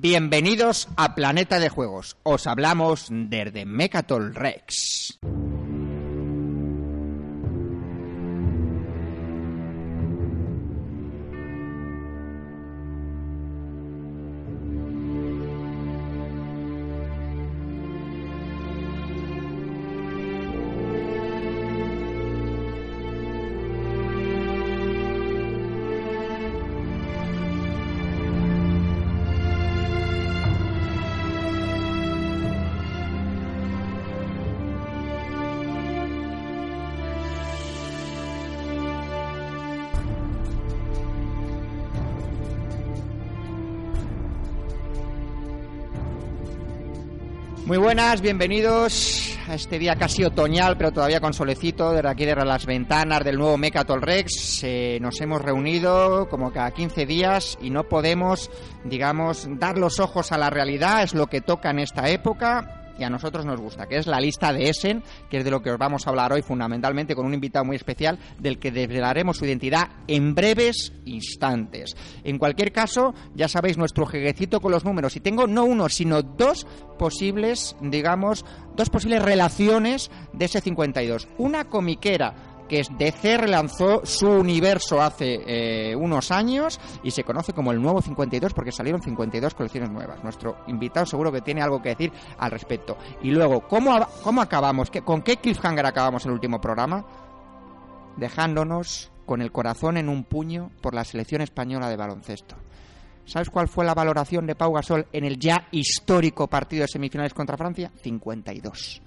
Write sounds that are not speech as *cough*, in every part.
Bienvenidos a Planeta de Juegos. Os hablamos desde Mecatol Rex. Buenas, bienvenidos a este día casi otoñal, pero todavía con solecito, desde aquí de las ventanas del nuevo Mecatol Rex. Eh, nos hemos reunido como cada 15 días y no podemos, digamos, dar los ojos a la realidad, es lo que toca en esta época y a nosotros nos gusta, que es la lista de Essen, que es de lo que os vamos a hablar hoy fundamentalmente con un invitado muy especial del que desvelaremos su identidad en breves instantes. En cualquier caso, ya sabéis nuestro jeguecito con los números y tengo no uno, sino dos posibles, digamos, dos posibles relaciones de ese 52. Una comiquera que DC relanzó su universo hace eh, unos años y se conoce como el nuevo 52 porque salieron 52 colecciones nuevas. Nuestro invitado seguro que tiene algo que decir al respecto. Y luego, ¿cómo, cómo acabamos? ¿Con qué cliffhanger acabamos el último programa? Dejándonos con el corazón en un puño por la selección española de baloncesto. ¿Sabes cuál fue la valoración de Pau Gasol en el ya histórico partido de semifinales contra Francia? 52.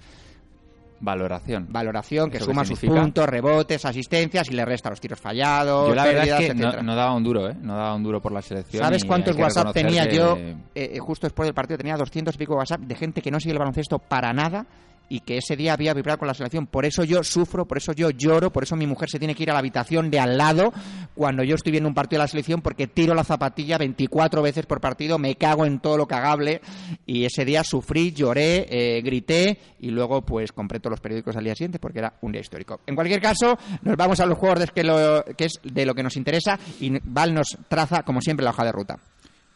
Valoración. Valoración que suma sus puntos, rebotes, asistencias y le resta los tiros fallados. Yo la verdad es que no, daba un duro, ¿eh? No daba un duro por la selección. ¿Sabes cuántos WhatsApp tenía yo? Eh, justo después del partido tenía 200 y pico WhatsApp de gente que no sigue el baloncesto para nada y que ese día había vibrado con la selección. Por eso yo sufro, por eso yo lloro, por eso mi mujer se tiene que ir a la habitación de al lado cuando yo estoy viendo un partido de la selección porque tiro la zapatilla 24 veces por partido, me cago en todo lo cagable y ese día sufrí, lloré, eh, grité y luego pues compré todos los periódicos al día siguiente porque era un día histórico. En cualquier caso, nos vamos a los juegos que, lo, que es de lo que nos interesa y Val nos traza como siempre la hoja de ruta.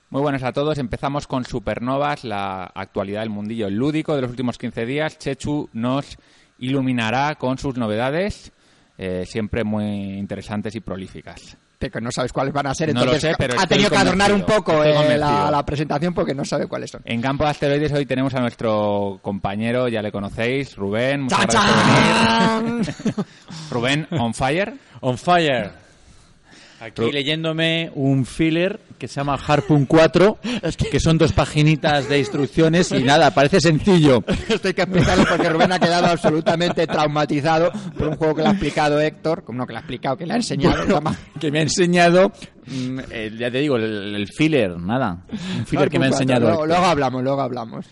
Muy buenas a todos. Empezamos con Supernovas, la actualidad del mundillo lúdico de los últimos 15 días. Chechu nos iluminará con sus novedades, eh, siempre muy interesantes y prolíficas. Pero no sabes cuáles van a ser, entonces ha tenido que adornar un poco eh, la, presentación porque no sabe cuáles son. En campo de asteroides hoy tenemos a nuestro compañero, ya le conocéis, Rubén. *laughs* Rubén, on fire. On fire. Aquí leyéndome un filler que se llama Harpoon 4, *laughs* que son dos paginitas de instrucciones y nada, parece sencillo. *laughs* Esto hay que explicarlo porque Rubén ha quedado absolutamente traumatizado por un juego que le ha explicado Héctor, como no que le ha explicado, que le ha enseñado. *laughs* que me ha enseñado, mm, eh, ya te digo, el, filler, nada. Un filler que me ha enseñado. luego hablamos, luego hablamos.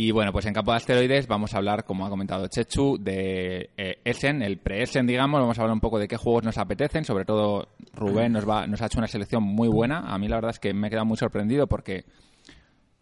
Y bueno, pues en campo de asteroides vamos a hablar, como ha comentado Chechu, de eh, Essen, el pre-Essen, digamos. Vamos a hablar un poco de qué juegos nos apetecen. Sobre todo, Rubén nos, va, nos ha hecho una selección muy buena. A mí la verdad es que me he quedado muy sorprendido porque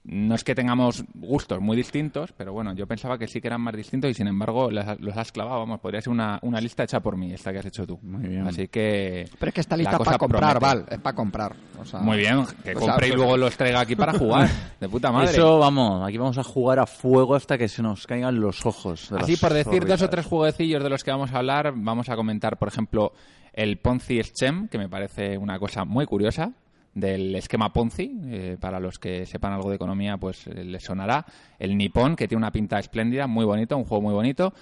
no es que tengamos gustos muy distintos, pero bueno, yo pensaba que sí que eran más distintos y sin embargo los has clavado. Vamos, podría ser una, una lista hecha por mí, esta que has hecho tú. Muy bien. Así que. Pero es que esta lista es para comprar, Val, es para comprar. Muy bien, que compre y luego los traiga aquí para jugar. *laughs* de puta madre. Eso, vamos, aquí vamos a jugar a fuego hasta que se nos caigan los ojos. Así, por decir dos o tres jueguecillos de los que vamos a hablar, vamos a comentar, por ejemplo, el Ponzi Schem, que me parece una cosa muy curiosa del esquema Ponzi, eh, para los que sepan algo de economía, pues eh, les sonará. El Nippon, que tiene una pinta espléndida, muy bonito, un juego muy bonito.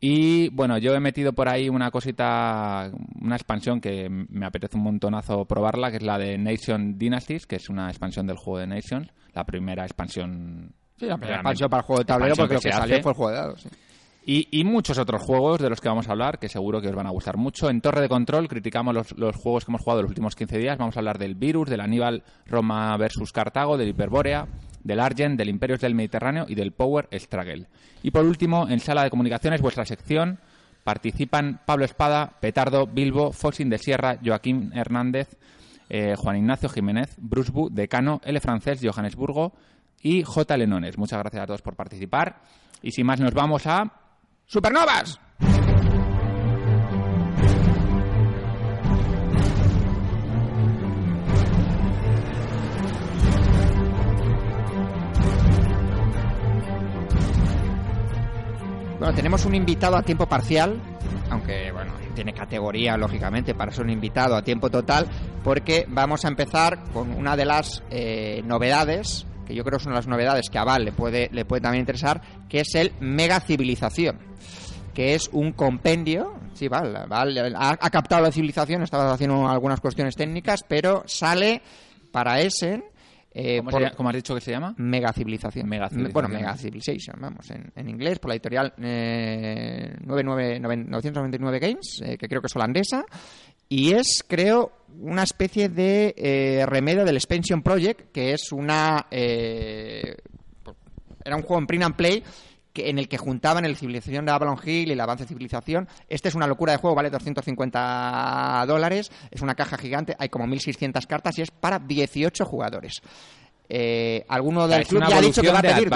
Y bueno, yo he metido por ahí una cosita, una expansión que me apetece un montonazo probarla, que es la de Nation Dynasties, que es una expansión del juego de Nations, la primera expansión. Sí, la primera expansión para el juego de tablero, porque lo que salió fue el juego de dados. Sí. Y, muchos otros juegos de los que vamos a hablar, que seguro que os van a gustar mucho. En Torre de Control criticamos los, juegos que hemos jugado los últimos 15 días. Vamos a hablar del Virus, del Aníbal Roma versus Cartago, del Hiperbórea, del Argent, del Imperios del Mediterráneo y del Power Struggle. Y por último, en Sala de Comunicaciones, vuestra sección, participan Pablo Espada, Petardo, Bilbo, Fosin de Sierra, Joaquín Hernández, eh, Juan Ignacio Jiménez, Brusbu, Decano, L. Francés, Johannesburgo y J. Lenones. Muchas gracias a todos por participar. Y sin más, nos vamos a supernovas. Bueno, tenemos un invitado a tiempo parcial, aunque bueno, tiene categoría lógicamente para ser un invitado a tiempo total, porque vamos a empezar con una de las eh, novedades que yo creo que son las novedades que a Val le puede, le puede también interesar, que es el Mega Civilización que es un compendio. Sí, Val, Val ha, ha captado la civilización, estaba haciendo algunas cuestiones técnicas, pero sale para Essen eh, ¿Cómo, por, ¿Cómo, has dicho que se llama? Mega Civilización. Mega. Bueno, Mega Civilization, vamos, en, en inglés, por la editorial eh, 999 Games, eh, que creo que es holandesa. Y es, creo, una especie de eh, remedio del Expansion Project, que es una. Eh, era un juego en print and play que, en el que juntaban el Civilización de Avalon Hill y el Avance Civilización. Este es una locura de juego, vale 250 dólares, es una caja gigante, hay como 1600 cartas y es para 18 jugadores. Eh, alguno del club ya ha dicho que va a pedir.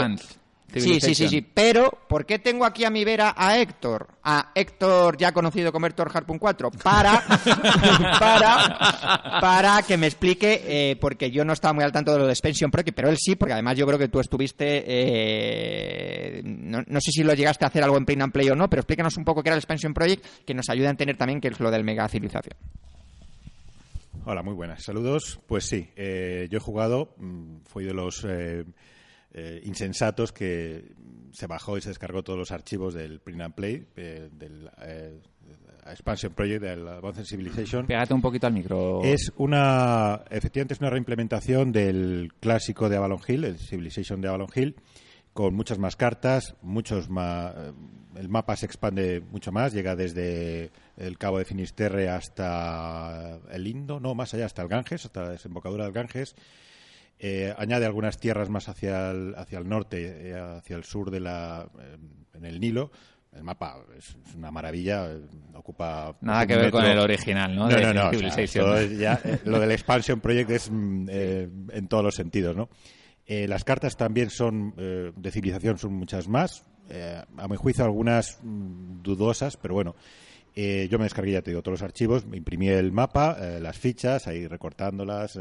Sí, sí, sí, sí. Pero, ¿por qué tengo aquí a mi vera a Héctor? A Héctor, ya conocido como Héctor Harpun 4, para, *laughs* para, para que me explique, eh, porque yo no estaba muy al tanto de lo de Expansion Project, pero él sí, porque además yo creo que tú estuviste, eh, no, no, sé si lo llegaste a hacer algo en Print and Play o no, pero explícanos un poco qué era el Expansion Project, que nos ayuda a entender también qué es lo del Mega Civilización. Hola, muy buenas. Saludos. Pues sí, eh, yo he jugado, fui de los eh, eh, insensatos que se bajó y se descargó todos los archivos del Print and Play, eh, del eh, Expansion Project, del Advanced Civilization. Pégate un poquito al micro. Es una, efectivamente, es una reimplementación del clásico de Avalon Hill, el Civilization de Avalon Hill, con muchas más cartas, muchos más. El mapa se expande mucho más, llega desde el Cabo de Finisterre hasta el Indo, no, más allá, hasta el Ganges, hasta la desembocadura del Ganges. Eh, añade algunas tierras más hacia el, hacia el norte, eh, hacia el sur de la, eh, en el Nilo. El mapa es, una maravilla, ocupa... Nada que ver metro. con el original, ¿no? No, de, no, no. O sea, ya, *laughs* lo del Expansion Project es en todos los sentidos, ¿no? las cartas también son, de civilización, son muchas más. a mi juicio, algunas mm, dudosas, pero bueno. yo me descargué, ya te digo, todos los archivos, me imprimí el mapa, las fichas, ahí recortándolas,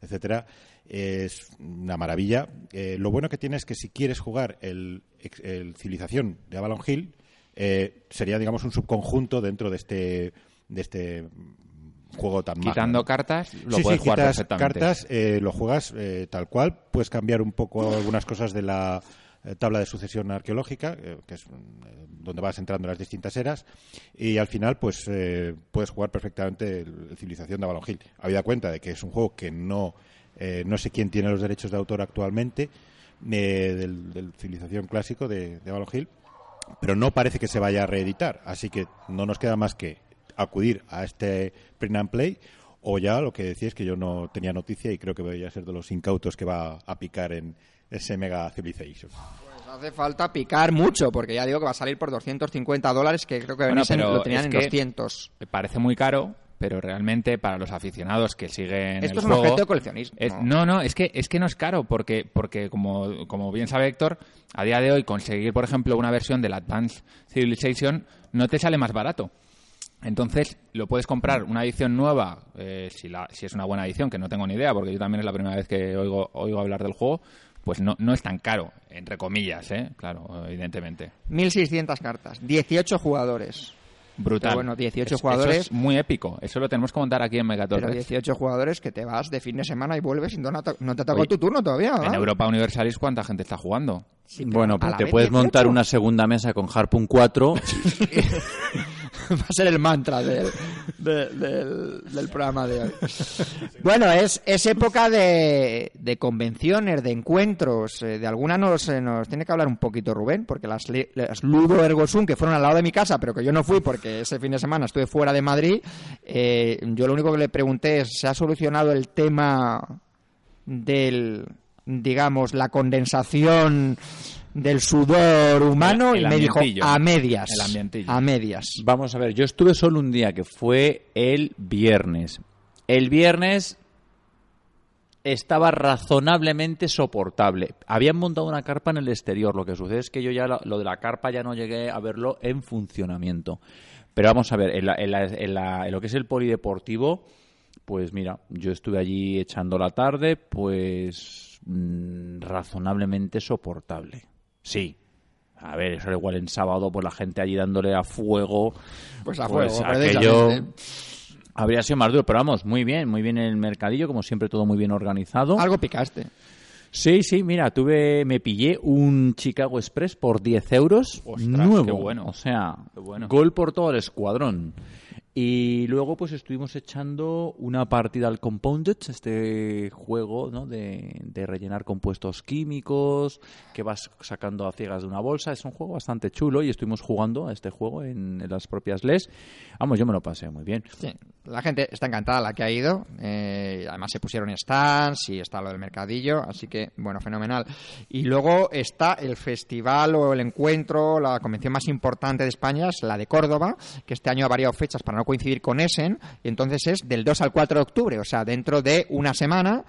etcétera es una maravilla. Eh, lo bueno que tiene es que si quieres jugar el, el Civilización de Avalon Hill, eh, sería, digamos, un subconjunto dentro de este, de este juego tan Quitando magno. cartas, lo sí, puedes sí, jugar quitas perfectamente. cartas, eh, lo juegas eh, tal cual. Puedes cambiar un poco algunas cosas de la tabla de sucesión arqueológica, que es donde vas entrando en las distintas eras, y al final pues puedes jugar perfectamente el, el Civilización de Avalon Hill. Habida cuenta de que es un juego que no eh, no sé quién tiene los derechos de autor actualmente eh, del, del, civilización clásico de, de Avalon Hill, pero no parece que se vaya a reeditar. Así que no nos queda más que acudir a este print and play o ya lo que decía es que yo no tenía noticia y creo que voy a ser de los incautos que va a picar en ese Mega Civilization. Pues hace falta picar mucho, porque ya digo que va a salir por 250 dólares, que creo que Bueno, lo tenían es en que 200. Me parece muy caro, pero realmente para los aficionados que siguen Esto el es un juego, objeto de coleccionismo. es- no, no, es que es que no es caro porque porque como, como bien sabe Héctor, a día de hoy conseguir, por ejemplo, una versión del Advanced Civilization no te sale más barato. Entonces, lo puedes comprar una edición nueva, eh, si, la, si es una buena edición, que no tengo ni idea, porque yo también es la primera vez que oigo, oigo hablar del juego, pues no, no es tan caro, entre comillas, ¿eh? Claro, evidentemente. 1.600 cartas, 18 jugadores. Brutal. Pero bueno, 18 Eso- jugadores. Eso es muy épico. Eso lo tenemos que montar aquí en Pero Megatorres. 18 jugadores que te vas de fin de semana y vuelves y no, te- no te ha tocado tu turno todavía, ¿verdad? En Europa Universalis, ¿cuánta gente está jugando? Sí, pero Bueno, pues te puedes 18. montar una segunda mesa con Harpoon 4 *laughs* *laughs* *laughs* Va a ser el mantra del, de- del, del programa de hoy. *laughs* Bueno, es, es época de, de convenciones, de encuentros. eh, de alguna nos, eh, nos tiene que hablar un poquito Rubén, porque las, las Ludo Ergosum, que fueron al lado de mi casa, pero que yo no fui porque ese fin de semana estuve fuera de Madrid, eh, yo lo único que le pregunté es, ¿se ha solucionado el tema del, digamos, la condensación del sudor humano? El- el y me dijo, ambientillo. a medias. El ambientillo. A medias. Vamos a ver, yo estuve solo un día, que fue el viernes. El viernes estaba razonablemente soportable. Habían montado una carpa en el exterior. Lo que sucede es que yo ya lo, lo de la carpa ya no llegué a verlo en funcionamiento. Pero vamos a ver, en, la- en la- en la- en lo que es el polideportivo, pues mira, yo estuve allí echando la tarde, pues mm, razonablemente soportable. Sí, A ver, eso era igual en sábado, pues la gente allí dándole a fuego. Pues a pues fuego, aquello habría sido más duro. Pero vamos, muy bien, muy bien el mercadillo, como siempre, todo muy bien organizado. Algo picaste. Sí, sí, mira, tuve, me pillé un Chicago Express por 10 euros Ostras, nuevo. qué bueno. O sea, Qué bueno. gol por todo el escuadrón. Y luego pues estuvimos echando una partida al Compounded, este juego ¿no? de, de rellenar compuestos químicos que vas sacando a ciegas de una bolsa. Es un juego bastante chulo y estuvimos jugando a este juego en, en las propias LES. Vamos, yo me lo pasé muy bien. Sí, la gente está encantada, la que ha ido. eh, además se pusieron stands y está lo del mercadillo, así que, bueno, fenomenal. Y luego está el festival o el encuentro, la convención más importante de España, es la de Córdoba, que este año ha variado fechas para no coincidir con Essen, y entonces es del 2 al 4 de octubre, o sea, dentro de una semana.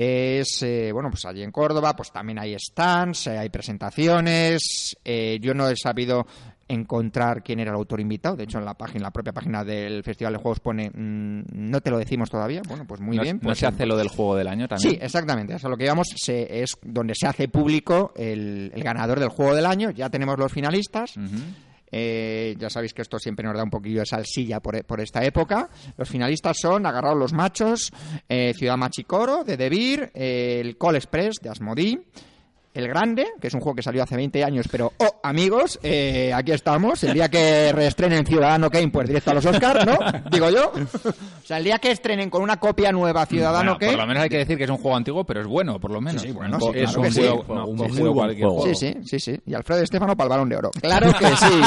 Es, eh, bueno, pues allí en Córdoba, pues también hay stands, eh, hay presentaciones. eh, yo no he sabido encontrar quién era el autor invitado. De hecho, en la página, la propia página del Festival de Juegos pone mm, no te lo decimos todavía. Bueno, pues muy no, bien. ¿No pues, se hace lo del juego del año también? Sí, exactamente. Eso es lo que íbamos. Se, es donde se hace público el, el ganador del juego del año. Ya tenemos los finalistas. Eh, ya sabéis que esto siempre nos da un poquillo de salsilla por, por esta época. Los finalistas son Agarrados los Machos, eh, Ciudad Machicoro de Debir, eh, el Call Express de Asmodí, El Grande, que es un juego que salió hace 20 años, pero, oh, amigos, eh, aquí estamos. El día que reestrenen Ciudadano Kane, pues directo a los Oscars, ¿no? *laughs* Digo yo. O sea, el día que estrenen con una copia nueva Ciudadano Bueno, Kane. por lo menos hay que decir que es un juego antiguo, pero es bueno, por lo menos. Sí, sí, bueno, sí, co- claro es un que sí. juego, no, Un muy juego buen. Sí, sí, sí, sí. Y Alfredo Estefano para el balón de oro. Claro *laughs* que sí.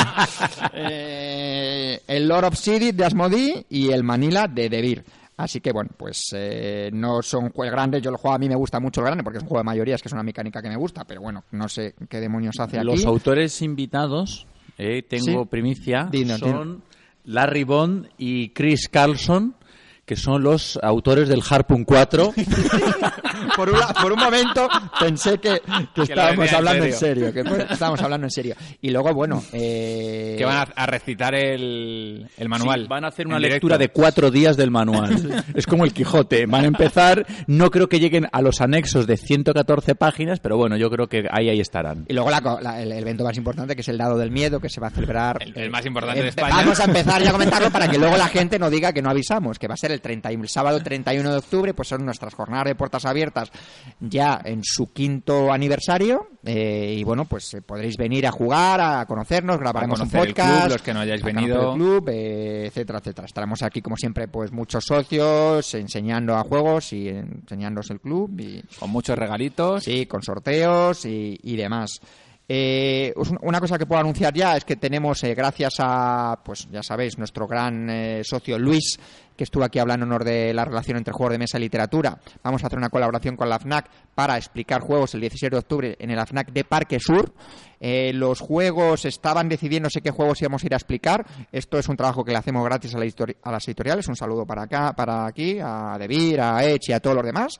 Eh, el Lord of City de Asmodee y el Manila de Devir. Así que bueno, pues eh, no son juegos grandes. Yo el juego a mí me gusta mucho el grande porque es un juego de mayoría, es que es una mecánica que me gusta, pero bueno, no sé qué demonios hace aquí. Los autores invitados, eh, tengo Sí. primicia, Dinos, son Larry Bond y Chris Carlson, que son los autores del Harpoon 4. *laughs* por, un, por un momento pensé que, estábamos hablando en serio. serio, que estábamos hablando en serio. Y luego, bueno, eh, Que van a, a recitar el, el manual. Sí, van a hacer una lectura de cuatro días del manual. *laughs* es como el Quijote. Van a empezar, no creo que lleguen a los anexos de 114 páginas, pero bueno, yo creo que ahí, ahí estarán. Y luego la co- la- el evento más importante, que es el Dado del Miedo, que se va a celebrar. El- el más importante de Eh, España. Vamos a empezar ya a *laughs* comentarlo para que luego la gente no diga que no avisamos, que va a ser el, 30 y- el sábado 31 de octubre, pues son nuestras jornadas de puertas abiertas ya en su quinto aniversario. eh, y bueno, pues eh, podréis venir a jugar, a conocernos, grabaremos conocer un el podcast. club, los que no hayáis venido. el club, eh, etcétera, etcétera. Estaremos aquí, como siempre, pues muchos socios enseñando a juegos y enseñándoos el club. Y, Con muchos regalitos. Sí, con sorteos y, y demás. Eh, una cosa que puedo anunciar ya es que tenemos, eh, gracias a, pues ya sabéis, nuestro gran eh, socio Luis, que estuvo aquí hablando en honor de la relación entre juegos de mesa y literatura, vamos a hacer una colaboración con la FNAC para explicar juegos el 16 de octubre en el FNAC de Parque Sur. Eh, los juegos estaban decidiéndose qué juegos íbamos a ir a explicar. Esto es un trabajo que le hacemos gratis a, la a las editoriales. Un saludo para acá, para aquí, a Debir, a Edge y a todos los demás.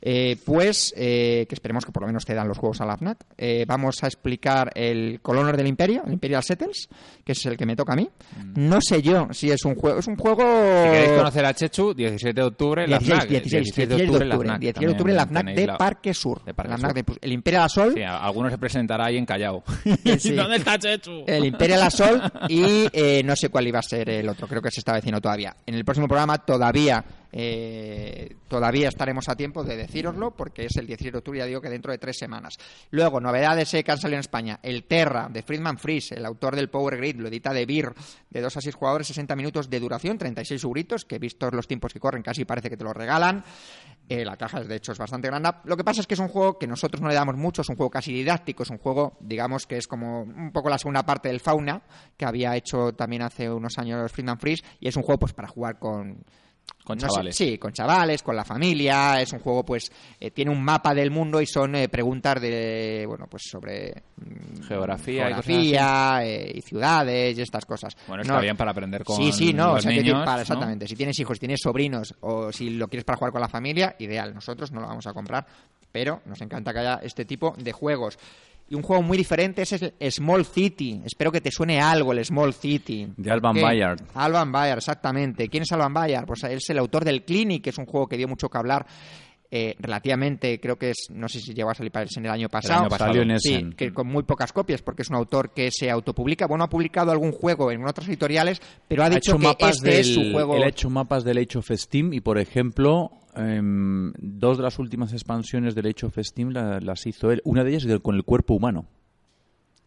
Eh, pues eh, que esperemos que por lo menos te dan los juegos a la FNAC. Eh, vamos a explicar el Colonos del Imperio, el Imperial Settles, que es el que me toca a mí. No sé yo si es un juego. Es un juego. Si queréis conocer a Chechu, 17 de octubre en la 16, FNAC. 16, 16 16 de octubre, FNAC 16 de octubre en la FNAC de Parque Sur. de Parque La FNAC Sur. de- el Imperial Asol. Sí, a- alguno se presentará ahí en Callao. *laughs* Sí. *laughs* ¿Dónde está Chechu? El Imperial Assault y eh, no sé cuál iba a ser el otro, creo que se estaba diciendo todavía. En el próximo programa todavía eh, todavía estaremos a tiempo de decíroslo porque es el 17 de octubre, ya digo que dentro de tres semanas. Luego, novedades eh, que han salido en España. El Terra, de Friedman Fries, el autor del Power Grid, lo edita de Beer, de 2 a 6 jugadores, 60 minutos de duración, 36 euritos, que vistos los tiempos que corren casi parece que te lo regalan. Eh, la caja, de hecho, es bastante grande. Lo que pasa es que es un juego que nosotros no le damos mucho, es un juego casi didáctico, es un juego, digamos, que es como un poco la segunda parte del Fauna, que había hecho también hace unos años Friedman Freeze, y es un juego pues para jugar con... Con no sé, chavales. sí, con chavales, con la familia. Es un juego, pues, eh, tiene un mapa del mundo y son eh, preguntas de, bueno, pues sobre mm, Geografía y geografía eh, y ciudades y estas cosas. Bueno, está No, bien para aprender con Sí, sí, no, los exactamente. Si tienes hijos, si tienes sobrinos o si lo quieres para jugar con la familia, ideal. Nosotros no lo vamos a comprar, pero nos encanta que haya este tipo de juegos. Y un juego muy diferente es el Small City. Espero que te suene algo el Small City. De Alban ¿Qué? Bayard. Alban Bayard, exactamente. ¿Quién es Alban Bayard? Pues es el autor del Clinic, que es un juego que dio mucho que hablar eh, relativamente, creo que es, no sé si llegó a salir para el año pasado. año pasado. Salió en Sí, Essen. que con muy pocas copias, porque es un autor que se autopublica. Bueno, ha publicado algún juego en otras editoriales, pero ha, ha dicho hecho que mapas este del, es su juego. él ha hecho mapas del Age of Steam y por ejemplo em, dos de las últimas expansiones del Age of Steam la- las hizo él. Una de ellas del- con el cuerpo humano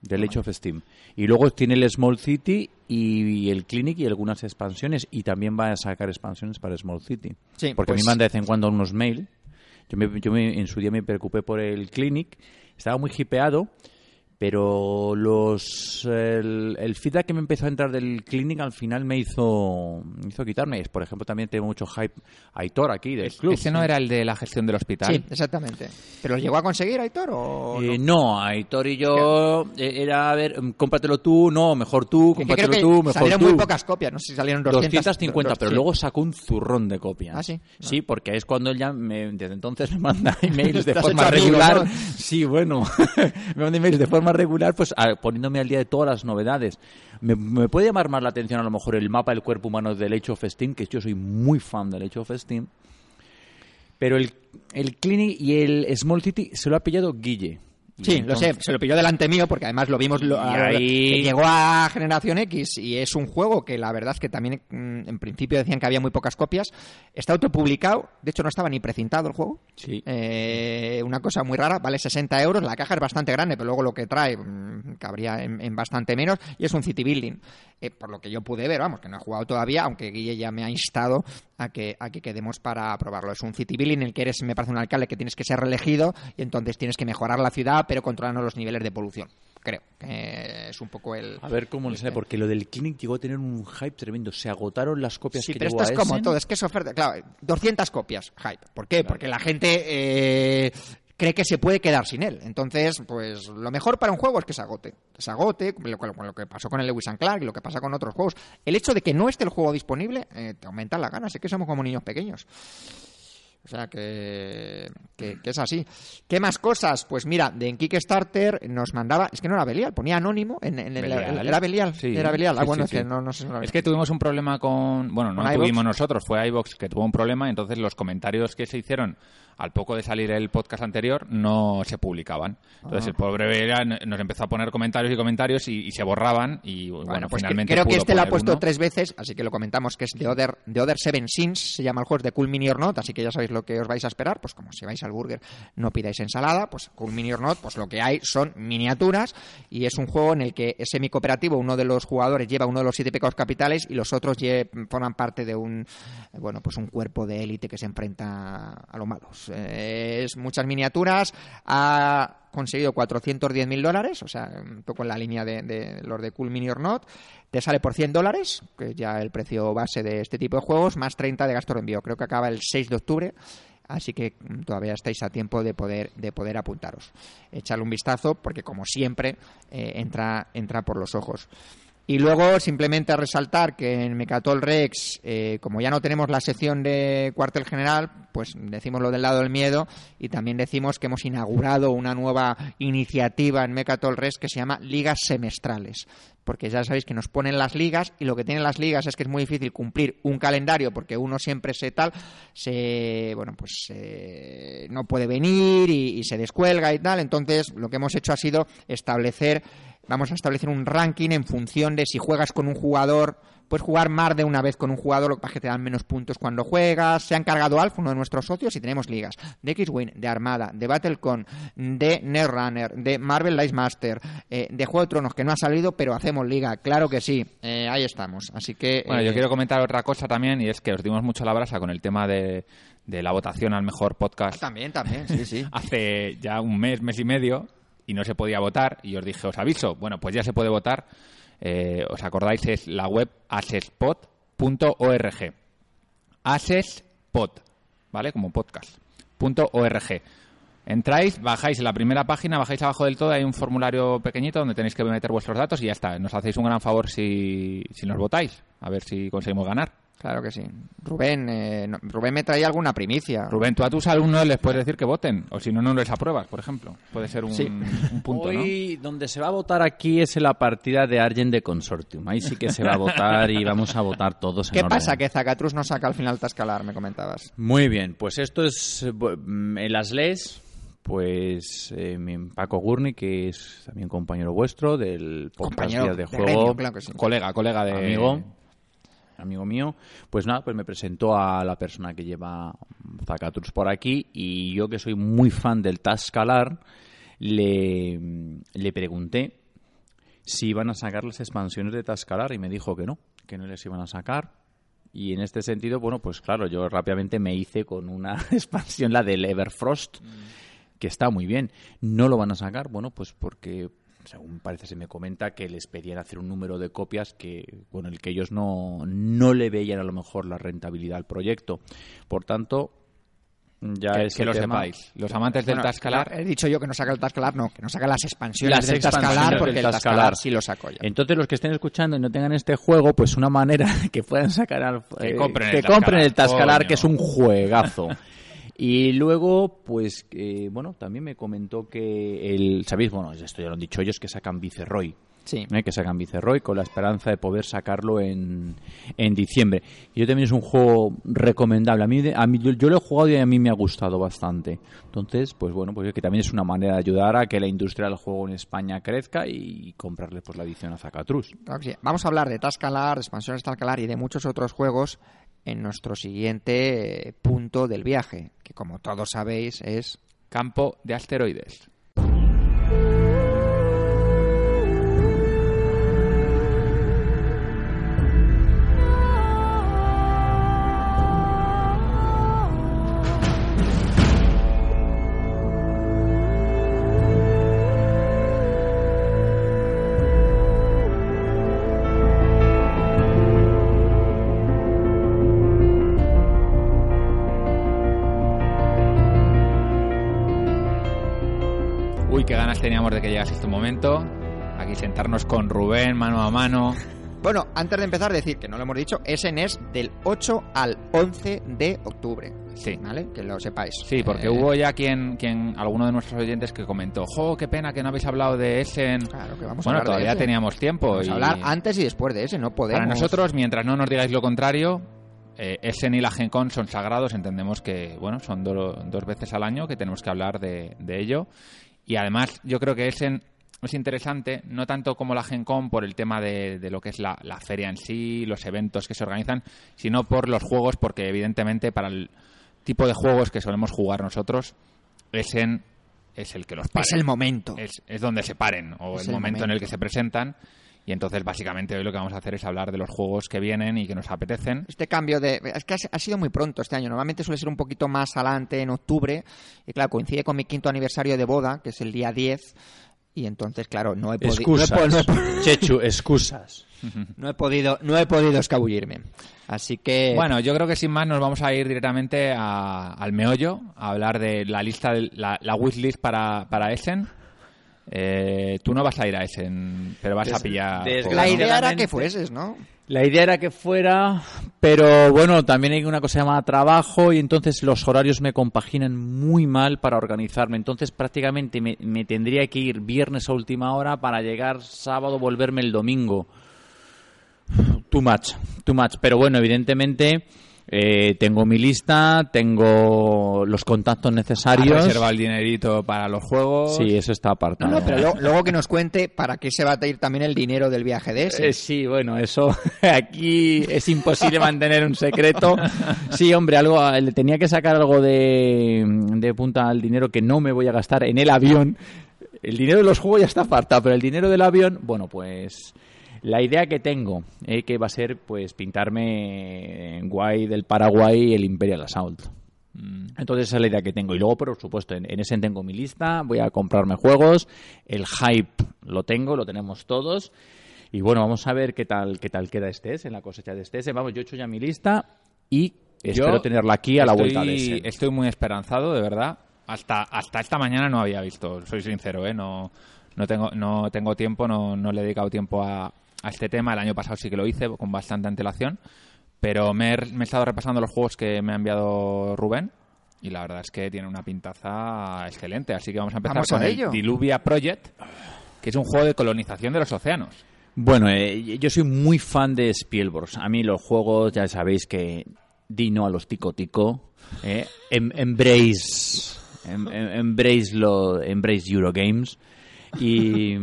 del Age of Steam. Y luego tiene el Small City y el Clinic y algunas expansiones y también va a sacar expansiones para Small City. Sí, porque a mí pues- me manda de vez en cuando unos mail. Yo, me, yo me- en su día me preocupé por el Clinic. Estaba muy hipeado pero los el, el feedback que me empezó a entrar del Clinic al final me hizo me hizo quitarme por ejemplo también tengo mucho hype Aitor aquí del club Ese no era el de la gestión del hospital. Sí, exactamente. ¿Pero lo llegó a conseguir Aitor o Eh, no? no, Aitor y yo eh, era, a ver, mm, cómpratelo tú, no, mejor tú, Es que creo cómpratelo que tú, mejor salieron tú. muy pocas copias, no sé si salieron 200. 250, pero sí. luego sacó un zurrón de copias. ¿Ah, sí? Sí, porque es cuando él ya, me- desde entonces me manda *laughs* emails de forma regular. ¿no? Sí, bueno, *laughs* me manda emails de forma regular, pues a- poniéndome al día de todas las novedades. Me, me puede llamar más la atención a lo mejor el mapa del cuerpo humano del Age of Steam, que yo soy muy fan del Age of Steam. Pero el, el Clinic y el Small City se lo ha pillado Guille. Sí, lo sé, se lo pilló delante mío porque además lo vimos, lo- Y a- ahí- que llegó a Generación X y es un juego que la verdad es que también mm, en principio decían que había muy pocas copias. Está autopublicado, de hecho no estaba ni precintado el juego. Sí. Eh, una cosa muy rara, vale 60 euros, la caja es bastante grande, pero luego lo que trae mm, cabría en, en bastante menos y es un city building. Eh, por lo que yo pude ver, vamos, que no he jugado todavía, aunque Guille ya me ha instado a que, a que quedemos para probarlo. Es un city building en el que eres, me parece, un alcalde que tienes que ser reelegido y entonces tienes que mejorar la ciudad, pero controlando los niveles de polución. Creo que es un poco el... A ver cómo le sale, porque lo del Clinic llegó a tener un hype tremendo. Se agotaron las copias Sí, que pero esto es como todo, es que es oferta. Claro, 200 copias, hype. ¿Por qué? Porque la gente eh, cree que se puede quedar sin él. Entonces, pues lo mejor para un juego es que se agote. Que se agote, lo, lo- lo que pasó con el Lewis and Clark y lo que pasa con otros juegos. El hecho de que no esté el juego disponible eh, te aumenta las ganas. Es que somos como niños pequeños. O sea que, que, que es así. ¿Qué más cosas? Pues mira, de en Kickstarter nos mandaba, es que no era Belial, ponía anónimo en, en el- Belial. era Belial, Sí, era Belial. Ah, bueno, sí, es que no, no sé si no lo Es que tuvimos un problema con. Bueno, no ¿Con tuvimos nosotros, fue iVox que tuvo un problema, entonces los comentarios que se hicieron al poco de salir el podcast anterior no se publicaban. Entonces Ah. el pobre Bea nos empezó a poner comentarios y comentarios y, y se borraban y bueno, Bueno, pues finalmente. creo que este lo ha puesto uno. tres veces, así que lo comentamos, que es The Other, The Other Seven Sins, se llama el juego, es de Cool Mini or Not, así que ya sabéis lo que os vais a esperar, pues como si vais al burger no pidáis ensalada, pues Cool Mini or Not, pues lo que hay son miniaturas y es un juego en el que es semi-cooperativo, uno de los jugadores lleva uno de los siete pecados capitales y los otros forman parte de un, bueno, pues un cuerpo de élite que se enfrenta a los malos. Eh, es muchas miniaturas, ha conseguido 410.000 dólares, o sea, un poco en la línea de, los de Cool Mini or Not. Te sale por 100 dólares, que es ya el precio base de este tipo de juegos, más 30 de gasto de envío. Creo que acaba el 6 de octubre. Así que todavía estáis a tiempo de poder, de poder apuntaros. Echarle un vistazo porque, como siempre, eh, entra, entra por los ojos. Y luego simplemente resaltar que en Mecatol Rex, eh, como ya no tenemos la sección de cuartel general, pues decimos lo del lado del miedo y también decimos que hemos inaugurado una nueva iniciativa en Mecatol Rex que se llama Ligas Semestrales. Porque ya sabéis que nos ponen las ligas y lo que tienen las ligas es que es muy difícil cumplir un calendario porque uno siempre se tal, se, bueno, pues eh, no puede venir y se descuelga y tal. Entonces lo que hemos hecho ha sido establecer vamos a establecer un ranking en función de si juegas con un jugador, puedes jugar más de una vez con un jugador, lo que pasa es que te dan menos puntos cuando juegas. Se ha encargado Alf, uno de nuestros socios, y tenemos ligas de X-Wing, de Armada, de Battlecon, de Netrunner, de Marvel Dice Master, eh, de Juego de Tronos, que no ha salido, pero hacemos liga, claro que sí, eh, ahí estamos. Así que. Bueno, eh, yo quiero comentar otra cosa también y es que os dimos mucho la brasa con el tema de, de la votación al mejor podcast También, también, sí, sí. *laughs* hace ya un mes, mes y medio y no se podía votar y os dije, os aviso, bueno, pues ya se puede votar. Eh, ¿Os acordáis? Es la web asespod.org. Asespod, ¿vale? Como podcast. .org. Entráis, bajáis en la primera página, bajáis abajo del todo, hay un formulario pequeñito donde tenéis que meter vuestros datos y ya está. Nos hacéis un gran favor si, si nos votáis, a ver si conseguimos ganar. Claro que sí. Rubén, eh, no- Rubén me traía alguna primicia. Rubén, tú a tus alumnos les puedes decir que voten, o si no, no les apruebas, por ejemplo. Puede ser un, Sí. un punto, ¿no? Hoy donde se va a votar aquí es en la partida de Argent de Consortium. Ahí sí que se va a votar y vamos a votar todos en ¿Qué orden. pasa? Que Zacatrus no saca al final Tascalar, me comentabas. Muy bien, pues esto es mm, en las leyes. Pues eh, mi Paco Gurni, que es también compañero vuestro del podcast Compañero Días de de Juego, claro que sí. Colega, colega de... amigo, amigo mío, pues nada, pues me presentó a la persona que lleva Zacatrus por aquí y yo que soy muy fan del Tascalar, le, le pregunté si iban a sacar las expansiones de Tascalar y me dijo que no, que no les iban a sacar. Y en este sentido, bueno, pues claro, yo rápidamente me hice con una *laughs* expansión, la del Everfrost, que está muy bien. No lo van a sacar, bueno, pues porque según parece se me comenta que les pedían hacer un número de copias que bueno el que ellos no, no le veían a lo mejor la rentabilidad al proyecto por tanto ya que, ese que lo sepáis. Los amantes del Bueno, Tascalar... He dicho yo que no saca el Tascalar, no, que no saca las expansiones Las del expansiones Tascalar del porque el Tascalar. Tascalar sí lo saco ya. Entonces, los que estén escuchando y no tengan este juego, pues una manera *laughs* que puedan sacar al, Que eh, compren que el compren el Tascalar, Tascalar, coño. que es un juegazo. *laughs* y luego, pues, eh, bueno, también me comentó que el, ¿sabéis? Bueno, esto ya lo han dicho ellos, que sacan Viceroy. Sí. ¿eh? que sacan Viceroy con la esperanza de poder sacarlo en, en diciembre. Y yo también es un juego recomendable. A mí, a mí yo, yo lo he jugado y a mí me ha gustado bastante. Entonces, pues bueno, pues que también es una manera de ayudar a que la industria del juego en España crezca y comprarle pues la edición a Zacatrus. Vamos a hablar de Tascalar, de expansiones Tascalar y de muchos otros juegos en nuestro siguiente eh, punto del viaje, que como todos sabéis es Campo de asteroides. Teníamos de que llegase este momento. Aquí sentarnos con Rubén mano a mano. Bueno, antes de empezar, decir que no lo hemos dicho, ese es del 8 al 11 de octubre. Sí. ¿Vale? Que lo sepáis. Sí, porque Eh, hubo ya quien, quien, alguno de nuestros oyentes que comentó, jo, qué pena que no habéis hablado de Essen. Claro que vamos a Bueno, hablar de todavía ese. teníamos tiempo. Vamos y a hablar antes y después de ese, no podemos. Para nosotros, mientras no nos digáis lo contrario, eh, Essen y la Gen Con son sagrados. Entendemos que, bueno, son do- dos veces al año que tenemos que hablar de, de ello. Y además, yo creo que Essen es interesante, no tanto como la Gen Con por el tema de, de lo que es la, la feria en sí, los eventos que se organizan, sino por los juegos, porque evidentemente para el tipo de juegos que solemos jugar nosotros, Essen es el que los para. Es el momento. Es, es donde se paren, o Es el, el momento, en el que se presentan. Y entonces, básicamente, hoy lo que vamos a hacer es hablar de los juegos que vienen y que nos apetecen. Este cambio de... Es que ha, sido muy pronto este año. Normalmente suele ser un poquito más adelante, en octubre. Y claro, coincide con mi quinto aniversario de boda, que es el día 10. Y entonces, claro, no he, podi- no he po- Excusas. no he po- *laughs* Chechu, excusas. *laughs* no he podido, no he podido escabullirme. Así que... Bueno, yo creo que sin más nos vamos a ir directamente a- al meollo, a hablar de la lista, de, la, la wishlist para, para Essen. Eh, tú no vas a ir a Essen, pero vas a pillar. la idea era que fueses, ¿no? La idea era que fuera, pero bueno, también hay una cosa llamada trabajo y entonces los horarios me compaginan muy mal para organizarme. Entonces prácticamente me, me tendría que ir viernes a última hora para llegar sábado, volverme el domingo. Too much, too much. Pero bueno, evidentemente eh, tengo mi lista, tengo los contactos necesarios. reservado el dinerito para los juegos. Sí, eso está apartado. no, pero lo- luego que nos cuente para qué se va a ir también el dinero del viaje de ese. Eh, sí, bueno, eso *laughs* aquí es imposible mantener un secreto. Sí, hombre, algo eh, le tenía que sacar algo de, de punta al dinero que no me voy a gastar en el avión. El dinero de los juegos ya está apartado, pero el dinero del avión, bueno, pues la idea que tengo eh, que va a ser pues pintarme en guay del Paraguay el Imperial Assault. Entonces esa es la idea que tengo. Y luego, por supuesto, en, en ese tengo mi lista, voy a comprarme juegos, el hype lo tengo, lo tenemos todos. Y bueno, vamos a ver qué tal qué tal queda este en la cosecha de este Vamos, yo he hecho ya mi lista y espero Yo tenerla aquí a la estoy- vuelta de ese. Estoy muy esperanzado, de verdad. Hasta, hasta esta mañana no había visto, soy sincero, ¿eh? No, no, tengo, no tengo tiempo, no, no le he dedicado tiempo a, a este tema. El año pasado sí que lo hice con bastante antelación. Pero me he, me he estado repasando los juegos que me ha enviado Rubén y la verdad es que tiene una pintaza excelente. Así que vamos a empezar Vamos con a el ello. Diluvia Project, que es un juego de colonización de los océanos. Bueno, eh, yo soy muy fan de Spielberg. A mí los juegos, ya sabéis que Dino a los tico tico, eh, em- embrace, em- em- embrace lo, embrace Eurogames y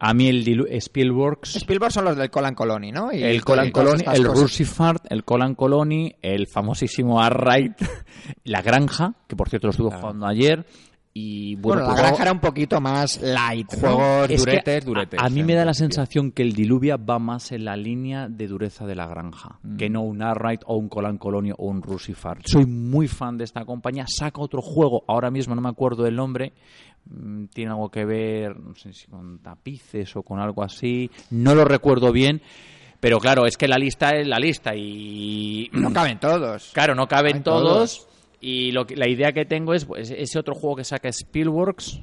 a mí el Dilu- Spielberg, Spielberg son los del Colan Colony, ¿no? Y- el Colan Colony, el. Rusifart, el Colan Colony, el famosísimo Arrayt, *laughs* la Granja, que por cierto lo estuve jugando ayer. Y bueno, Bueno, pues, la granja era un poquito más light. ¿no? Juegos es que duretes, a- duretes. A, mí me da la sensación que el Diluvia va más en la línea de dureza de la granja, Mm. que no un Arrayt o un Colan Colonio o un Rusifar. Soy muy fan de esta compañía. Saca otro juego, ahora mismo no me acuerdo del nombre. Mm, Tiene algo que ver, no sé si con tapices o con algo así. No lo recuerdo bien. Pero claro, es que la lista es la lista y No caben todos. Claro, no caben Caben todos. todos. Y lo que, la idea que tengo es pues, ese otro juego que saca Spielworks.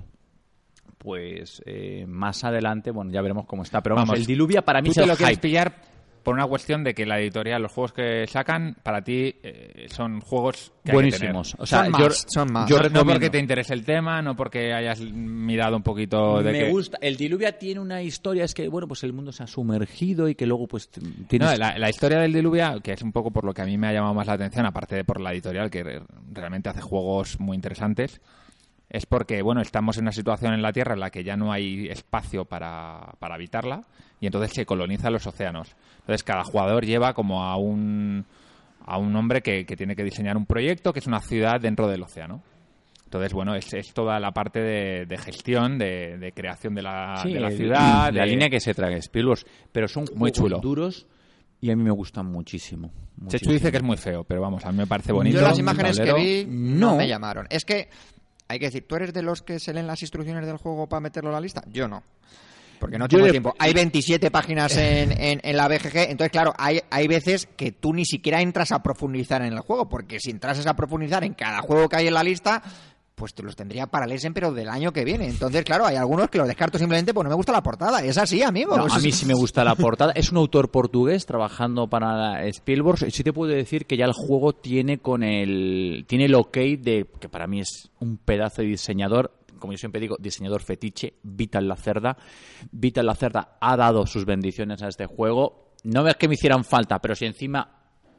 Pues eh, más adelante, bueno, ya veremos cómo está. Pero vamos, Vamos, el Diluvia para mí Tú es te el lo quieres hype. pillar por una cuestión de que la editorial, los juegos que sacan, para ti eh, son juegos que hay que Buenísimos. tener. O sea, Son yo, más, son más. yo no, porque te interese el tema, no porque hayas mirado un poquito de me que... gusta. El Diluvia tiene una historia, es que, bueno, pues el mundo se ha sumergido y que luego, pues, tienes... No, la, la historia del Diluvia, que es un poco por lo que a mí me ha llamado más la atención, aparte de por la editorial, que re- realmente hace juegos muy interesantes, es porque, bueno, estamos en una situación en la Tierra en la que ya no hay espacio para, para habitarla y entonces se colonizan los océanos. Entonces cada jugador lleva como a un, a un hombre que, que tiene que diseñar un proyecto que es una ciudad dentro del océano. Entonces, bueno, es, es toda la parte de, de gestión, de, de creación de la, Sí, de la el- ciudad. la línea que se traga Spielworks. Pero son Muy juegos chulo. duros y a mí me gustan muchísimo. Chechu muchísimo. dice que es muy feo, pero vamos, a mí me parece bonito. Yo las imágenes que vi no. no. me llamaron. Es que, hay que decir, ¿tú eres de los que se leen las instrucciones del juego para meterlo en la lista? Yo no. Porque no tengo le- tiempo. Hay 27 páginas *laughs* en, en- en la BGG, entonces claro, hay, hay veces que tú ni siquiera entras a profundizar en el juego, porque si entrases a profundizar en cada juego que hay en la lista, pues te los tendría para leerse, pero del año que viene. Entonces, claro, hay algunos que los descarto simplemente porque no me gusta la portada. Es así, amigo. No, a mí sí me gusta la *laughs* portada. Es un autor portugués trabajando para Spielberg. Sí te puedo decir que ya el juego tiene con el tiene el ok de que para mí es un pedazo de diseñador. Como yo siempre digo, diseñador fetiche, Vital Lacerda. Vital Lacerda ha dado sus bendiciones a este juego. No es que me hicieran falta, pero si encima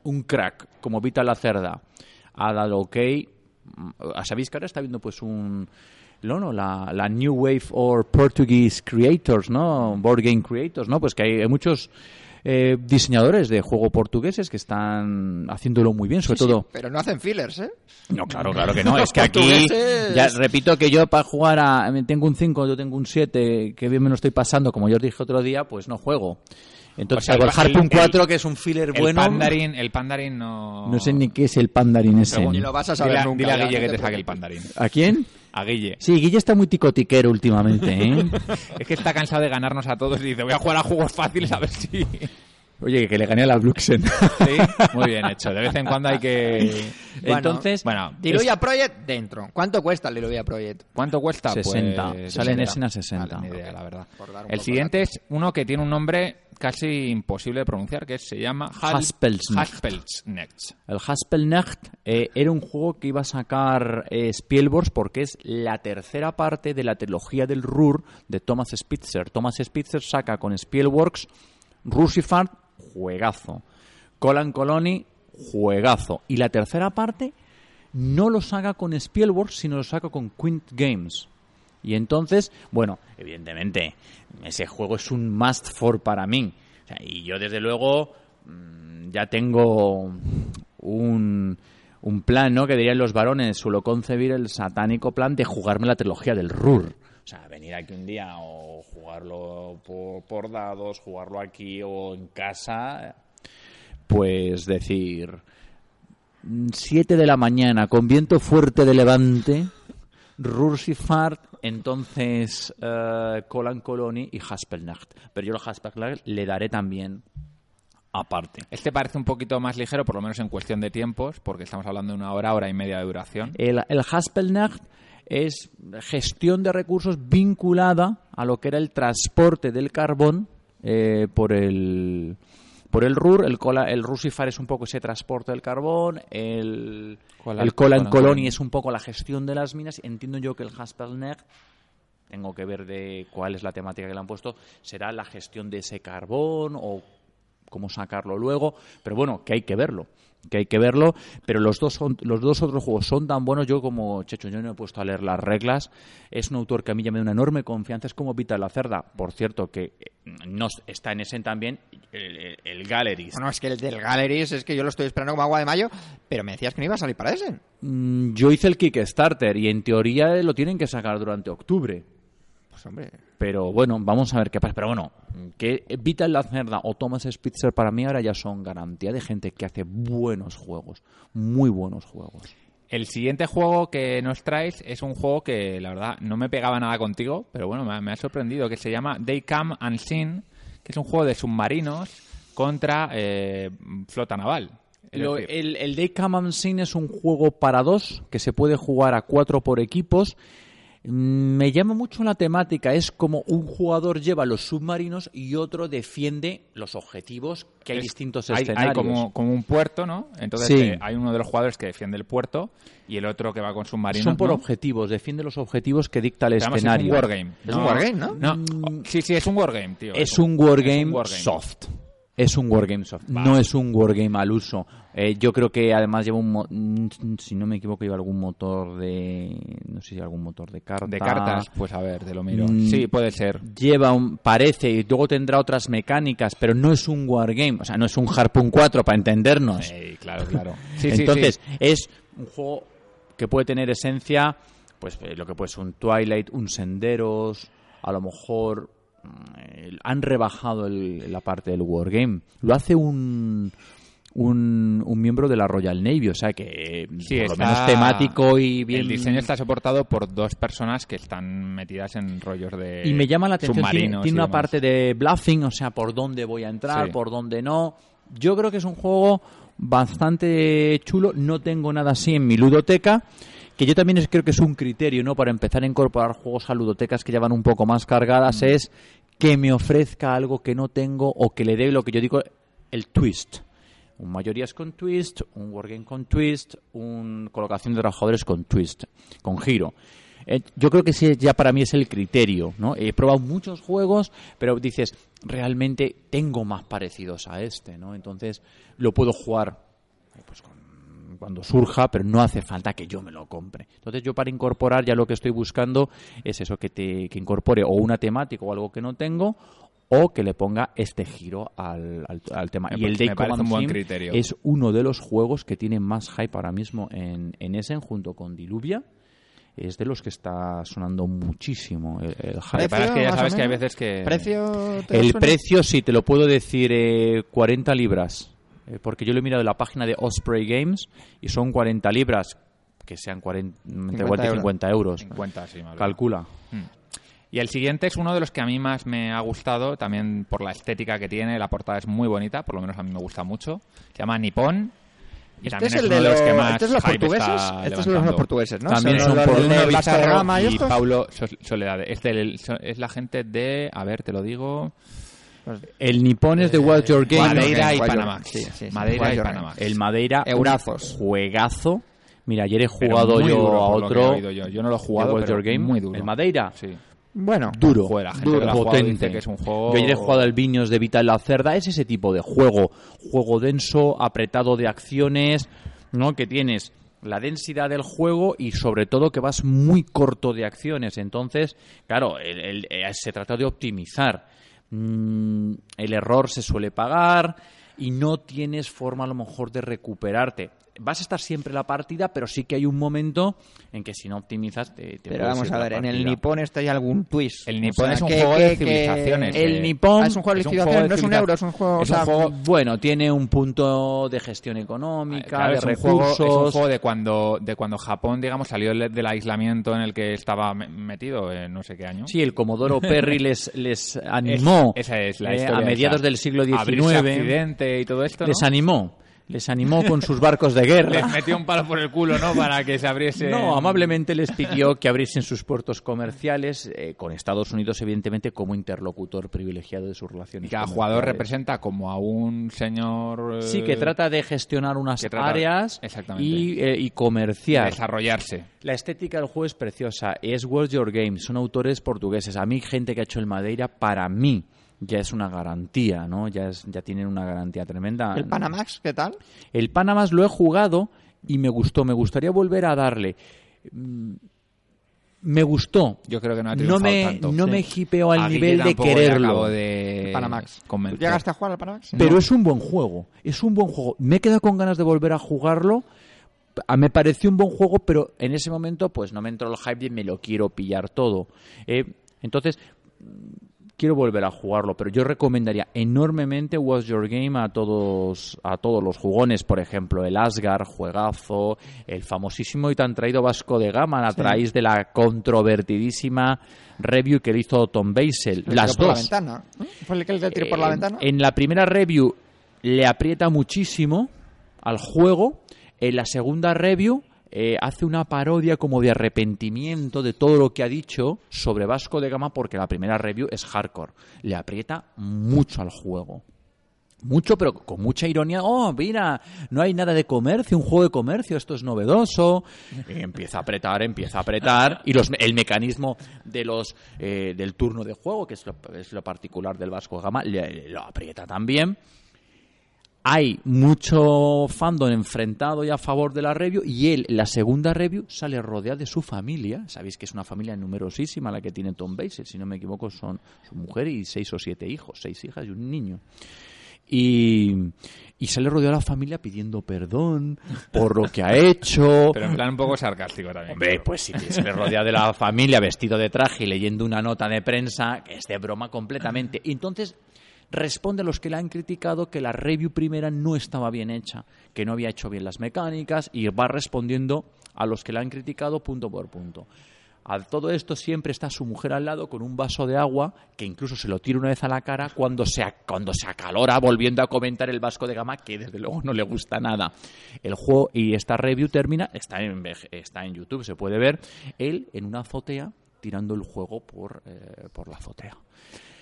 un crack como Vital Lacerda ha dado ok, mm, sabéis que ahora está viendo pues un no, no, la, New Wave or Portuguese Creators, ¿no? Board Game Creators, ¿no? Pues que hay muchos eh, diseñadores de juego portugueses que están haciéndolo muy bien, sobre Sí, sí, todo... pero no hacen fillers, ¿eh? No, claro, claro que no. Es que *laughs* aquí, ya repito que yo para jugar a. Tengo un 5, yo tengo un 7, que bien me lo estoy pasando, como yo os dije otro día, pues no juego. Entonces, O sea, el, el- Harpoon el- 4, que es un filler El bueno. pandarín, el pandarín no... No sé ni qué es el pandarín ese. Ni lo vas a saber dile, a- nunca, dile a Guille que te te saque el pandarín. ¿A quién? A Guille. Sí, Guille está muy ticotiquero últimamente, ¿eh? *laughs* Es que está cansado de ganarnos a todos y dice, voy a jugar a juegos fáciles a ver si... Oye, que le gané a la Bluxen. Sí, muy bien hecho. De vez en cuando hay que... Bueno, Entonces, Bueno, Diluvia Project dentro. ¿Cuánto cuesta el Diluvia Project? ¿cuánto cuesta? 60. Pues, Sale en Escena 60. Vale, ni idea, la verdad. El siguiente es uno que tiene un nombre casi imposible de pronunciar, que se llama Hal- Haspelsnacht. Haspelsnacht. El Haspelnacht eh, era un juego que iba a sacar eh, Spielberg porque es la tercera parte de la trilogía del Ruhr de Thomas Spitzer. Thomas Spitzer saca con Spielworks Rusifart, juegazo. Colan Colony, juegazo. Y la tercera parte no lo saca con Spielberg, sino lo saca con Quint Games. Y entonces, bueno, evidentemente, ese juego es un must for para mí. Y yo, desde luego, mm, ya tengo un, un plan, ¿no? Que dirían los varones, suelo concebir el satánico plan de jugarme la trilogía del Rur. O sea, venir aquí un día o jugarlo por, por dados, jugarlo aquí o en casa. Pues decir, 7 de la mañana con viento fuerte de levante, Rursifart, entonces eh, Colan Colony y Haspelnacht. Pero yo al Haspelnacht le daré también aparte. Este parece un poquito más ligero, por lo menos en cuestión de tiempos, porque estamos hablando de una hora, hora y media de duración. El, el Haspelnacht es gestión de recursos vinculada a lo que era el transporte del carbón eh, por el por el RUR. El, cola, el Rusifar es un poco ese transporte del carbón. El, Cola- el Cola en Colony es un poco la gestión de las minas. Entiendo yo que el Haspelneck tengo que ver de cuál es la temática que le han puesto, será la gestión de ese carbón o cómo sacarlo luego, pero bueno, que hay que verlo, que hay que verlo, pero los dos son, los dos otros juegos son tan buenos, yo como Checho, yo no he puesto a leer las reglas, es un autor que a mí ya me da una enorme confianza, es como Vita la Cerda, por cierto, que eh, no está en ese también el, el, el Galleries. Bueno, es que el del Galleries es que yo lo estoy esperando como agua de mayo, pero me decías que no iba a salir para ese. Mm, Yo hice el Kickstarter y en teoría lo tienen que sacar durante octubre. Pues hombre, Pero bueno, vamos a ver qué pasa. Pero bueno, que Vital Lacerda o Thomas Spitzer para mí ahora ya son garantía de gente que hace buenos juegos, muy buenos juegos. El siguiente juego que nos traes es un juego que la verdad no me pegaba nada contigo, pero bueno, me, ha- me ha sorprendido, que se llama They Come Unseen, que es un juego de submarinos contra eh, flota naval. Lo- el, el Day Come Unseen es un juego para dos que se puede jugar a cuatro por equipos. Mm, Me llama mucho la temática. Es como un jugador lleva los submarinos y otro defiende los objetivos que hay es- distintos hay, hay escenarios. como, como un puerto, ¿no? Entonces Sí. eh, hay uno de los jugadores que defiende el puerto y el otro que va con submarinos. Son por ¿no? objetivos, defiende los objetivos que dicta el escenario. Es un wargame. Es un wargame, ¿no? No, sí, sí, es un wargame, tío. Es un wargame, Es un wargame. soft. Es un wargame soft. No es un wargame al uso. Eh, yo creo que además lleva un, mo- si no me equivoco, lleva algún motor de, no sé si algún motor de cartas. De cartas, pues a ver, te lo miro. Mm. Sí, puede ser. Lleva un, parece, y luego tendrá otras mecánicas, pero no es un wargame, o sea, no es un Harpoon 4 para entendernos. Sí, claro, claro. *laughs* Sí, Entonces, sí. es un juego que puede tener esencia, pues eh, lo que puede ser un Twilight, un Senderos, a lo mejor mm, han rebajado el- la parte del Wargame. Lo hace un, un, un miembro de la Royal Navy, o sea que Sí, por lo menos temático y bien... El diseño está soportado por dos personas que están metidas en rollos de. Y me llama la atención, tiene, una parte de bluffing, o sea, por dónde voy a entrar, Sí. por dónde no. Yo creo que es un juego bastante chulo, no tengo nada así en mi ludoteca, que yo también es- creo que es un criterio, ¿no? Para empezar a incorporar juegos a ludotecas que ya van un poco más cargadas, es que me ofrezca algo que no tengo o que le dé lo que yo digo el twist. Un mayorías con twist, un wargame con twist, un colocación de trabajadores con twist, con giro. Eh, yo creo que ese ya para mí es el criterio, ¿no? He probado muchos juegos, pero dices, realmente tengo más parecidos a este, ¿no? Entonces lo puedo jugar eh, pues con- cuando surja, pero no hace falta que yo me lo compre. Entonces yo para incorporar ya lo que estoy buscando es eso, que, te, que incorpore o una temática o algo que no tengo, o que le ponga este giro al, al- al tema. Y el Day Command un buen criterio. es uno de los juegos que tiene más hype ahora mismo en, en Essen, junto con Diluvia. Es de los que está sonando muchísimo el, el hype. Lo que pasa es que ya sabes que hay veces que. ¿Precio? te El precio, sí, te lo puedo decir, eh, 40 libras. Eh, porque yo lo he mirado en la página de Osprey Games y son 40 libras, que sean 40, entre 40 y euros. 50 euros. 50, sí, más bien. Y el siguiente es uno de los que a mí más me ha gustado, también por la estética que tiene. La portada es muy bonita, por lo menos a mí me gusta mucho. Se llama Nippon. Y Este también es el uno de los los, que más este es los portugueses. Estos son los portugueses, ¿no? También son los por del Vizcarra Bizarro Gama y y estos. Paulo Sol- Soledad. Este el- so- es la gente de, a ver, te lo digo, El nipón es de Wild Your Game. Madeira y Panamax. sí, sí, sí. Madeira y Panamax. El Madeira. Eurazos. Juegazo. Mira, ayer he jugado yo a otro. oído yo. Yo no lo he jugado, pero Your Game. muy duro. El Madeira. Sí. Bueno, Duro, Joder, la gente duro, potente. que es un juego- Yo ayer he jugado al Viños de Vital la Cerda, es ese tipo de juego, juego denso, apretado de acciones, ¿no? Que tienes la densidad del juego y sobre todo que vas muy corto de acciones. Entonces, claro, el- el- eh, se trata de optimizar. Mm, el error se suele pagar y no tienes forma a lo mejor de recuperarte. Vas a estar siempre en la partida, pero sí que hay un momento en que si no optimizas te, te pero vamos a ver, en el nipón este hay algún twist. El O nipón sea, es un que- juego que- de que- civilizaciones. El de- nipón Ah, es un juego de es un civilizaciones, juego de no es un euro, es un juego... o es un sea, juego- Bueno, tiene un punto de gestión económica, Claro, de es, un juego, recursos. es un juego de cuando, de cuando Japón, digamos, salió del aislamiento en el que estaba me- metido en no sé qué año. Sí, el Comodoro *laughs* Perry les, les animó Es- esa es la eh, historia a mediados esa. del siglo Abrirse XIX. accidente y todo esto, ¿no? Les animó. Les animó con sus barcos de guerra. Les metió un palo por el culo, ¿no? Para que se abriese. No, amablemente les pidió que abriesen sus puertos comerciales eh, con Estados Unidos, evidentemente, como interlocutor privilegiado de sus relaciones. Y cada comerciales. jugador representa como a un señor. eh, Sí, que trata de gestionar unas que trata- áreas y, eh, y comerciar. desarrollarse. La estética del juego es preciosa. Es World Your Game. Son autores portugueses. A mí, gente que ha hecho el Madeira, para mí ya es una garantía, ¿no? Ya, es, ya tienen una garantía tremenda. ¿El Panamax qué tal? El Panamás lo he jugado y me gustó. Me gustaría volver a darle. Mm, Me gustó. Yo creo que no ha No me, tanto. no Sí. me hipeó al nivel de quererlo. acabo de El Panamax. convencer. ¿Llegaste a jugar al Panamax? Pero es un buen juego. Es un buen juego. Me he quedado con ganas de volver a jugarlo. Me pareció un buen juego, pero en ese momento pues no me entró el hype de me lo quiero pillar todo. Eh, entonces, quiero volver a jugarlo, pero yo recomendaría enormemente What's Your Game a todos a todos los jugones, por ejemplo, el Asgard, juegazo, el famosísimo y tan traído Vasco de Gama, a través de la controvertidísima review que le hizo Tom Basel. Le Las la dos. ventana. ¿no? ¿Fue el que le tiró por la ventana? En la primera review le aprieta muchísimo al juego. En la segunda review eh, hace una parodia como de arrepentimiento de todo lo que ha dicho sobre Vasco de Gama porque la primera review es hardcore. Le aprieta mucho al juego. Mucho, pero con mucha ironía. Oh, mira, no hay nada de comercio, un juego de comercio, esto es novedoso. Y empieza a apretar, empieza a apretar. Y los, el mecanismo de los eh, del turno de juego, que es lo, es lo particular del Vasco de Gama, le- lo aprieta también. Hay mucho fandom enfrentado y a favor de la review y él, en la segunda review, sale rodeado de su familia. Sabéis que es una familia numerosísima la que tiene Tom Basel, si no me equivoco son su mujer y seis o siete hijos, seis hijas y un niño. Y, y sale rodeado de la familia pidiendo perdón por lo que ha hecho. *laughs* Pero en plan un poco sarcástico también. Hombre, claro. pues si te sale rodeado de la familia vestido de traje y leyendo una nota de prensa, que es de broma completamente. Y entonces responde a los que le han criticado que la review primera no estaba bien hecha, que no había hecho bien las mecánicas y va respondiendo a los que le han criticado punto por punto. A todo esto siempre está su mujer al lado con un vaso de agua que incluso se lo tira una vez a la cara cuando se, cuando se acalora volviendo a comentar el Vasco de Gama que desde luego no le gusta nada. El juego y esta review termina, está en, está en YouTube, se puede ver, él en una azotea tirando el juego por, eh, por la azotea.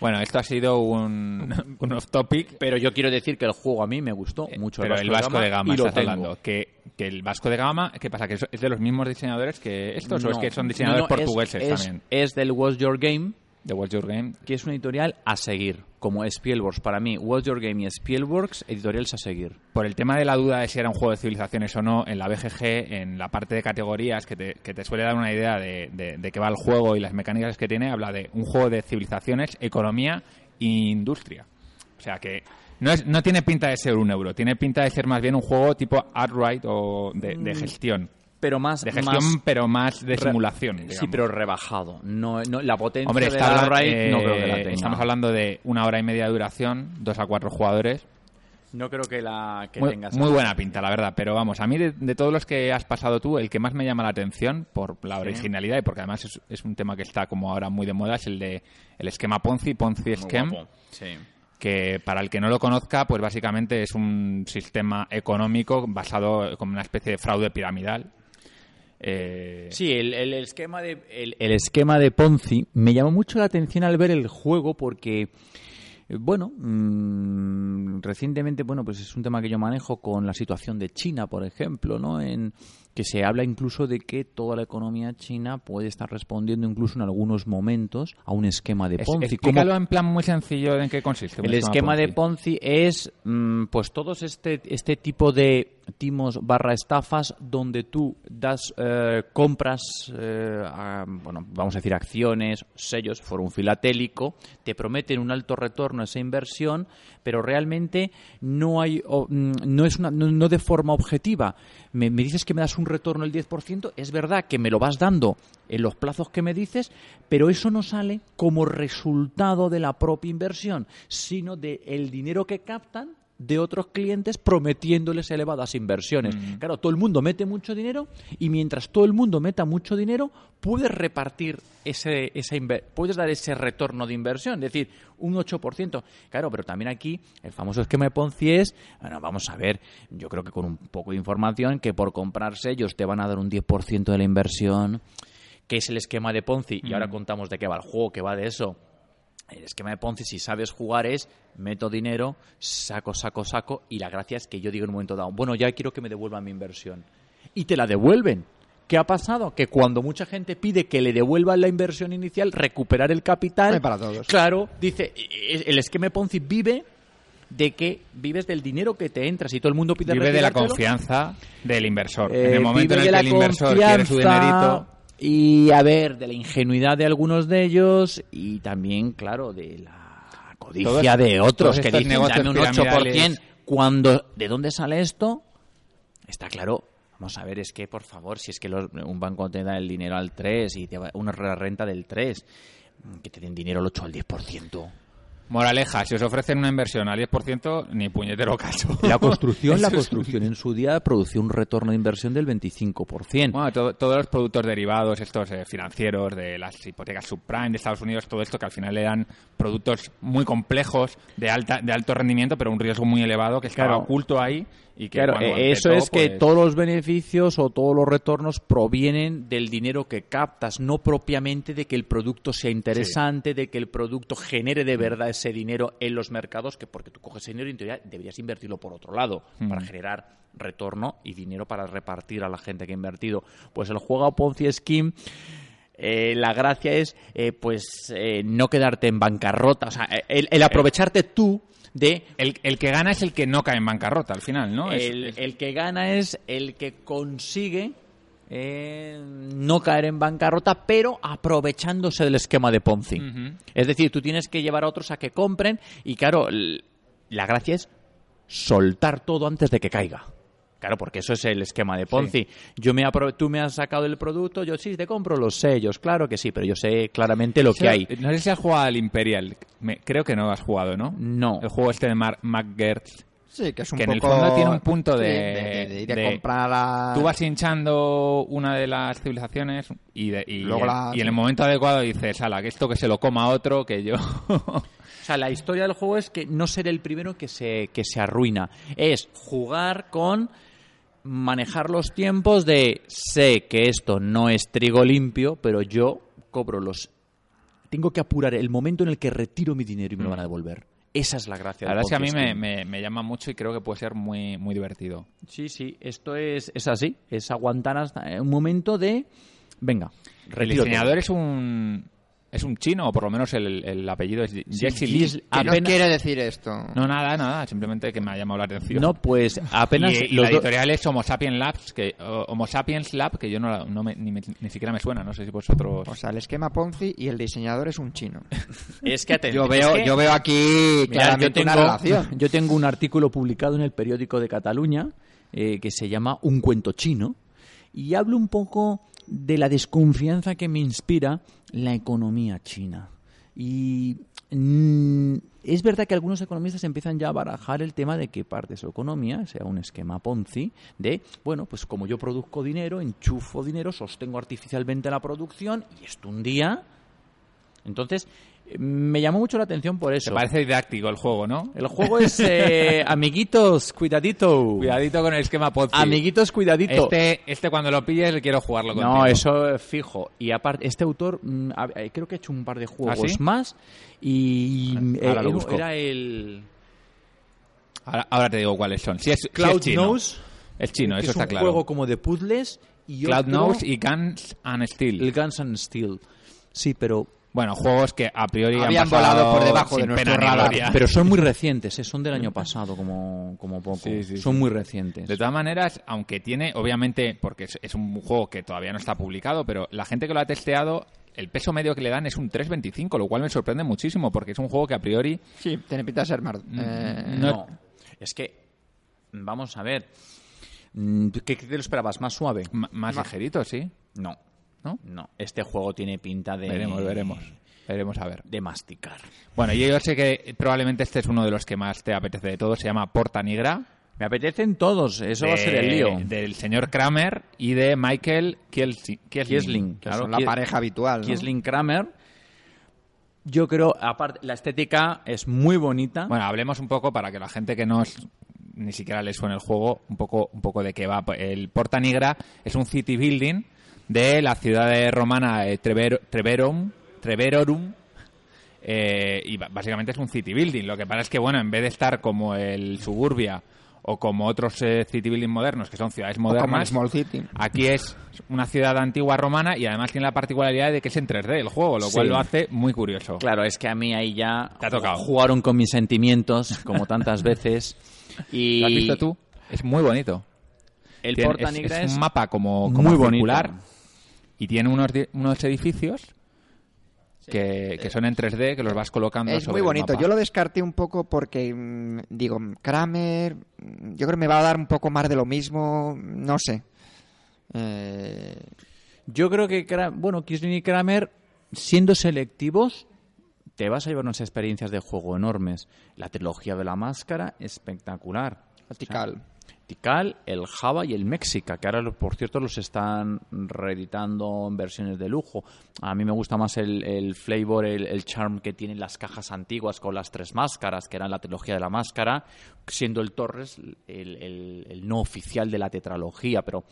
Bueno, esto ha sido un, *laughs* un off topic. Pero yo quiero decir que el juego a mí me gustó mucho. Pero el Vasco de Gama estás tengo. hablando. Que, que el Vasco de Gama, ¿qué pasa? ¿Que es es de los mismos diseñadores que estos o es que son diseñadores no, es- portugueses es, también? Es del What's Your Game, De What's Your Game. que es una editorial a seguir, como Spielworks. Para mí, What's Your Game y Spielworks, editoriales a seguir. Por el tema de la duda de si era un juego de civilizaciones o no, en la BGG, en la parte de categorías, que te, que te suele dar una idea de, de, de qué va el juego y las mecánicas que tiene, habla de un juego de civilizaciones, economía e industria. O sea que no, es, no tiene pinta de ser un euro, tiene pinta de ser más bien un juego tipo Outright o de, de gestión. Pero más... De gestión, más- pero más de simulación. Sí, pero rebajado. No, no, la potencia Hombre, de la Outright no eh, creo que la tenga. estamos hablando de una hora y media de duración, dos a cuatro jugadores. No creo que la que muy, buena pinta, la verdad. Pero vamos, a mí de, de todos los que has pasado tú, el que más me llama la atención por la originalidad y porque además es, es un tema que está como ahora muy de moda, es el de el esquema Ponzi, Ponzi Scheme, Sí. que para el que no lo conozca, pues básicamente es un sistema económico basado como una especie de fraude piramidal. Eh, Sí, el, el esquema de, el, el esquema de Ponzi me llamó mucho la atención al ver el juego porque, eh, bueno, mm, recientemente, bueno, pues es un tema que yo manejo con la situación de China, por ejemplo, ¿no? En que se habla incluso de que toda la economía china puede estar respondiendo incluso en algunos momentos a un esquema de es- Ponzi. explícalo ¿Cómo- en plan muy sencillo en qué consiste. el esquema de Ponzi es, mm, pues todos este, este tipo de timos barra estafas donde tú das, eh, compras, eh, bueno, vamos a decir acciones, sellos, foro un filatélico, te prometen un alto retorno a esa inversión, pero realmente no hay, mm, no es una, no, de forma objetiva. Me, me dices que me das un retorno del 10%, es verdad que me lo vas dando en los plazos que me dices, pero eso no sale como resultado de la propia inversión, sino del dinero que captan de otros clientes prometiéndoles elevadas inversiones. Claro, todo el mundo mete mucho dinero y mientras todo el mundo meta mucho dinero, puedes repartir ese, puedes dar ese retorno de inversión, es decir, un 8%. Claro, pero también aquí el famoso esquema de Ponzi es, bueno, vamos a ver, yo creo que con un poco de información que por comprarse ellos te van a dar un 10% de la inversión, que es el esquema de Ponzi, y ahora contamos de qué va el juego, que va de eso. El esquema de Ponzi, si sabes jugar, es meto dinero, saco, saco, saco, y la gracia es que yo digo en un momento dado, bueno, ya quiero que me devuelvan mi inversión. Y te la devuelven. ¿Qué ha pasado? Que cuando mucha gente pide que le devuelvan la inversión inicial, recuperar el capital. Para todos. Claro, dice, e- el esquema de Ponzi vive de que vives del dinero que te entras y todo el mundo pide Vive de la confianza del inversor. Eh, en el momento en el que el inversor quiere su dinerito, Y a ver, de la ingenuidad de algunos de ellos y también, claro, de la codicia Todos- de otros que dicen dame un 8%. piramidales". Cuando, ¿De dónde sale esto? Está claro. Vamos a ver, es que, por favor, si es que los- un banco te da el dinero al 3 y te va una renta del 3, que te den dinero al 8 al 10%. Moraleja, si os ofrecen una inversión al 10%, ni puñetero caso. La construcción, la construcción en su día produció un retorno de inversión del 25%. Bueno, to- todos los productos derivados, estos eh, financieros, de las hipotecas subprime de Estados Unidos, todo esto que al final eran productos muy complejos, de alta de alto rendimiento, pero un riesgo muy elevado que estaba Claro. oculto ahí y que Claro, eh, eso empezó, es que pues, todos los beneficios o todos los retornos provienen del dinero que captas, no propiamente de que el producto sea interesante, de que el producto genere de verdad ese dinero en los mercados, que porque tú coges ese dinero y en teoría deberías invertirlo por otro lado, para generar retorno y dinero para repartir a la gente que ha invertido. Pues el juego Ponzi Scheme eh, la gracia es eh, pues eh, no quedarte en bancarrota, o sea, el, el aprovecharte tú de el, el que gana es el que no cae en bancarrota al final, ¿no? El, es- el que gana es el que consigue eh, no caer en bancarrota, pero aprovechándose del esquema de Ponzi. Es decir, tú tienes que llevar a otros a que compren y claro, la gracia es soltar todo antes de que caiga. Claro, porque eso es el esquema de Ponzi. Yo me apro- tú me has sacado el producto, yo sí te compro los sellos, claro que sí, pero yo sé claramente lo que hay. No sé si has jugado al Imperial. Me- creo que no has jugado, ¿no? No. El juego este de Mark McGertz. Sí, que es un Que en el fondo tiene un punto de- sí, de, de ir a de- comprar a... Tú vas hinchando una de las civilizaciones y, de- y, Luego la- y en el momento adecuado dices, ala, que esto que se lo coma otro, que yo... *laughs* O sea, la historia del juego es que no ser el primero que se, que se arruina. Es jugar con manejar los tiempos de sé que esto no es trigo limpio, pero yo cobro los... Tengo que apurar el momento en el que retiro mi dinero y me lo van a devolver. Esa es la gracia La verdad es que a mí me, me- me llama mucho y creo que puede ser muy, muy divertido. Sí, sí, esto es, es así. Es aguantar hasta un momento de... Venga, El diseñador todo. es un es un chino, o por lo menos el, el apellido es Jesse Lee. ¿Qué nos apenas- quiere decir esto? No, nada, nada, simplemente que me ha llamado la atención. No, pues apenas... y, y los la do- editorial es Homo Sapiens Labs, que, Homo Sapiens Lab, que yo no, la- no me- ni, me- ni siquiera me suena, no sé si vosotros... O sea, el esquema Ponzi y el diseñador es un chino. *laughs* Es que atención, Yo veo, es que- yo veo aquí Mirad, yo claramente tengo, una relación. *laughs* yo tengo un artículo publicado en el periódico de Cataluña eh, que se llama Un cuento chino y hablo un poco de la desconfianza que me inspira la economía china. Y mm, es verdad que algunos economistas empiezan ya a barajar el tema de que parte de su economía sea un esquema Ponzi de, bueno, pues como yo produzco dinero, enchufo dinero, sostengo artificialmente la producción y esto un día... Entonces, me llamó mucho la atención por eso. Te parece didáctico el juego, ¿no? El juego es eh, *laughs* amiguitos, cuidadito. Cuidadito con el esquema Ponzi. Amiguitos, cuidadito. Este, este cuando lo pilles le quiero jugarlo contigo. no, eso es fijo. Y aparte, este autor mm, eh, creo que ha hecho un par de juegos ¿Ah, sí? más y eh, Ahora lo era- busco. era el Ahora, ahora te digo cuáles son. Si es, si Cloud es chino. Knows. Es chino, eso es está un claro. juego como de puzzles y Cloud otro, Knows y Guns and Steel. el Guns and Steel. Sí, pero Bueno, juegos que a priori Habían han volado por debajo de nuestro radar. pero son muy *laughs* recientes, eh, son del año pasado como, como poco. Sí, sí, son sí. muy recientes. De todas maneras, aunque tiene, obviamente, porque es, es un juego que todavía no está publicado, pero la gente que lo ha testeado, el peso medio que le dan es un 3.25, lo cual me sorprende muchísimo, porque es un juego que a priori... Sí, tiene pinta de ser más... Mm, eh, No, es que, vamos a ver, Mm, ¿qué, qué te lo esperabas? ¿Más suave? m- Más ligerito, sí. No, ¿No? no. Este juego tiene pinta de... Veremos, veremos. Veremos a ver. de masticar. Bueno, yo sé que probablemente este es uno de los que más te apetece de todos. Se llama Porta Negra. Me apetecen todos, eso va a ser el lío. Del señor Kramer y de Michael Kiesling. Kiesling, claro, son la Kies- pareja habitual. ¿no? Kiesling Kramer. Yo creo, aparte, la estética es muy bonita. Bueno, hablemos un poco para que la gente que no es- ni siquiera le suene el juego, un poco, un poco de qué va. El Porta Nigra es un city building de la ciudad romana de Trever- Treverum, Treverorum, eh, y básicamente es un city building. Lo que pasa es que, bueno, en vez de estar como el Suburbia o como otros eh, city building modernos, que son ciudades modernas, Small City. Aquí es una ciudad antigua romana y además tiene la particularidad de que es en 3D el juego, lo cual Sí. lo hace muy curioso. Claro, es que a mí ahí ya Te ha tocado. jugaron con mis sentimientos, como tantas *laughs* veces. Y ¿Lo has visto tú? Es muy bonito. El Porta es, Negra es es un mapa como, como muy bonito. Y tiene unos, unos edificios que, que son en 3D que los vas colocando Es sobre muy el bonito. mapa. Yo lo descarté un poco porque, mm, digo, Kramer, yo creo que me va a dar un poco más de lo mismo, no sé. Eh, Yo creo que, bueno, Kiesling y Kramer, siendo selectivos, te vas a llevar unas experiencias de juego enormes. La trilogía de la máscara, espectacular. Tikal. El Java y el Méxica, que ahora, por cierto, los están reeditando en versiones de lujo. A mí me gusta más el, flavor, el, charm que tienen las cajas antiguas con las tres máscaras, que eran la trilogía de la máscara, siendo el Torres el no oficial de la tetralogía. Pero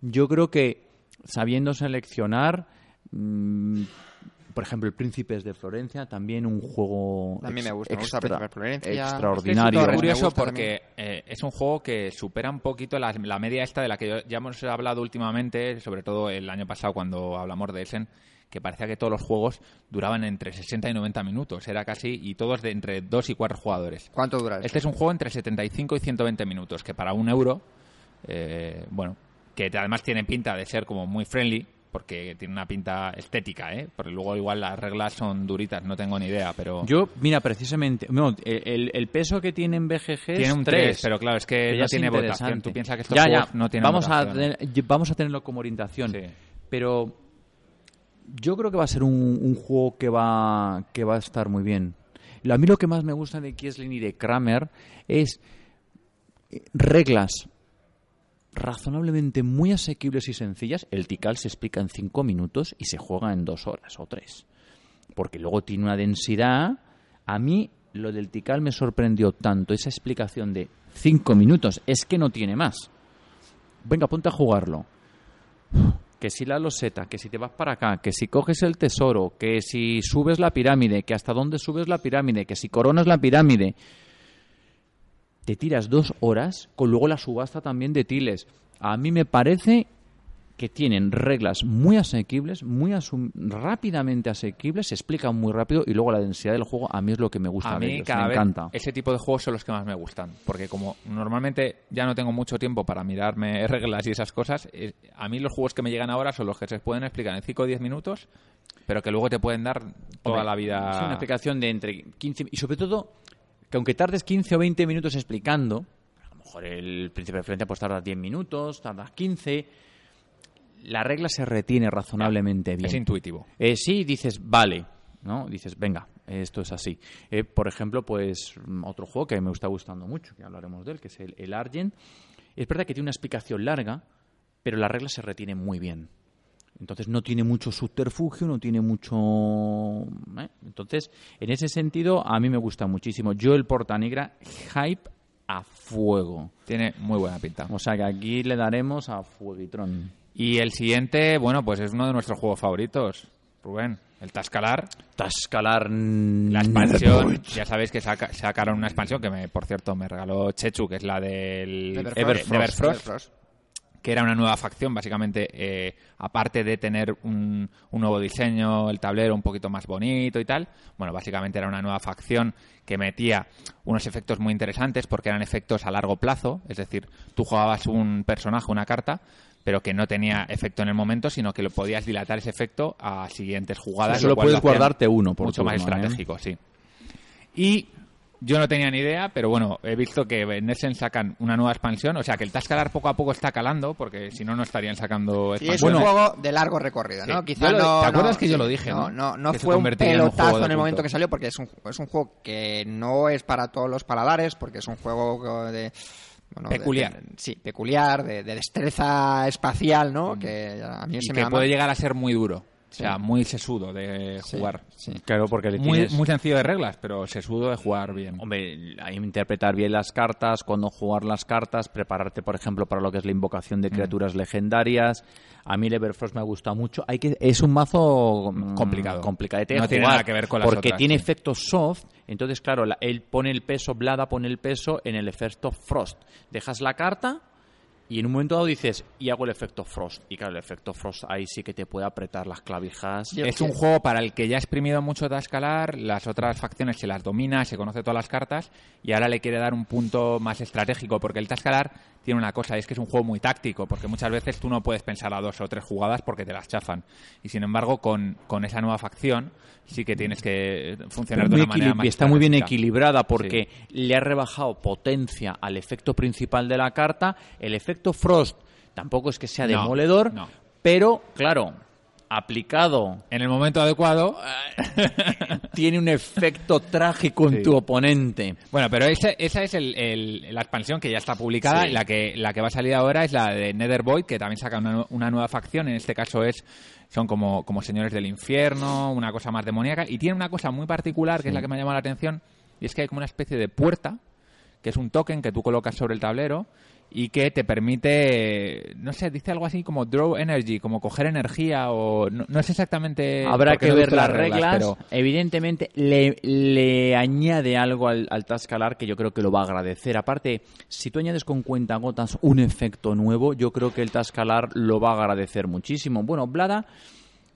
yo creo que sabiendo seleccionar, mm, por ejemplo, el Príncipes de Florencia, también un juego A mí me ex- gusta, me gusta extra- Príncipes de Florencia. Es extraordinario. Me curioso porque eh, es un juego que supera un poquito la, la media esta de la que ya hemos hablado últimamente, sobre todo el año pasado cuando hablamos de Essen, que parecía que todos los juegos duraban entre 60 y 90 minutos. Era casi, y todos de entre 2 y 4 jugadores. ¿Cuánto dura? Este es un juego entre 75 y 120 minutos, que para un euro, eh, bueno, que además tiene pinta de ser como muy friendly, porque tiene una pinta estética, ¿eh? Porque luego igual las reglas son duritas, no tengo ni idea, pero... Yo, mira, precisamente, no, el, el peso que tiene en BGG tiene un 3, 3, pero claro, es que ya no tiene votación. Tú piensas que estos ya, ya. no tienen vamos votación. A tener- vamos a tenerlo como orientación. Sí. Pero yo creo que va a ser un, un juego que va, que va a estar muy bien. A mí lo que más me gusta de Kiesling y de Kramer es eh, reglas razonablemente muy asequibles y sencillas. El Tikal se explica en cinco minutos y se juega en dos horas o tres. Porque luego tiene una densidad. A mí lo del Tikal me sorprendió tanto, esa explicación de cinco minutos. Es que no tiene más. Venga, ponte a jugarlo. Que si la loseta, que si te vas para acá, que si coges el tesoro, que si subes la pirámide, que hasta dónde subes la pirámide, que si coronas la pirámide. Te tiras dos horas con luego la subasta también de tiles. A mí me parece que tienen reglas muy asequibles, muy asum- rápidamente asequibles, se explican muy rápido y luego la densidad del juego a mí es lo que me gusta A mí ellos, cada me vez encanta. ese tipo de juegos son los que más me gustan, porque como normalmente ya no tengo mucho tiempo para mirarme *laughs* reglas y esas cosas, eh, a mí los juegos que me llegan ahora son los que se pueden explicar en 5 o 10 minutos, pero que luego te pueden dar toda Hombre, la vida... Es una explicación de entre 15 y sobre todo que aunque tardes 15 o 20 minutos explicando, a lo mejor el príncipe de Florencia pues tardas 10 minutos, tardas 15, la regla se retiene razonablemente bien. Es intuitivo. Eh, sí, dices, vale, ¿no? Dices, venga, esto es así. Eh, por ejemplo, pues otro juego que me está gustando mucho, que hablaremos de él, que es el, el Argent. Es verdad que tiene una explicación larga, pero la regla se retiene muy bien. Entonces no tiene mucho subterfugio, no tiene mucho... ¿eh? Entonces, en ese sentido, a mí me gusta muchísimo. Yo el Porta Negra, hype a fuego. Tiene muy buena pinta. O sea que aquí le daremos a fueguitrón. Y el siguiente, bueno, pues es uno de nuestros juegos favoritos, Rubén, el Tascalar. Tascalar... La expansión, ya sabéis que saca- sacaron una expansión que, me, por cierto, me regaló Chechu, que es la del Everfrost. Everfrost, Everfrost. Everfrost. Que era una nueva facción, básicamente, eh, aparte de tener un, un nuevo diseño, el tablero un poquito más bonito y tal, bueno, básicamente era una nueva facción que metía unos efectos muy interesantes porque eran efectos a largo plazo, es decir, tú jugabas un personaje, una carta, pero que no tenía efecto en el momento, sino que lo podías dilatar ese efecto a siguientes jugadas. Solo lo puedes guardarte uno por Mucho más ¿eh? estratégico, sí. Y Yo no tenía ni idea, pero bueno, he visto que en Essen sacan una nueva expansión, o sea que el Tascalar poco a poco está calando, porque si no, no estarían sacando Sí, es un juego de largo recorrido, ¿no? Sí. Quizá Yo lo- no, ¿te acuerdas no, que yo sí, lo dije, no? No, no Que se fue un convertiría en un pelotazo juego de en el momento que salió, porque es un, es un juego que no es para todos los paladares, porque es un juego de... bueno, de- Peculiar. de- sí, peculiar, de, de destreza espacial, ¿no? Que a mí y se que me da puede llegar a ser muy duro, o Sí. sea, muy sesudo de jugar. sí. Claro, porque le Muy, tienes... muy sencillo de reglas, pero sesudo de jugar bien. Hombre, hay que interpretar bien las cartas, cuándo jugar las cartas, prepararte, por ejemplo, para lo que es la invocación Mm. de criaturas legendarias. A mí el Everfrost me gusta mucho. Hay que es un mazo mm, Complicado. complicadete de No tiene jugar, nada que ver con las porque otras, tiene sí. efectos soft. Entonces, claro, la- él pone el peso, Blada pone el peso en el efecto Frost. Dejas la carta y en un momento dado dices, y hago el efecto Frost. Y claro, el efecto Frost ahí sí que te puede apretar las clavijas. Yo- Es un juego para el que ya ha exprimido mucho Tascalar, las otras facciones se las domina, se conoce todas las cartas y ahora le quiere dar un punto más estratégico porque el Tascalar tiene una cosa, es que es un juego muy táctico porque muchas veces tú no puedes pensar a dos o tres jugadas porque te las chafan y sin embargo con, con esa nueva facción sí que tienes que funcionar de una manera más está muy bien equilibrada porque le ha rebajado potencia al efecto principal de la carta. El efecto Frost tampoco es que sea No, demoledor, no. pero claro, aplicado En el momento adecuado *laughs* tiene un efecto trágico en Sí. tu oponente. Bueno, pero esa, esa es el- el- la expansión que ya está publicada. Sí. La, que, la que va a salir ahora es la de Nethervoid, que también saca una, una nueva facción. En este caso es son como, como señores del infierno, una cosa más demoníaca. Y tiene una cosa muy particular, que es la que me ha llamado la atención, y es que hay como una especie de puerta, que es un token que tú colocas sobre el tablero y que te permite, no sé, dice algo así como draw energy, como coger energía o no, no es exactamente... Habrá que no ver las reglas. pero Evidentemente, le, le añade algo al, al Tascalar que yo creo que lo va a agradecer. Aparte, si tú añades con cuentagotas un efecto nuevo, yo creo que el Tascalar lo va a agradecer muchísimo. Bueno, Blada,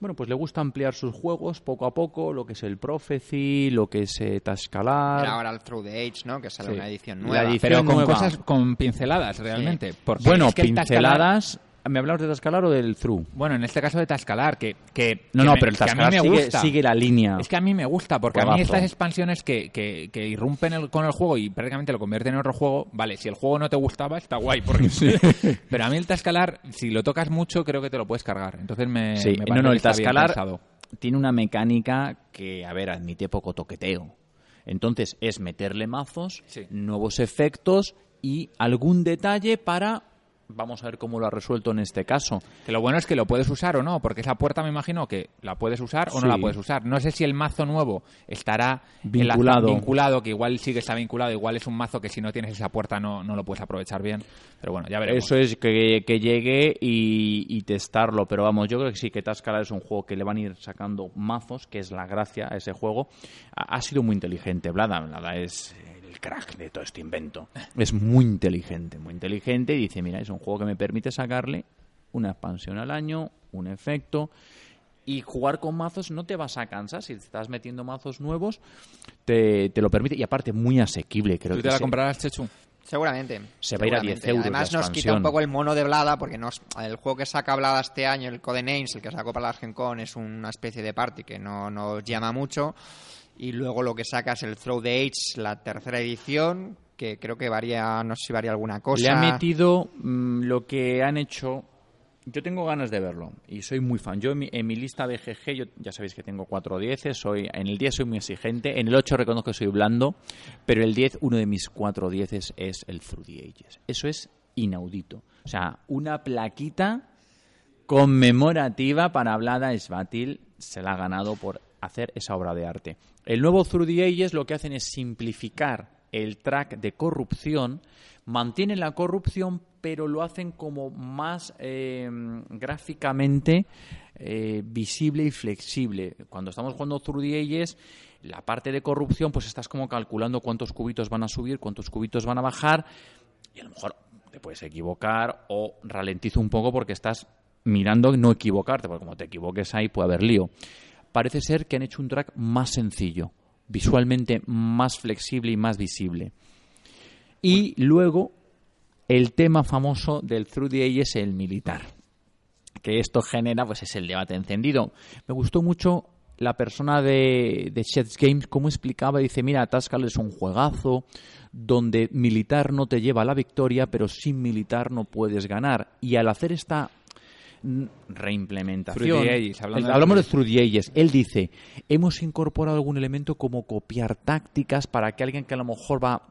bueno, pues le gusta ampliar sus juegos poco a poco, lo que es el Prophecy, lo que es eh, Tascalar. Ahora el Through the Age, ¿no? Que sale Sí. una edición nueva. edición pero con nueva. cosas con pinceladas realmente. Porque Bueno, es que el Tascalar- pinceladas. ¿Me hablamos de Tascalar o del Through? bueno, en este caso de Tascalar, que, que, No, que no, me- pero el que a mí Tascalar me sigue, gusta. sigue la línea. Es que a mí me gusta, porque a mí estas expansiones que, que, que irrumpen el- con el juego y prácticamente lo convierten en otro juego, vale, si el juego no te gustaba, está guay, porque *laughs* pero a mí el Tascalar, si lo tocas mucho, creo que te lo puedes cargar. Entonces me, Sí, me no, parece no, que el bien Tascalar tiene una mecánica que, a ver, admite poco toqueteo. Entonces es meterle mazos, Sí. nuevos efectos y algún detalle para... Vamos a ver cómo lo ha resuelto en este caso. Que lo bueno es que lo puedes usar o no, porque esa puerta me imagino que la puedes usar o no la puedes usar. No sé si el mazo nuevo estará Vinculado. vinculado, que igual sí que está vinculado, igual es un mazo que si no tienes esa puerta no, no lo puedes aprovechar bien. Pero bueno, ya veremos. Eso es que, que llegue y, y testarlo. Pero vamos, yo creo que sí, que Tascalar es un juego que le van a ir sacando mazos, que es la gracia a ese juego. Ha, ha sido muy inteligente, Blada. Blada es crack de todo este invento. Es muy inteligente, muy inteligente. Y dice, mira, es un juego que me permite sacarle una expansión al año, un efecto. Y jugar con mazos no te vas a cansar. Si estás metiendo mazos nuevos, te, te lo permite. Y aparte, muy asequible. Creo ¿Tú que te la se- comprarás, Chechu? Seguramente. Se va a ir a 10 seguramente. euros Además la nos quita un poco el mono de Blada porque nos, el juego que saca Blada este año, el Codenames, el que sacó para la Gen Con, es una especie de party que no nos llama mucho. Y luego lo que saca es el Throw the Age, la tercera edición, que creo que varía, no sé si varía alguna cosa. Le ha metido mm, lo que han hecho. Yo tengo ganas de verlo y soy muy fan. Yo en mi, en mi lista BGG, yo, ya sabéis que tengo cuatro 10, soy, en el 10 soy muy exigente, en el 8 reconozco que soy blando, pero el 10, uno de mis cuatro 10 es el Through the Ages. Eso es inaudito. O sea, una plaquita conmemorativa para Blada Svatil se la ha ganado por hacer esa obra de arte. El nuevo Through the Ages lo que hacen es simplificar el track de corrupción, mantienen la corrupción, pero lo hacen como más eh, gráficamente eh, visible y flexible. Cuando estamos jugando Through the Ages, la parte de corrupción, pues estás como calculando cuántos cubitos van a subir, cuántos cubitos van a bajar, y a lo mejor te puedes equivocar o ralentizo un poco porque estás mirando no equivocarte, porque como te equivoques ahí puede haber lío. Parece ser que han hecho un track más sencillo, visualmente más flexible y más visible. Y luego el tema famoso del Through the Ages, el militar. Que esto genera, pues es el debate encendido. Me gustó mucho la persona de, de Sheds Games, cómo explicaba, dice, mira, Tascal es un juegazo donde militar no te lleva a la victoria, pero sin militar no puedes ganar. Y al hacer esta reimplementación, hablamos de Ages, él dice, hemos incorporado algún elemento como copiar tácticas para que alguien que a lo mejor va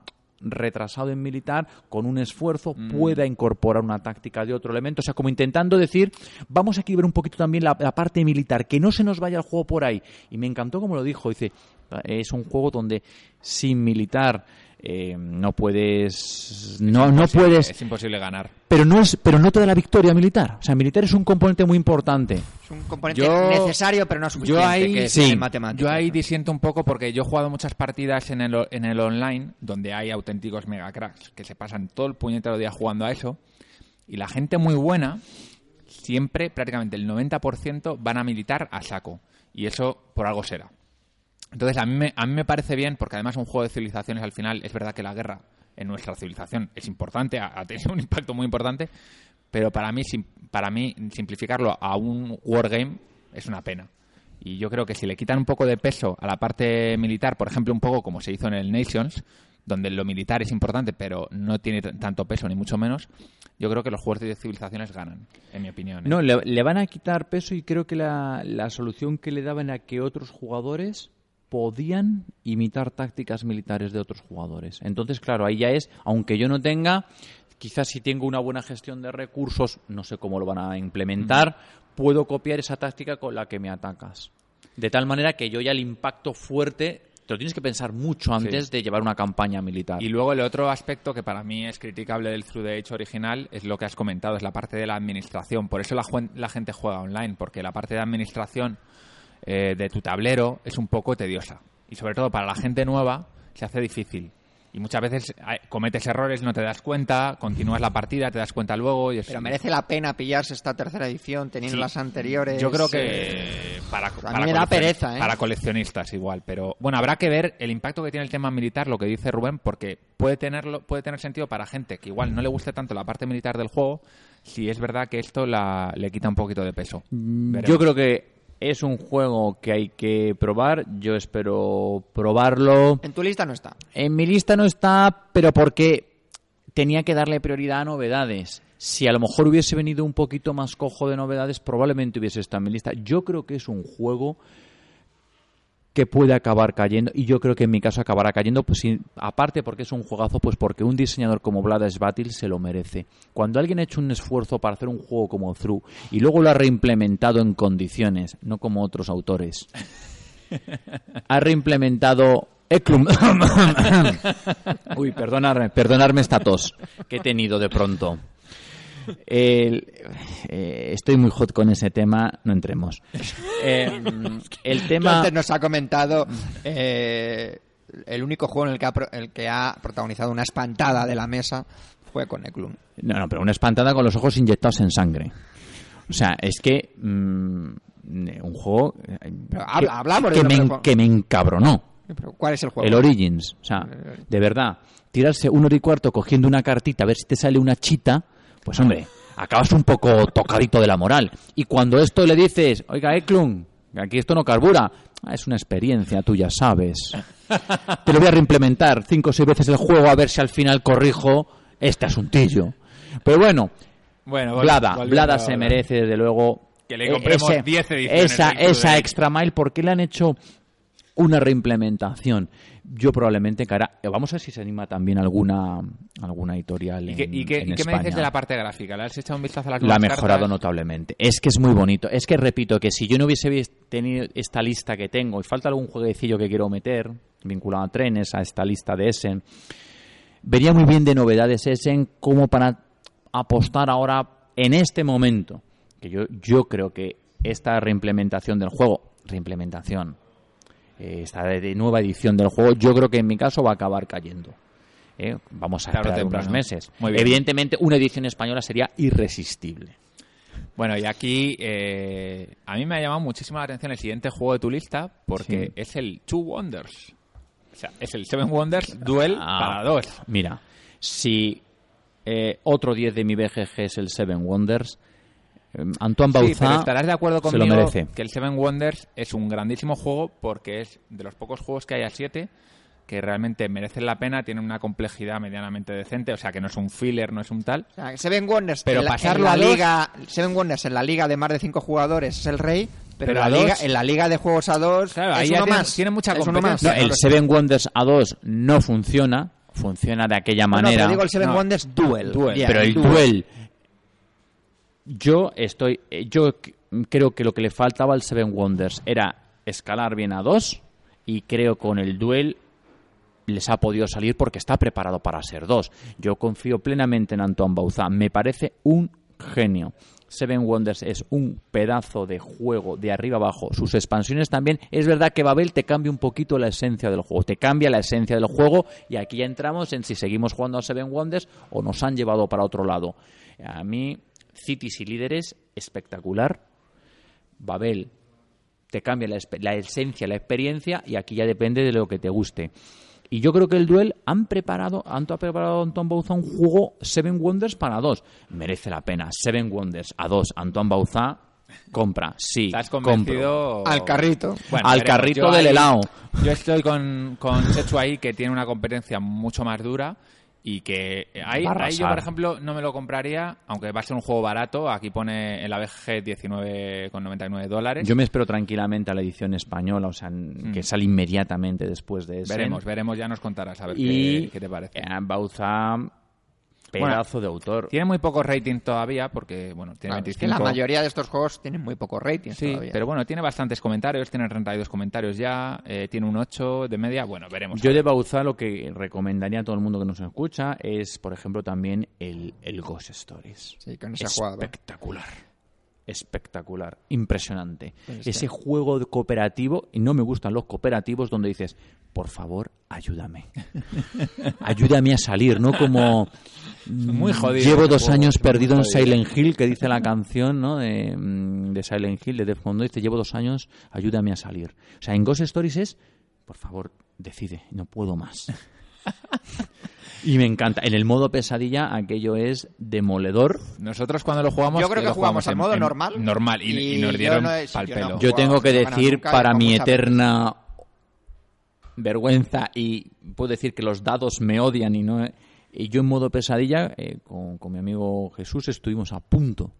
retrasado en militar, con un esfuerzo, Mm. pueda incorporar una táctica de otro elemento. O sea, como intentando decir, vamos a equilibrar un poquito también la, la parte militar, que no se nos vaya el juego por ahí. Y me encantó como lo dijo. Dice, es un juego donde sin militar eh, no puedes... No, no puedes... Es imposible ganar. Pero no, es, pero no te da la victoria militar. O sea, militar es un componente muy importante. Es un componente Yo- necesario, pero no suficiente. Yo ahí, que es sí, yo ahí disiento un poco porque yo he jugado muchas partidas en el, en el online donde hay auténticos mega cracks que se pasan todo el puñetero día jugando a eso y la gente muy buena siempre, prácticamente el 90% van a militar a saco y eso por algo será. Entonces a mí, me, a mí me parece bien porque además un juego de civilizaciones al final es verdad que la guerra en nuestra civilización es importante, ha, tenido un impacto muy importante, pero para mí, sim- para mí simplificarlo a un wargame es una pena. Y yo creo que si le quitan un poco de peso a la parte militar, por ejemplo, un poco como se hizo en el Nations, donde lo militar es importante, pero no tiene tanto peso, ni mucho menos, yo creo que los juegos de civilizaciones ganan, en mi opinión. ¿eh? No, le, le van a quitar peso y creo que la, la solución que le daban a que otros jugadores podían imitar tácticas militares de otros jugadores. Entonces, claro, ahí ya es, aunque yo no tenga, quizás si tengo una buena gestión de recursos, no sé cómo lo van a implementar, puedo copiar esa táctica con la que me atacas. De tal manera que yo ya el impacto fuerte, te lo tienes que pensar mucho antes de llevar una campaña militar. Y luego el otro aspecto que para mí es criticable del Through the Age original es lo que has comentado, es la parte de la administración. Por eso la gente juega online, porque la parte de administración eh, de tu tablero es un poco tediosa. Y sobre todo para la gente nueva se hace difícil. Y muchas veces eh, cometes errores, no te das cuenta, continúas la partida, te das cuenta luego. Y es, Pero merece la pena pillarse esta tercera edición teniendo Sí. las anteriores. Yo creo eh, que para, mí para me da pereza, ¿eh? para coleccionistas igual, pero bueno, habrá que ver el impacto que tiene el tema militar, lo que dice Rubén, porque puede tenerlo, puede tener sentido para gente que igual no le guste tanto la parte militar del juego, si es verdad que esto la, le quita un poquito de peso. Veremos. Yo creo que es un juego que hay que probar. Yo espero probarlo. En tu lista no está. En mi lista no está, pero porque tenía que darle prioridad a novedades. Si a lo mejor hubiese venido un poquito más cojo de novedades, probablemente hubiese estado en mi lista. Yo creo que es un juego que puede acabar cayendo y yo creo que en mi caso acabará cayendo pues sí, aparte porque es un juegazo pues porque un diseñador como Vladas Battle se lo merece. Cuando alguien ha hecho un esfuerzo para hacer un juego como Through y luego lo ha reimplementado en condiciones no como otros autores ha reimplementado Eklum *laughs* uy perdonarme perdonarme esta tos que he tenido de pronto el- eh, estoy muy hot con ese tema, no entremos. *laughs* Eh, el tema. Antes nos ha comentado eh, el único juego en el que, ha, pro- el que ha protagonizado una espantada de la mesa fue con Eklund. No, no, pero una espantada con los ojos inyectados en sangre. O sea, es que. mm, un juego. que- habla- hablamos de que, me, que en- juego. que me encabronó. Pero, ¿Cuál es el juego? El Origins. O sea, de verdad. Tirarse una hora y cuarto cogiendo una cartita a ver si te sale una chita. Pues hombre, acabas un poco tocadito de la moral. Y cuando esto le dices, oiga, Eklund, aquí esto no carbura. "Ah, es una experiencia, tú ya sabes. *laughs* Te lo voy a reimplementar cinco o seis veces el juego a ver si al final corrijo este asuntillo. Pero bueno, Bueno, Blada, Blada se merece desde luego Que le eh, compremos ese- 10 ediciones esa, esa extra mile porque le han hecho una reimplementación. Yo probablemente cara, vamos a ver si se anima también alguna alguna editorial ¿Y en, y en y qué me dices de la parte gráfica? ¿Le has echado un vistazo a las La ha mejorado cartas? notablemente. Es que es muy bonito. Es que repito que si yo no hubiese tenido esta lista que tengo y falta algún jueguecillo que quiero meter vinculado a trenes, a esta lista de Essen, vería muy bien de novedades Essen como para apostar ahora en este momento. Que yo, yo creo que esta reimplementación del juego, reimplementación, esta de, nueva edición del juego, yo creo que en mi caso va a acabar cayendo. Eh, Vamos a Tarde o esperar unos meses. Muy bien. Evidentemente, una edición española sería irresistible. Bueno, y aquí eh, a mí me ha llamado muchísimo la atención el siguiente juego de tu lista porque Sí. es el Two Wonders. O sea, es el Seven Wonders Duel Ah, para dos. Mira, si eh, otro 10 de mi BGG es el Seven Wonders, Eh, Antoine Sí, Bauzá pero estarás de acuerdo se conmigo lo merece. que el Seven Wonders es un grandísimo juego porque es de los pocos juegos que hay a 7 que realmente merecen la pena, tienen una complejidad medianamente decente, o sea que no es un filler, no es un tal. O sea, Seven Wonders Pero en la, pasarlo en la a dos- liga, Seven Wonders en la liga de más de cinco jugadores es el rey, pero, Pero en, a la liga, dos- en la liga de juegos a dos Claro, es uno tiene- más. tiene mucha Es uno más. No, el. Seven Wonders A2 no funciona, funciona de aquella No, no, manera. pero digo el Seven No. Wonders Duel. Pero el Duel. duel yo estoy eh, yo creo que lo que le faltaba al Seven Wonders era escalar bien a dos y creo con el duel les ha podido salir porque está preparado para ser dos. Yo confío plenamente en Antoine Bauzá. Me parece un genio. Seven Wonders es un pedazo de juego de arriba abajo. Sus expansiones también. Es verdad que Babel te cambia un poquito la esencia del juego. Te cambia la esencia del juego y aquí ya entramos en si seguimos jugando a Seven Wonders o nos han llevado para otro lado. A mí, Cities y Líderes, espectacular. Babel te cambia la, esencia, la experiencia y aquí ya depende de lo que te guste. Y yo creo que el Duel han preparado, han preparado Antoine Bauzá un juego Seven Wonders para dos. Merece la pena. Seven Wonders a dos. Antoine Bauzá compra. Sí, ¿Estás compro. convencido? Al carrito. Bueno, Al veremos. carrito Yo del ahí- helado. Yo estoy con, con Setsu ahí, que tiene una competencia mucho más dura y que ahí, yo, por ejemplo, no me lo compraría, aunque va a ser un juego barato. Aquí pone en la BGG 19,99 dólares. Yo me espero tranquilamente a la edición española, o sea, que sale inmediatamente después de. Mm. Veremos, veremos, ya nos contarás a ver Y qué, qué te parece. eh, Pedazo de autor. Tiene muy poco rating todavía, porque, bueno, tiene Claro, es 25. que la mayoría de estos juegos tienen muy poco rating Sí, todavía. pero bueno, tiene bastantes comentarios, tiene 32 comentarios ya, eh, tiene un 8 de media, bueno, veremos. Yo de Bauzá lo que recomendaría a todo el mundo que nos escucha es, por ejemplo, también el, el Ghost Stories. Sí, con jugado. Espectacular. Espectacular. Impresionante. Pues Ese juego de cooperativo, y no me gustan los cooperativos donde dices, por favor, ayúdame. *laughs* ayúdame a salir, ¿no? Como... muy jodidos Llevo los dos años perdido en. Silent Hill, que dice la canción, ¿no? De, mm, de Silent Hill, de Def Mundo, dice, llevo dos años, ayúdame a salir. O sea, en Ghost Stories es, por favor, decide, no puedo más. *laughs* y me encanta. En el modo pesadilla, aquello es demoledor. Nosotros cuando lo jugamos... Yo creo que lo jugamos en- modo en- normal. Normal, y, y Y nos yo dieron no pal yo no pelo. Yo tengo que decir, nunca, para mi a eterna vergüenza, y puedo decir que los dados me odian y no... Y yo en modo pesadilla, eh, con, con mi amigo Jesús, estuvimos a punto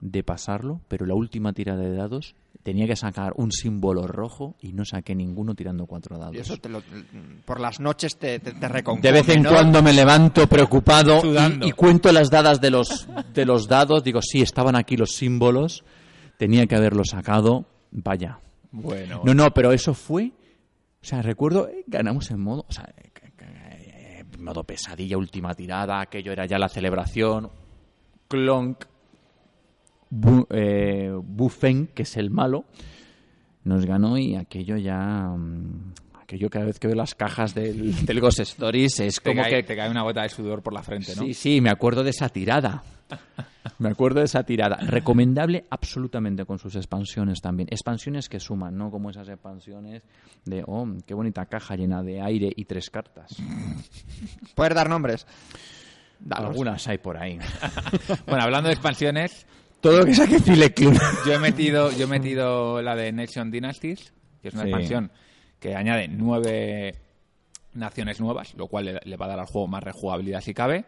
de pasarlo, pero la última tirada de dados tenía que sacar un símbolo rojo y no saqué ninguno tirando cuatro dados. Y eso te lo- por las noches te, te, te De vez en ¿no? cuando me levanto preocupado y, y cuento las dadas de los, de los dados. Digo, sí, estaban aquí los símbolos. Tenía que haberlo sacado. Vaya. Bueno, No, no, pero eso fue. O sea, recuerdo, eh, ganamos en modo. O sea, eh, eh, modo pesadilla, última tirada. Aquello era ya la celebración. Clonk. Bu, eh, Bufen, que es el malo, nos ganó y aquello ya. mm, Aquello cada vez que veo las cajas del, *laughs* del Ghost Stories es te, como cae, que te cae una gota de sudor por la frente, ¿no? Sí, sí, me acuerdo de esa tirada. Me acuerdo de esa tirada. Recomendable absolutamente con sus expansiones también. Expansiones que suman, ¿no? Como esas expansiones de, oh, qué bonita caja llena de aire y tres cartas. ¿Puedes dar nombres? Dalos. Algunas hay por ahí. *laughs* Bueno, hablando de expansiones, Todo *laughs* lo que saque Club. yo he metido, yo he metido la de Nation Dynasties, que es una Sí. expansión que añade nueve naciones nuevas, lo cual le, le va a dar al juego más rejugabilidad si cabe.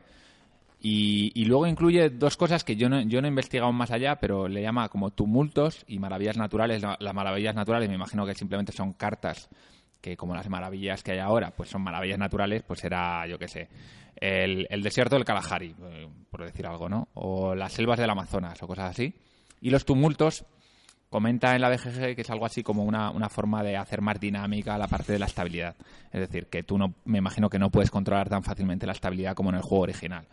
Y, y luego incluye dos cosas que yo no, yo no he investigado más allá, pero le llama como tumultos y maravillas naturales. La- Las maravillas naturales me imagino que simplemente son cartas que como las maravillas que hay ahora, pues son maravillas naturales, pues será, yo qué sé, el, el desierto del Kalahari, eh, por decir algo, ¿no? O las selvas del Amazonas o cosas así. Y los tumultos, comenta en la BGG que es algo así como una, una forma de hacer más dinámica la parte de la estabilidad. Es decir, que tú no, me imagino que no puedes controlar tan fácilmente la estabilidad como en el juego original.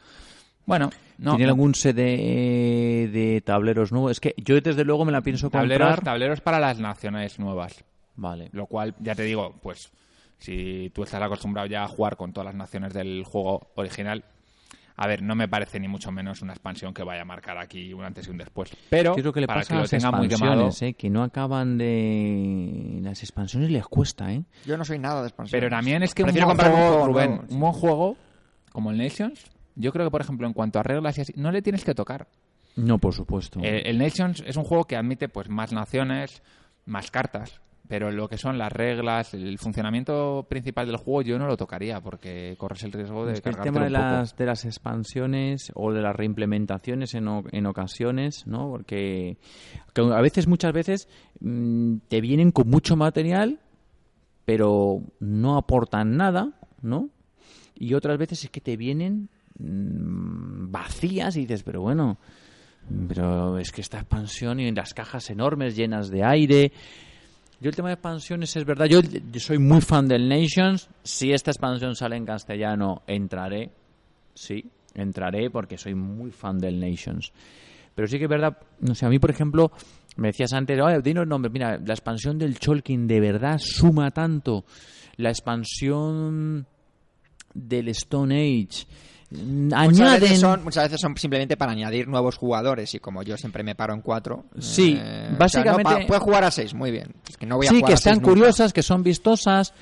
Bueno, no. ¿Tiene algún set de, de tableros nuevos? Es que yo desde luego me la pienso tableros, comprar. tableros para las naciones nuevas. Vale. Lo cual, ya te digo, pues si tú estás acostumbrado ya a jugar con todas las naciones del juego original, a ver, no me parece ni mucho menos una expansión que vaya a marcar aquí un antes y un después. Pero Yo creo que le para pasa que a lo tenga muy quemado, expansiones, ¿eh? que no acaban de... Las expansiones les cuesta, ¿eh? Yo no soy nada de expansión. Pero también es que un Prefiero buen un juego, juego Rubén, nuevo, sí. un buen juego como el Nations, yo creo que, por ejemplo, en cuanto a reglas y así, no le tienes que tocar. No, por supuesto. El, el Nations es un juego que admite pues más naciones, más cartas, pero lo que son las reglas, el funcionamiento principal del juego yo no lo tocaría porque corres el riesgo de Es que el tema de poco. las, de las expansiones o de las reimplementaciones en, o- en ocasiones, ¿no? Porque que a veces, muchas veces, mm, te vienen con mucho material, pero no aportan nada, ¿no? Y otras veces es que te vienen mm, vacías y dices, pero bueno, pero es que esta expansión y las cajas enormes llenas de aire. Yo el tema de expansiones es verdad, yo, soy muy fan del Nations. Si esta expansión sale en castellano, entraré. Sí, entraré porque soy muy fan del Nations. Pero sí que es verdad, no sé, a mí por ejemplo, me decías antes, oye, dinos nombres, mira, la expansión del Cholkin de verdad suma tanto. La expansión del Stone Age. Muchas veces, son, muchas veces son simplemente para añadir nuevos jugadores y como yo siempre me paro en cuatro. Sí, eh, o sea, básicamente- no, puedes jugar a seis, muy bien. Es que no voy a sí, jugar que a seis están nunca. curiosas, que son vistosas.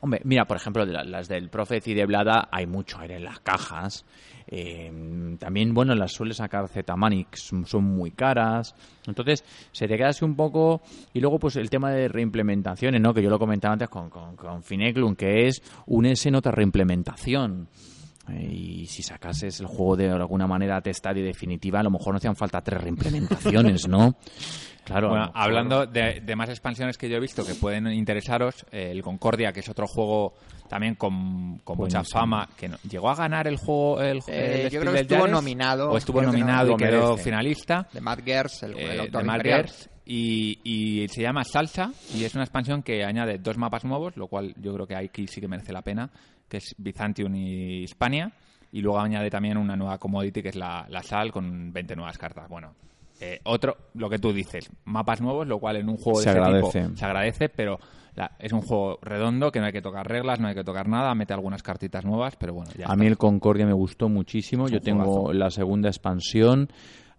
Hombre, mira, por ejemplo, las del Prophecy de Blada hay mucho aire en las cajas. Eh, también, bueno, las suele sacar Zetamanix, son, son muy caras. Entonces, se te queda así un poco. Y luego, pues el tema de reimplementaciones, ¿no? Que yo lo comentaba antes con, con, con Fineclum, que es un S en otra reimplementación. Eh, Y si sacases el juego de alguna manera testar y definitiva, a lo mejor no hacían falta tres reimplementaciones, ¿no? Claro. Bueno, hablando de, de más expansiones que yo he visto que pueden interesaros, eh, el Concordia, que es otro juego también con, con mucha Buenísimo. fama, que no- llegó a ganar el juego. El, Eh, el yo Steel creo que del estuvo nominado, O estuvo creo que no, nominado y quedó merece. finalista. De Matt Gers, el, eh, el autor de imperial. Gertz, y, y se llama Salsa y es una expansión que añade dos mapas nuevos, lo cual yo creo que aquí sí que merece la pena, que es Byzantium y Hispania, y luego añade también una nueva commodity que es la, la sal con 20 nuevas cartas. Bueno, eh, otro, lo que tú dices, mapas nuevos, lo cual en un juego Se de agradece. tipo se agradece, pero la- es un juego redondo que no hay que tocar reglas, no hay que tocar nada, mete algunas cartitas nuevas, pero bueno, ya A está. mí el Concordia me gustó muchísimo. Yo tengo la segunda expansión.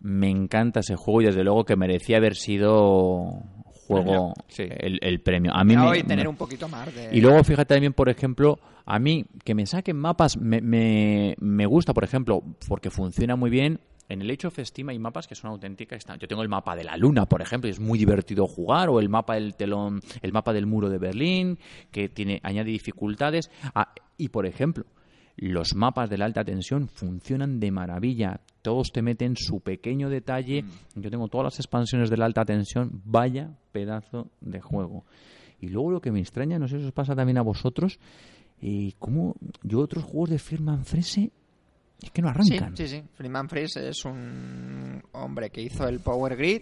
Me encanta ese juego y desde luego que merecía haber sido juego Premio, sí. el, el premio. A mí me, hoy tener me- un poquito más de... y luego fíjate también, por ejemplo, a mí que me saquen mapas me, me, me gusta, por ejemplo, porque funciona muy bien. En el Age of Steam hay mapas que son auténticas. Yo tengo el mapa de la luna, por ejemplo, y es muy divertido jugar, o el mapa del telón, el mapa del muro de Berlín, que tiene añade dificultades. Ah, y por ejemplo, los mapas de la alta tensión funcionan de maravilla. Todos te meten su pequeño detalle. Yo tengo todas las expansiones de la alta tensión. Vaya pedazo de juego. Y luego lo que me extraña, no sé si os pasa también a vosotros, eh, cómo yo otros juegos de Firman Frese es que no Sí, arrancan. sí, sí. Freeman Freeze es un hombre que hizo el Power Grid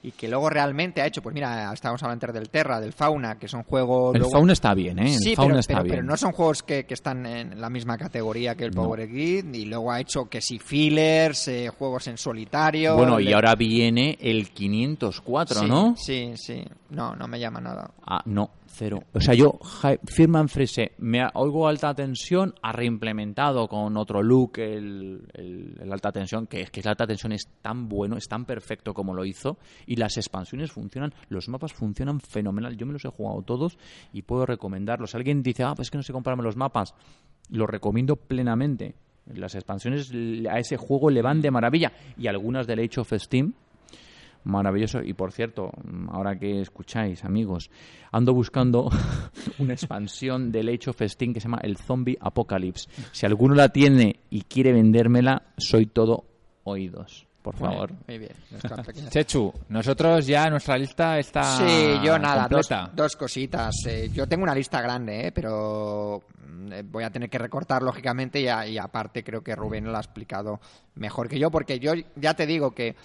y que luego realmente ha hecho, pues mira, estábamos hablando antes del Terra, del Fauna, que son juegos... El luego- Fauna está bien, ¿eh? El Sí, Fauna pero, está pero- bien. pero no son juegos que, que están en la misma categoría que el No. Power Grid y luego ha hecho que si fillers, eh, juegos en solitario... Bueno, y ahora viene el 504, sí, ¿no? Sí, sí. No, no me llama nada. Ah, no, cero. O sea, yo, Firman Frese, me oigo alta tensión, ha reimplementado con otro look el, el- el alta tensión, que es que la alta tensión es tan bueno, es tan perfecto como lo hizo, y las expansiones funcionan, los mapas funcionan fenomenal. Yo me los he jugado todos y puedo recomendarlos. Alguien dice, ah, pues es que no sé comprarme los mapas. Los recomiendo plenamente. Las expansiones a ese juego le van de maravilla. Y algunas del Age of Steam, Maravilloso. Y por cierto, ahora que escucháis, amigos, ando buscando *laughs* una expansión del of Steam que se llama el Zombie Apocalypse. Si alguno la tiene y quiere vendérmela, soy todo oídos. Por favor. Muy bien. *laughs* Chechu, nosotros ya nuestra lista está Sí, yo nada, dos, dos cositas. Eh, yo tengo una lista grande, eh, pero mm, eh, voy a tener que recortar lógicamente y, a- y aparte creo que Rubén lo ha explicado mejor que yo, porque yo ya te digo que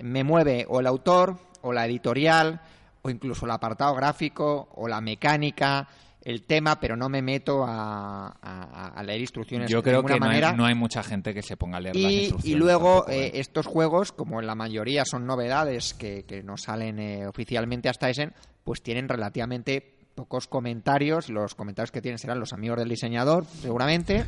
me mueve o el autor o la editorial o incluso el apartado gráfico o la mecánica, el tema, pero no me meto a, a- a leer instrucciones Yo de creo ninguna que no hay, manera. no hay mucha gente que se ponga a leer las Y, instrucciones. y luego tampoco, eh, ¿eh? estos juegos, como en la mayoría son novedades que, que no salen eh, oficialmente hasta Essen, pues tienen relativamente pocos comentarios. Los comentarios que tienen serán los amigos del diseñador, seguramente.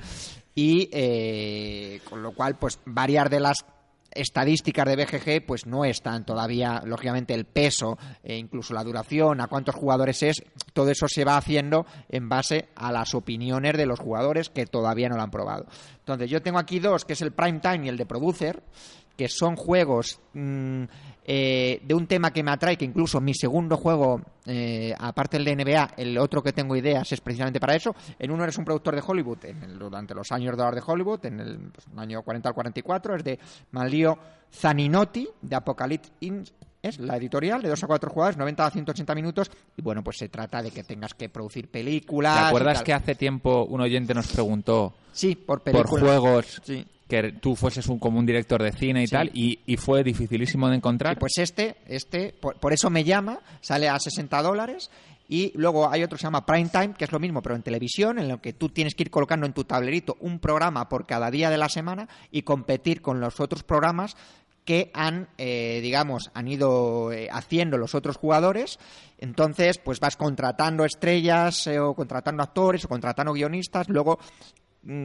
Y eh, con lo cual, pues varias de las estadísticas de BGG pues no están todavía lógicamente el peso e incluso la duración a cuántos jugadores es todo eso se va haciendo en base a las opiniones de los jugadores que todavía no lo han probado. Entonces yo tengo aquí dos que es el prime time y el de producer que son juegos mm, eh, de un tema que me atrae, que incluso mi segundo juego, eh, aparte del de NBA, el otro que tengo ideas es precisamente para eso. En uno eres un productor de Hollywood, en el- durante los años de de Hollywood, en el pues, año 40 al 44, es de Manlio Zaninotti, de Apocalypse Inc. Es la editorial de 2 a 4 jugadores, 90 a 180 minutos. Y bueno, pues se trata de que tengas que producir películas. ¿Te acuerdas que hace tiempo un oyente nos preguntó Sí, por por juegos Sí. Que tú fueses un, como un director de cine y Sí. tal, y, y fue dificilísimo de encontrar? Sí, pues este, este, por, por eso me llama, sale a 60 dólares. Y luego hay otro que se llama Prime Time, que es lo mismo, pero en televisión, en lo que tú tienes que ir colocando en tu tablerito un programa por cada día de la semana y competir con los otros programas que han, eh, digamos, han ido eh, haciendo los otros jugadores. Entonces, pues vas contratando estrellas eh, o contratando actores o contratando guionistas. Luego,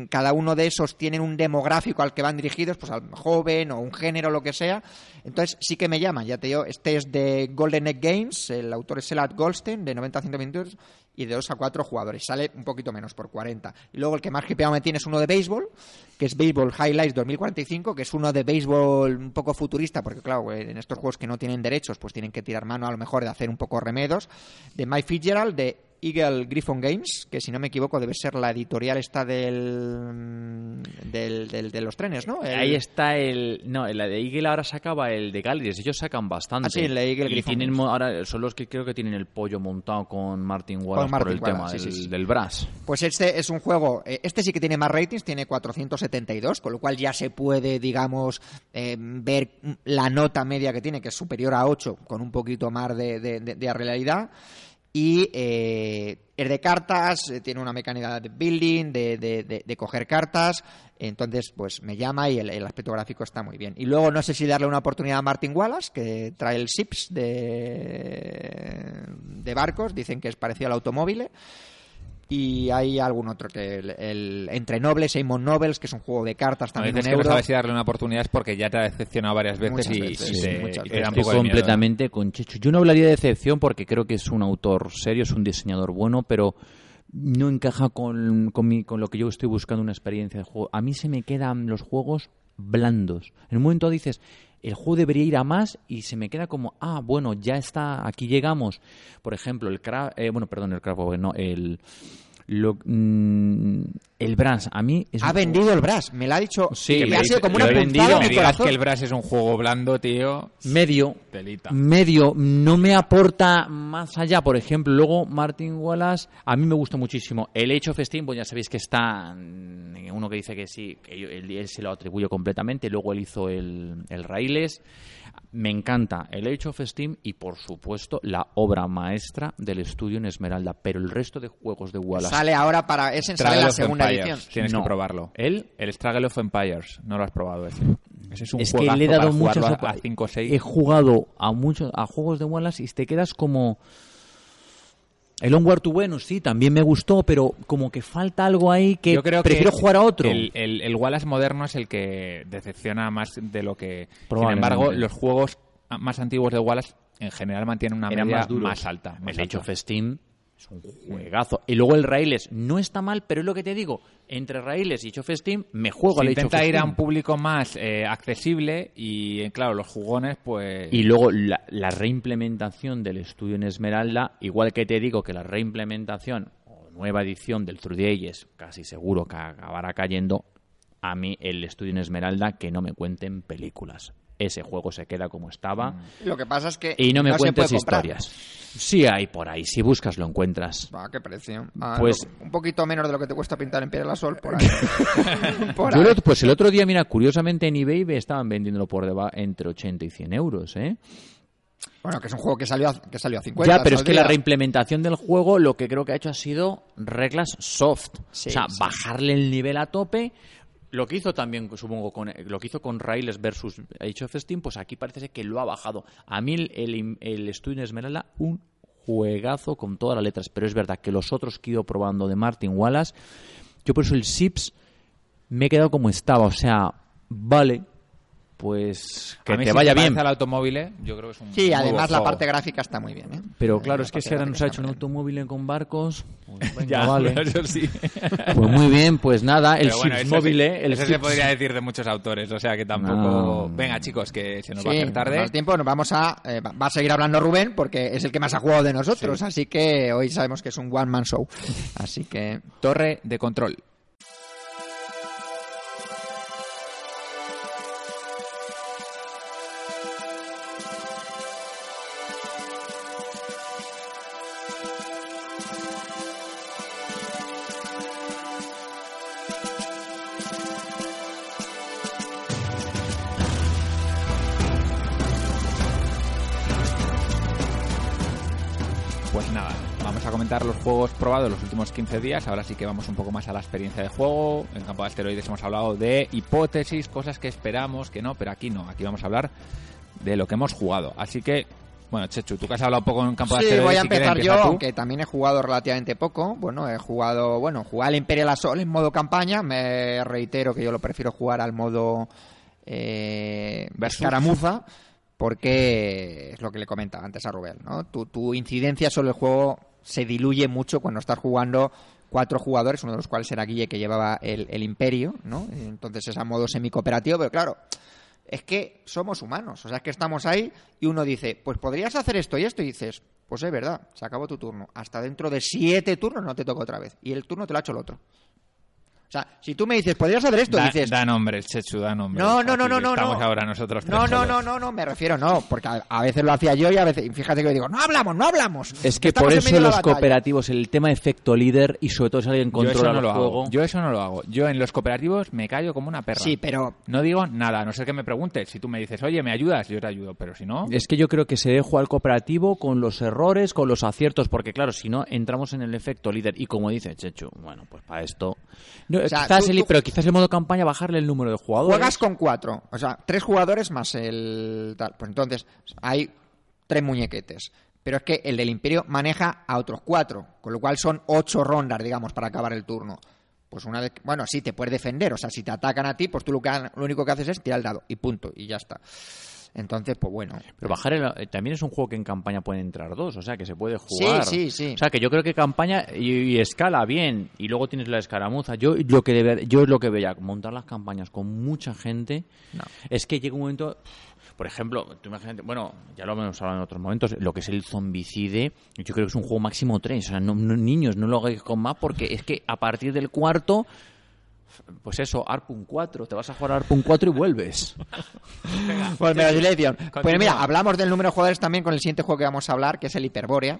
cada uno de esos tienen un demográfico al que van dirigidos, pues al joven o un género, lo que sea. Entonces sí que me llaman, ya te digo, este es de Golden Egg Games, el autor es Elad Goldstein, de 90 a 100 minutos y de 2 a 4 jugadores. Sale un poquito menos, por 40. Y luego el que más hipeado me tiene es uno de béisbol, que es Baseball Highlights 2045, que es uno de béisbol un poco futurista, porque claro, eh, en estos juegos que no tienen derechos, pues tienen que tirar mano a lo mejor de hacer un poco remedos. De Mike Fitzgerald, de Eagle Griffon Games, que si no me equivoco debe ser la editorial esta del, del, del- de los trenes, ¿no? El- Ahí está el. No, la de Eagle ahora sacaba el de Galleries. Ellos sacan bastante. Ah, sí, de Eagle y Griffon. tienen ahora son los que creo que tienen el pollo montado con Martin Wallace por Martin el tema sí, del, sí, sí. del Brass. Pues este es un juego, eh, este sí que tiene más ratings, tiene 472, con lo cual ya se puede, digamos, eh, ver la nota media que tiene, que es superior a 8, con un poquito más de, de- de- de realidad. Y eh, es de cartas, eh, tiene una mecánica de building, de, de- coger cartas. Entonces, pues me llama y el, el aspecto gráfico está muy bien. Y luego no sé si darle una oportunidad a Martin Wallace, que trae el SIPS de, de barcos, dicen que es parecido al automóvil. Y hay algún otro que el, el Entre Nobles, Simon Nobles, que es un juego de cartas también un que no euro. sabes si darle una oportunidad es porque ya te ha decepcionado varias veces y, veces, y sí, te, muchas y te da un Estoy poco de miedo, completamente con Checho. Yo no hablaría de decepción porque creo que es un autor serio, es un diseñador bueno, pero no encaja con, con, mi- con lo que yo estoy buscando una experiencia de juego. A mí se me quedan los juegos blandos. En un momento dices, el juego debería ir a más y se me queda como, ah, bueno, ya está, aquí llegamos. Por ejemplo, el Cra- eh, bueno, perdón, el Craft, no, el lo- mm, el Brass, a mí es Ha un- vendido el Brass, me lo ha dicho. Sí, que me ha sido como una punzada en mi corazón. que el Brass es un juego blando, tío. medio Telita. medio no me aporta más allá por ejemplo luego Martin Wallace a mí me gusta muchísimo el Age of Steam pues ya sabéis que está mm, uno que dice que sí que yo- él, él se lo atribuyo completamente luego él hizo el, el Raíles me encanta el Age of Steam y por supuesto la obra maestra del estudio en Esmeralda pero el resto de juegos de Wallace Sale ahora para. Es en sale la segunda Empires. edición. Tienes No. que probarlo. ¿El? El Struggle of Empires. No lo has probado ese. Ese es un es que le he dado muchas a 5 o 6. he jugado a muchos a juegos de Wallace y te quedas como el Onward to Venus sí también me gustó pero como que falta algo ahí que Yo creo prefiero que jugar a otro El, el, el Wallace moderno es el que decepciona más de lo que. Sin embargo, los juegos más antiguos de Wallace en general mantienen una Eran media más duros. más alta. más el Age alta. of Steam es un juegazo y luego el Raíles no está mal pero es lo que te digo entre Raíles y of Steam me juego of intenta ir a un público más eh, accesible y, claro, los jugones, pues. Y luego la, la reimplementación del estudio en Esmeralda, igual que te digo que la reimplementación o nueva edición del Through the Ages, casi seguro que acabará cayendo, a mí el estudio en Esmeralda que no me cuenten películas. Ese juego se queda como estaba Lo que pasa es que. y no me cuentes historias. Sí hay por ahí, si buscas lo encuentras. Ah, qué precio. Ah, Pues- un poquito menos de lo que te cuesta pintar en Piedra la Sol por ahí. *laughs* Por ahí. pues el otro día, mira, curiosamente en eBay estaban vendiéndolo por debajo entre 80 y 100 euros, ¿eh? Bueno, que es un juego que salió a, que salió a 50. Ya, pero es que la reimplementación del juego lo que creo que ha hecho ha sido reglas soft. Sí, o sea, sí. bajarle el nivel a tope. Lo que hizo también, supongo, con lo que hizo con Rails versus Age of Steam, pues aquí parece que lo ha bajado. A mí el, el, Estudio Esmeralda, un juegazo con todas las letras. Pero es verdad que los otros que he ido probando de Martin Wallace, yo por eso el SIPS me he quedado como estaba. O sea, vale, pues A que mí te si vaya bien. al automóvil, ¿eh? yo creo que es un Sí, además la parte gráfica está muy bien. ¿eh? Pero claro, la es que si ahora nos ha hecho un automóvil con barcos, pues venga, Ya, *laughs* vale. *laughs* eso sí. Pues muy bien, pues nada, el bueno, eso, móvil, sí- ¿eh? El eso se podría decir de muchos autores, o sea que tampoco... No. Venga, chicos, que se nos va a Sí, hacer tarde. más tiempo, nos vamos a, eh, va va a seguir hablando Rubén porque es el que más ha jugado de nosotros, así que hoy sabemos que es un one man show. Así que Torre de control. Juegos probados los últimos 15 días. Ahora sí que vamos un poco más a la experiencia de juego. En campo de asteroides hemos hablado de hipótesis, cosas que esperamos, que no, pero aquí no. Aquí vamos a hablar de lo que hemos jugado. Así que, bueno, Chechu, tú que has hablado un poco en campo de Sí, asteroides. voy a si quieres, empezar yo, aunque también he jugado relativamente poco. Bueno, he jugado, bueno, jugué al Imperial Assault en modo campaña. Me reitero que yo lo prefiero jugar al modo eh, escaramuza, porque es lo que le comentaba antes a Rubén, ¿no? Tu, tu incidencia sobre el juego se diluye mucho cuando estás jugando cuatro jugadores, uno de los cuales era Guille que llevaba el, el Imperio, ¿no? Entonces es a modo semi-cooperativo, pero claro, es que somos humanos, o sea, es que estamos ahí y uno dice, pues podrías hacer esto y esto y dices, pues es verdad, se acabó tu turno. Hasta dentro de siete turnos no te toca otra vez y el turno te lo ha hecho el otro. O sea, si tú me dices, podrías hacer esto, Da, dices, da nombres, Chechu, da nombres. no, no, no, no, no. Estamos no. ahora nosotros No, no, no, no, no, me refiero, no, porque a, a veces lo hacía yo y a veces, y fíjate que yo digo, no hablamos, no hablamos. Es que por eso los batalla". cooperativos, el tema efecto líder y sobre todo si alguien Yo eso controla no el lo juego. hago. Yo eso no lo hago. Yo en los cooperativos me callo como una perra. Sí, pero No digo nada, a no ser que me preguntes. Si tú me dices, oye, ¿me ayudas? Yo te ayudo, pero si no... Es que yo creo que se debe jugar cooperativo con los errores, con los aciertos, porque claro, si no, entramos en el efecto líder. Y como dice Chechu, bueno, pues para esto... No, sea, quizás tú- el- tú- Pero quizás el modo campaña bajarle el número de jugadores. Juegas con cuatro, o sea, tres jugadores más el tal. Pues entonces hay tres muñequetes. Pero es que el del Imperio maneja a otros cuatro, con lo cual son ocho rondas, digamos, para acabar el turno. Pues una vez, bueno, sí, te puedes defender, o sea, si te atacan a ti, pues tú lo, que, lo único que haces es tirar el dado y punto, y ya está. Entonces, pues bueno. Pero bajar el- eh, también es un juego que en campaña pueden entrar dos, o sea que se puede jugar. Sí, sí, sí. O sea que yo creo que campaña y, y escala bien y luego tienes la escaramuza. Yo lo que debe- yo es lo que veía montar las campañas con mucha gente No. es que llega un momento por ejemplo, tú imagínate, bueno, ya lo hemos hablado en otros momentos, lo que es el zombicide, yo creo que es un juego máximo 3, o sea, no, no- niños, no lo hagáis con más porque es que a partir del cuarto pues eso, ARPUN 4, te vas a jugar a ARPUN 4 y vuelves. *laughs* Pues me Pues mira, hablamos del número de jugadores también con el siguiente juego que vamos a hablar, que es el Hyperborea.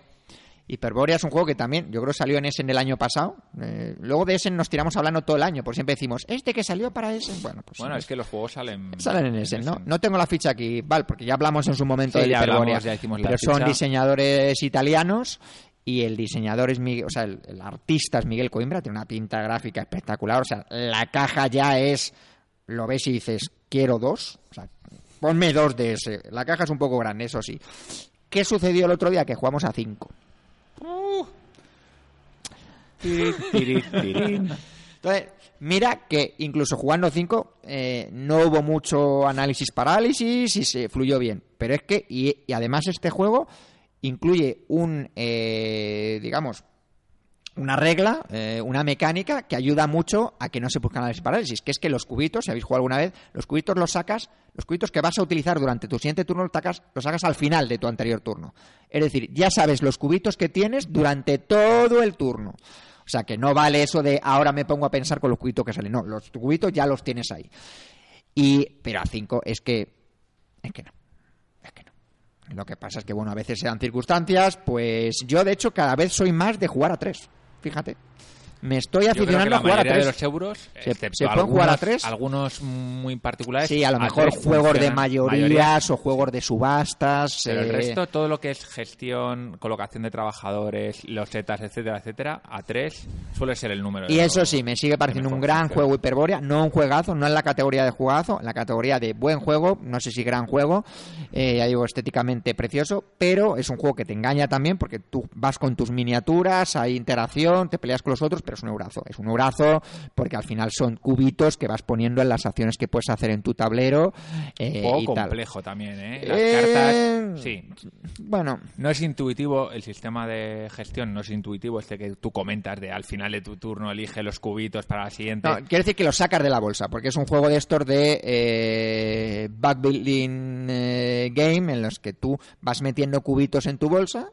Hyperborea es un juego que también, yo creo, salió en Essen el año pasado. Eh, luego de Essen nos tiramos hablando todo el año, por siempre decimos, este que salió para Essen. Bueno, pues Bueno, es que los juegos salen... salen en Essen, ¿no? No tengo la ficha aquí, Val, porque ya hablamos en su momento Sí, del ya Hyperborea. hablamos, ya hicimos la pero son ficha. diseñadores italianos y el diseñador es Miguel, o sea, el, el artista es Miguel Coimbra, tiene una pinta gráfica espectacular, o sea, la caja ya es, lo ves y dices, quiero dos, o sea, ponme dos de ese. La caja es un poco grande, eso sí. ¿Qué sucedió el otro día? Que jugamos a cinco. Entonces, mira que incluso jugando 5 no hubo mucho análisis parálisis y se fluyó bien. Pero es que, y, y además este juego incluye un, eh, digamos, una regla, eh, una mecánica que ayuda mucho a que no se busque análisis parálisis, que es que los cubitos, si habéis jugado alguna vez, los cubitos los sacas, los cubitos que vas a utilizar durante tu siguiente turno los sacas, los sacas al final de tu anterior turno. Es decir, ya sabes los cubitos que tienes durante todo el turno. O sea que no vale eso de ahora me pongo a pensar con los cubitos que salen. No, los cubitos ya los tienes ahí. Y, pero a 5 es que. Es que no. Lo que pasa es que, bueno, a veces se dan circunstancias. Pues yo, de hecho, cada vez soy más de jugar a 3. Fíjate. Me estoy aficionando a jugar a mayoría de 3. los euros, Se- pueden jugar a algunos- tres. Algunos muy particulares. Sí, a lo mejor tres juegos de mayorías Mayoría, o juegos de subastas. Pero el eh, resto, todo lo que es gestión, colocación de trabajadores, los setas, etcétera, etcétera, a tres suele ser el número. Y eso sí, me sigue pareciendo un gran juego Hyperborea, no un juegazo, no en la categoría de juegazo, en la categoría de buen juego, no sé si gran juego, eh, ya digo, estéticamente precioso, pero es un juego que te engaña también porque tú vas con tus miniaturas, hay interacción, te peleas con los otros, pero pero es un eurazo. Es un eurazo porque al final son cubitos que vas poniendo en las acciones que puedes hacer en tu tablero. Eh, y tal. complejo también, ¿eh? Las Eh, cartas, sí. Bueno, No es intuitivo, el sistema de gestión no es intuitivo, este que tú comentas de al final de tu turno elige los cubitos para la siguiente. no, quiere decir que lo sacas de la bolsa, porque es un juego de estos de eh, backbuilding eh, game en los que tú vas metiendo cubitos en tu bolsa,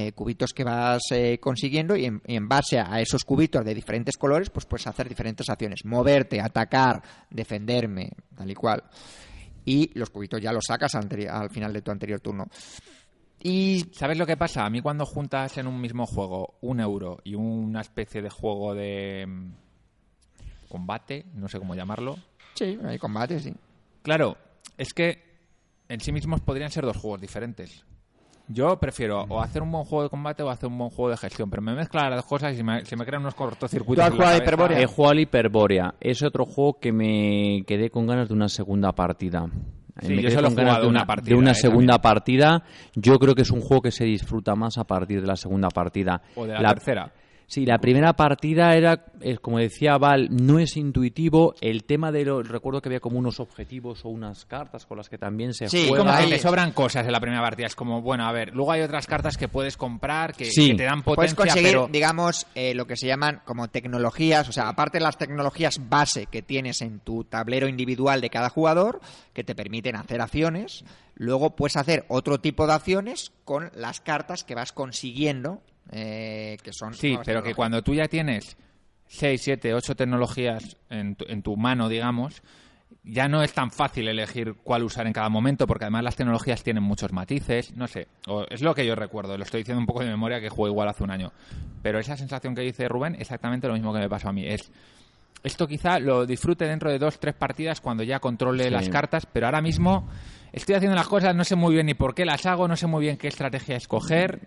eh, cubitos que vas eh, consiguiendo y en, y en base a esos cubitos de diferentes colores, pues puedes hacer diferentes acciones, moverte, atacar, defenderme, tal y cual. Y los cubitos ya los sacas al, final de tu anterior turno. Y ¿Sabes lo que pasa? A mí cuando juntas en un mismo juego un euro y una especie de juego de mm, combate, no sé cómo llamarlo, sí, hay combates, sí. Claro, es que en sí mismos podrían ser dos juegos diferentes. Yo prefiero o hacer un buen juego de combate o hacer un buen juego de gestión, pero me mezclan las dos cosas y se me, se me crean unos cortocircuitos. ¿Tú has jugado a cabeza. Hyperborea? He jugado al Hyperborea. Es otro juego que me quedé con ganas de una segunda partida. Sí, me yo quedé solo he con ganas jugado de una una, partida, de una eh, segunda también. partida. Yo creo que es un juego que se disfruta más a partir de la segunda partida. O de la tercera. Sí, la primera partida era, eh, como decía Val, no es intuitivo. El tema de lo, recuerdo que había como unos objetivos o unas cartas con las que también se Sí, juega. Como que te sobran cosas en la primera partida. Es como, bueno, a ver, luego hay otras cartas que puedes comprar que, Sí. que te dan Puedes potencia, conseguir, pero... digamos, eh, lo que se llaman como tecnologías, o sea, aparte de las tecnologías base que tienes en tu tablero individual de cada jugador, que te permiten hacer acciones, luego puedes hacer otro tipo de acciones con las cartas que vas consiguiendo, eh, que son... Sí, pero que cuando tú ya tienes 6, 7, 8 tecnologías en tu, en tu mano, digamos, ya no es tan fácil elegir cuál usar en cada momento, porque además las tecnologías tienen muchos matices, no sé, o es lo que yo recuerdo, lo estoy diciendo un poco de memoria que jugué igual hace un año, pero esa sensación que dice Rubén, exactamente lo mismo que me pasó a mí, es... Esto quizá lo disfrute dentro de dos, tres partidas cuando ya controle Sí. las cartas, pero ahora mismo estoy haciendo las cosas, no sé muy bien ni por qué las hago, no sé muy bien qué estrategia escoger.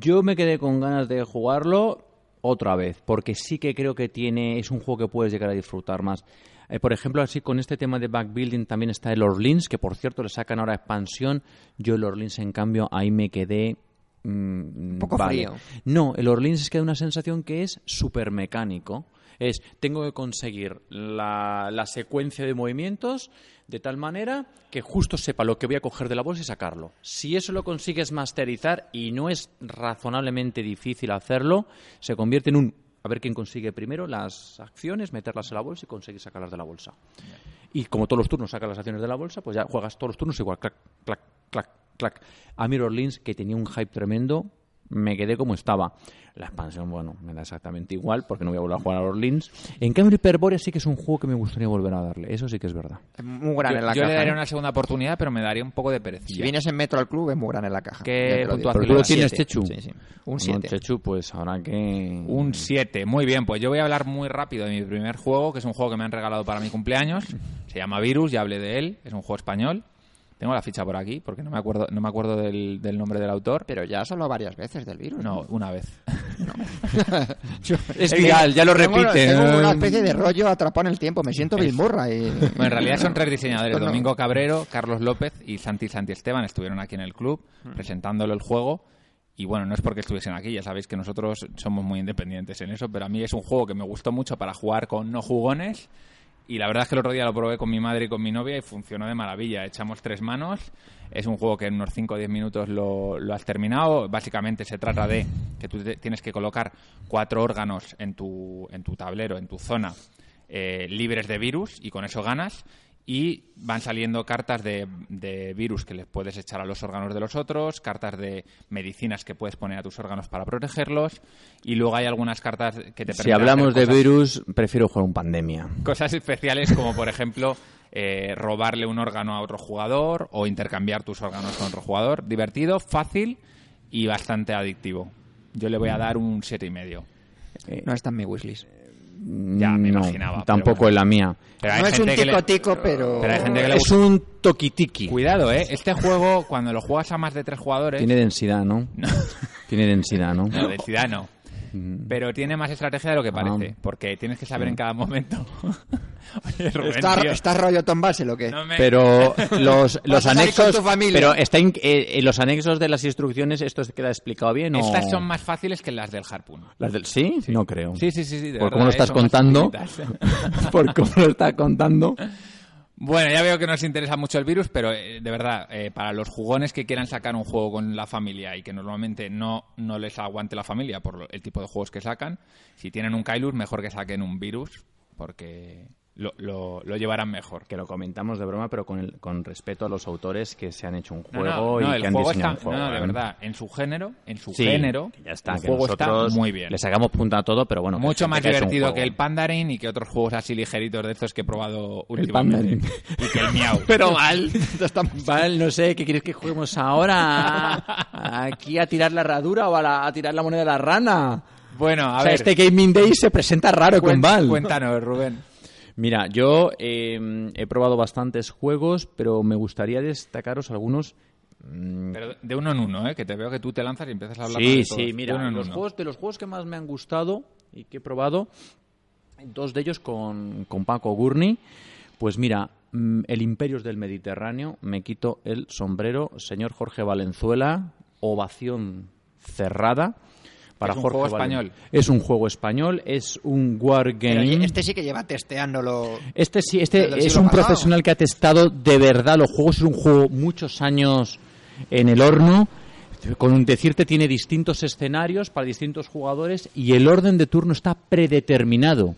Yo me quedé con ganas de jugarlo otra vez, porque sí que creo que tiene es un juego que puedes llegar a disfrutar más. Eh, por ejemplo, así con este tema de backbuilding también está el Orleans, que por cierto le sacan ahora expansión. Yo el Orleans, en cambio, ahí me quedé... Un poco frío. No, el Orleans es que da una sensación que es súper mecánico. Es, tengo que conseguir la, la secuencia de movimientos de tal manera que justo sepa lo que voy a coger de la bolsa y sacarlo. Si eso lo consigues masterizar y no es razonablemente difícil hacerlo, se convierte en un a ver quién consigue primero las acciones, meterlas en la bolsa y conseguir sacarlas de la bolsa. Y como todos los turnos sacas las acciones de la bolsa, pues ya juegas todos los turnos igual, clac, clac, clac, clac. A mí Orleans, que tenía un hype tremendo, me quedé como estaba. La expansión, bueno, me da exactamente igual, porque no voy a volver a jugar a Orleans. En cambio, Hyperborea sí que es un juego que me gustaría volver a darle. Eso sí que es verdad. Es muy grande en Yo, la yo caja. le daría ¿eh? una segunda oportunidad, pero me daría un poco de pereza. Si vienes en metro al club, es muy grande en la caja. ¿Qué puntuación tú lo tienes, Siete. Chechu. Sí, sí. Un No, 7. Chechu, pues ahora que... Un 7, muy bien. Pues yo voy a hablar muy rápido de mi primer juego, que es un juego que me han regalado para mi cumpleaños. Se llama Virus, ya hablé de él. Es un juego español. Tengo la ficha por aquí, porque no me acuerdo, no me acuerdo del, del nombre del autor. Pero ya has hablado varias veces del virus. No, una vez. *laughs* Es viral, ya lo repite. Una especie de rollo atrapado en el tiempo. Me siento Bill Murray. *laughs* Bueno, en realidad son tres diseñadores. No. Domingo Cabrero, Carlos López y Santi Santi Esteban estuvieron aquí en el club presentándolo el juego. Y bueno, no es porque estuviesen aquí, ya sabéis que nosotros somos muy independientes en eso, pero a mí es un juego que me gustó mucho para jugar con no jugones. Y la verdad es que el otro día lo probé con mi madre y con mi novia y funcionó de maravilla. Echamos tres manos. Es un juego que en unos 5 o 10 minutos lo, has terminado. Básicamente se trata de que tú tienes que colocar cuatro órganos en tu, en tu tablero, en tu zona, eh, libres de virus y con eso ganas. Y van saliendo cartas de, de virus que les puedes echar a los órganos de los otros, cartas de medicinas que puedes poner a tus órganos para protegerlos. Y luego hay algunas cartas que te permiten. Si hablamos hacer de virus, prefiero jugar un pandemia. cosas especiales como por ejemplo eh, robarle un órgano a otro jugador o intercambiar tus órganos con otro jugador. Divertido, fácil y bastante adictivo. Yo le voy a dar un siete y medio. No está en mi wishlist. Ya, me no, imaginaba, Tampoco bueno. es la mía. Pero No es un le- tico-tico, pero... pero hay gente que le Es un toquitiqui. Cuidado, eh. Este juego cuando lo juegas a más de tres jugadores Tiene densidad, ¿no? *laughs* No. Tiene densidad, ¿no? No, densidad no. Mm. Pero tiene más estrategia de lo que Ah. parece, porque tienes que saber en cada momento *laughs* Oye, Rubén, ¿Está, tío, está rollo Tom Basel o qué? no me- Pero *laughs* los, los anexos. con tu familia. Pero está in- eh, en los anexos de las instrucciones, ¿esto se queda explicado bien? o- Estas son más fáciles que las del Harpoon. ¿Las del... ¿Sí? No creo. Sí, sí, sí. sí de Por verdad, cómo lo eh, estás contando. *laughs* Por cómo lo estás contando. Bueno, ya veo que nos interesa mucho el virus, pero eh, de verdad, eh, para los jugones que quieran sacar un juego con la familia y que normalmente no, no les aguante la familia por el tipo de juegos que sacan, si tienen un Kailus, mejor que saquen un virus, porque lo, lo- lo llevarán mejor. Que lo comentamos de broma, pero con, el- con respeto a los autores que se han hecho un juego no, no, y el que han juego diseñado está, un juego. no, de ¿eh? verdad, en su género, en su Sí, género, ya está, el que juego está muy bien. Le sacamos punta a todo, pero bueno. Mucho más que divertido que el Pandarin y que otros juegos así ligeritos de estos que he probado El últimamente. Pandarin. Y que el Miau. *laughs* Pero Val, Val, *laughs* no sé, ¿qué quieres que juguemos ahora? ¿Aquí a tirar la herradura o a, la- a tirar la moneda de la rana? Bueno, a o sea, ver, este Gaming Day se presenta raro con Val. cuéntanos, Rubén. Mira, yo eh, he probado bastantes juegos, pero me gustaría destacaros algunos. mm, Pero de uno en uno, ¿eh? que te veo que tú te lanzas y empiezas a hablar Sí, de todos. sí, De mira, en los uno. juegos, de los juegos que más me han gustado y que he probado, dos de ellos con, con Paco Gurney, pues mira, mm, El Imperios del Mediterráneo, me quito el sombrero, señor Jorge Valenzuela, ovación cerrada. Para Es un juego español. Es un juego español, es un wargame. este sí que lleva testeándolo. Este sí, este es un pasado. profesional que ha testado de verdad los juegos. Es un juego muchos años en el horno. Con decirte, tiene distintos escenarios para distintos jugadores y el orden de turno está predeterminado.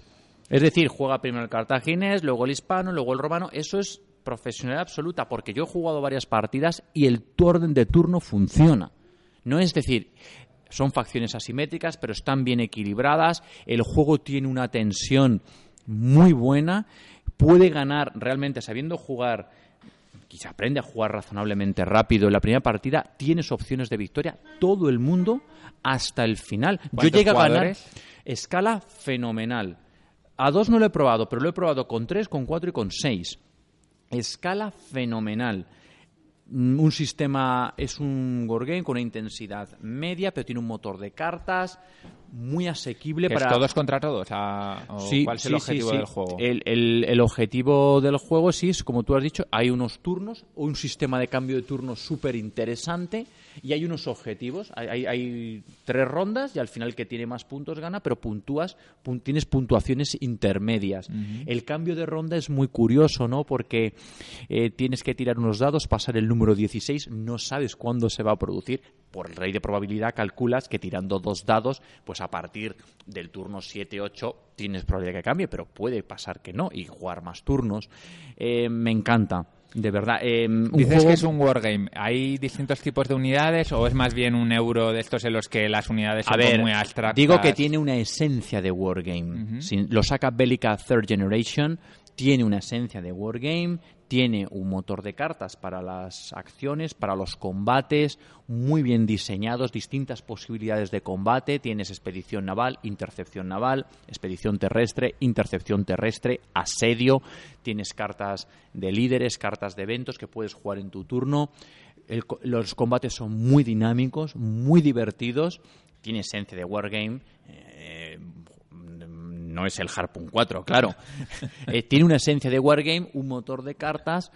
Es decir, juega primero el cartaginés, luego el hispano, luego el romano. Eso es profesionalidad absoluta porque yo he jugado varias partidas y el tu- orden de turno funciona. No es decir, son facciones asimétricas, pero están bien equilibradas. El juego tiene una tensión muy buena. Puede ganar realmente sabiendo jugar. Y se aprende a jugar razonablemente rápido. En la primera partida tienes opciones de victoria. Todo el mundo hasta el final. Yo ¿Cuántos llegué a ganar. Escala fenomenal. A dos no lo he probado, pero lo he probado con tres, con cuatro y con seis. Escala fenomenal. Mm, Un sistema es un wargame con una intensidad media, pero tiene un motor de cartas muy asequible ¿Que para ¿Es todos contra todos? ¿o Sí, ¿Cuál es sí, el objetivo sí. del juego? El, el- el objetivo del juego sí es, como tú has dicho, hay unos turnos, un sistema de cambio de turnos súper interesante y hay unos objetivos. Hay, hay- hay tres rondas y al final que tiene más puntos gana, pero puntúas, pun- tienes puntuaciones intermedias. El cambio de ronda es muy curioso, ¿no? Porque eh, tienes que tirar unos dados, pasar el número 16, no sabes cuándo se va a producir. Por el rey de probabilidad calculas que tirando dos dados, pues a partir del turno 7-8 tienes probabilidad que cambie, pero puede pasar que no y jugar más turnos. Eh, me encanta, de verdad. Eh, un Dices juego- que es un wargame. ¿Hay distintos tipos de unidades o es más bien un euro de estos en los que las unidades A son ver, muy abstractas? digo que tiene una esencia de wargame. Si lo saca Bellica Third Generation, tiene una esencia de wargame, tiene un motor de cartas para las acciones, para los combates, muy bien diseñados, distintas posibilidades de combate. Tienes expedición naval, intercepción naval, expedición terrestre, intercepción terrestre, asedio. Tienes cartas de líderes, cartas de eventos que puedes jugar en tu turno. Los combates son muy dinámicos, muy divertidos. Tiene esencia de wargame. eh, no es el Harpoon 4, claro. *laughs* Eh, tiene una esencia de wargame, un motor de cartas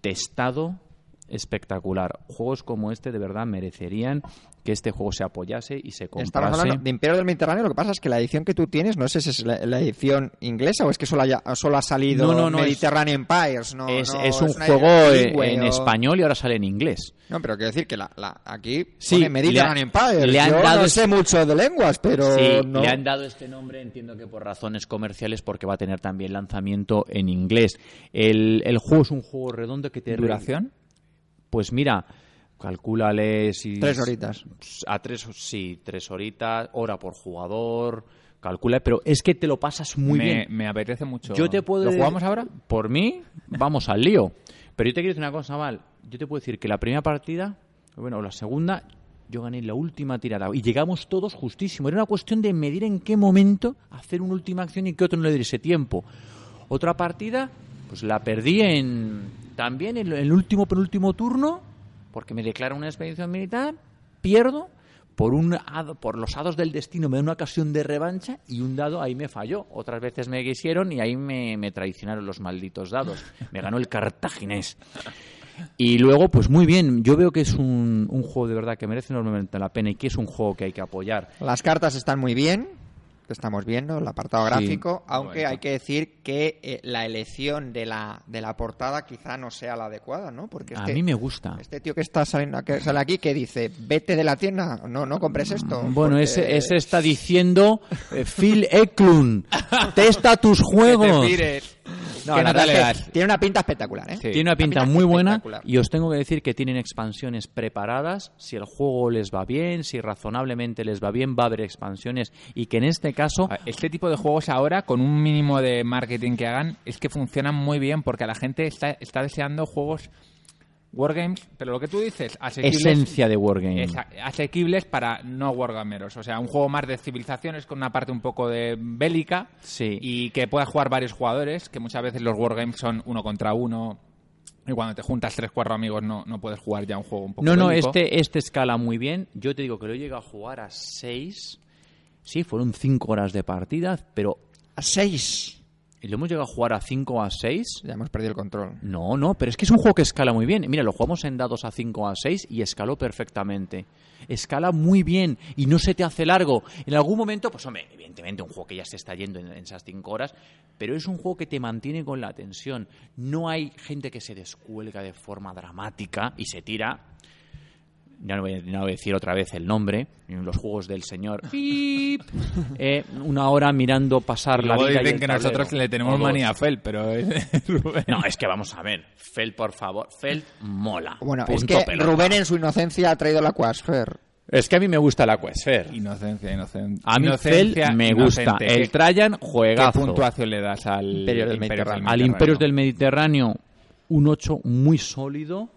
testado espectacular. Juegos como este de verdad merecerían que este juego se apoyase y se Estamos comprase. hablando de Imperio del Mediterráneo. Lo que pasa es que la edición que tú tienes, no sé si es la, la edición inglesa o es que solo, haya- solo ha salido No, no, no, Mediterranean Empires. No, es, un juego en español y ahora sale en inglés. No, pero quiero decir que la, la- aquí Sí, pone Mediterranean Empires. le han Yo dado no sé mucho de lenguas, pero Sí, le han dado este nombre, entiendo que por razones comerciales, porque va a tener también lanzamiento en inglés. El, el juego es un juego redondo que te... ¿Duración? Pues mira, calcúlale si... Tres horitas. A tres, sí, tres horitas, hora por jugador, calcula, pero es que te lo pasas muy me, bien. me apetece mucho. Yo te puedo ¿Lo jugamos ahora? Por mí, vamos al lío. Pero yo te quiero decir una cosa, Val. Yo te puedo decir que la primera partida, bueno, la segunda, yo gané la última tirada. Y llegamos todos justísimo. Era una cuestión de medir en qué momento hacer una última acción y qué otro no le diese tiempo. Otra partida, pues la perdí en también en el último penúltimo turno, porque me declaran una expedición militar, pierdo, por un por los hados del destino me da una ocasión de revancha y un dado ahí me falló. Otras veces me quisieron y ahí me, me traicionaron los malditos dados. Me ganó el cartaginés. Y luego, pues muy bien, yo veo que es un, un juego de verdad que merece enormemente la pena y que es un juego que hay que apoyar. Las cartas están muy bien, que estamos viendo, el apartado Sí, gráfico, aunque hay que decir que eh, la elección de la, de la portada quizá no sea la adecuada, ¿no? Porque A este, mí me gusta. este tío que está saliendo, que sale aquí, que dice, vete de la tienda, no, no compres esto. Bueno, porque- ese, ese está diciendo eh, Phil Eklund, *laughs* testa tus juegos. Que te. No, ¿Qué la nota verdad le es que das? tiene una pinta espectacular, ¿eh? Sí. Tiene una pinta pinta muy buena y os tengo que decir que tienen expansiones preparadas. Si el juego les va bien, si razonablemente les va bien, va a haber expansiones y que en este caso Este tipo de juegos ahora, con un mínimo de marketing que hagan, es que funcionan muy bien porque la gente está, está deseando juegos Wargames, pero lo que tú dices, asequibles, esencia de Wargame. esa- asequibles para no wargameros. O sea, un juego más de civilizaciones con una parte un poco de bélica Sí. y que pueda jugar varios jugadores, que muchas veces los wargames son uno contra uno. Y cuando te juntas tres, cuatro amigos no, no puedes jugar ya un juego un poco No, no, este, este escala muy bien. Yo te digo que lo he llegado a jugar a 6. Sí, fueron 5 horas de partida, pero A seis. ¿Y lo hemos llegado a jugar a 5 o a 6. Ya hemos perdido el control. No, no, pero es que es un juego que escala muy bien. Mira, lo jugamos en dados a 5 o a 6 y escaló perfectamente. Escala muy bien y no se te hace largo. En algún momento, pues hombre, evidentemente un juego que ya se está yendo en, en esas 5 horas, pero es un juego que te mantiene con la tensión. No hay gente que se descuelga de forma dramática y se tira. Ya no voy, a- no voy a decir otra vez el nombre, en los juegos del señor. Pip, *laughs* eh, una hora mirando pasar Y la vida. y dicen el que tablero. nosotros le tenemos manía a Fel, pero *laughs* Rubén. No, es que vamos a ver. Feld, por favor. Feld mola. Bueno, es Punto que pelota. Rubén en su inocencia ha traído la Quasphere. Es que a mí me gusta la Questfer. Inocencia, inocencia. A mí Inocencia, Feld me gusta. inocente. El ¿Qué- Trajan, ¿Qué juegazo. puntuación le das al Imperio del Mediterráneo? Al Imperios del Mediterráneo, un 8 muy sólido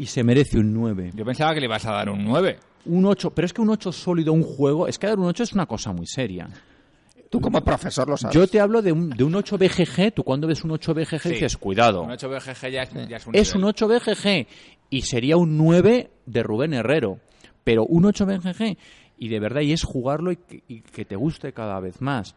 y se merece un 9. Yo pensaba que le ibas a dar un 9. Un 8, pero es que un 8 sólido a un juego, es que dar un 8 es una cosa muy seria. Tú como profesor lo sabes. Yo te hablo de un, de un 8 BGG, tú cuando ves un 8 BGG Sí. dices, cuidado. Un 8 BGG ya es, ya es un Es un nivel. 8 BGG y sería un 9 de Rubén Herrero. Pero un 8 BGG y de verdad, y es jugarlo y que, y que te guste cada vez más.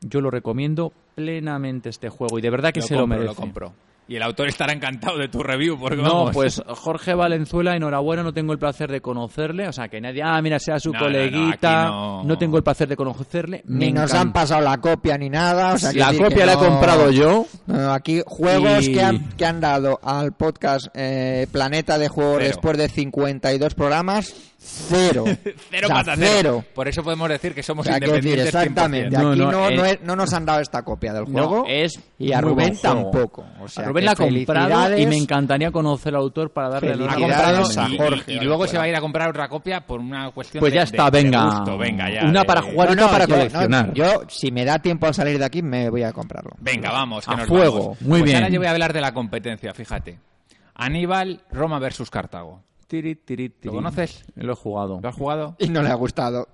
Yo lo recomiendo plenamente este juego y de verdad que Lo se lo compro, merece. Lo compro. Y el autor estará encantado de tu review, porque No, vamos. pues Jorge Valenzuela, enhorabuena, no tengo el placer de conocerle, o sea, que nadie, ah, mira, sea su No, no, no, coleguita, no. tengo el placer de conocerle, me Ni nos han pasado la copia ni nada. O sea, La copia que la he comprado yo. No, aquí juegos Y- que, han, que han dado al podcast eh, Planeta de Juegos Cero. después de 52 programas, cero. *laughs* Cero O sea, pata cero. cero. Por eso podemos decir que O somos sea, quiero decir, independientes. exactamente. 100%. No, Aquí no, no, no, eh, es- no nos han dado esta copia del No, juego. es y a Rubén tampoco. O sea, a Rubén la ha comprado y me encantaría conocer al autor para darle la Ha Felicidades comprado a y, Jorge, y- luego se va a ir a comprar otra copia por una cuestión Pues de, ya de- está, de venga. gusto, venga ya, Una de- para jugar y No, una no, para yo- no, coleccionar. yo, si me da tiempo a salir de aquí, me voy a comprarlo. Venga, vamos, que A nos fuego, vamos. muy Pues bien. ahora yo voy a hablar de la competencia, fíjate. Aníbal, Roma versus Cartago. Tiri, tiri, tiri. ¿Lo conoces? Lo he jugado. ¿Lo has jugado? Y no le ha gustado.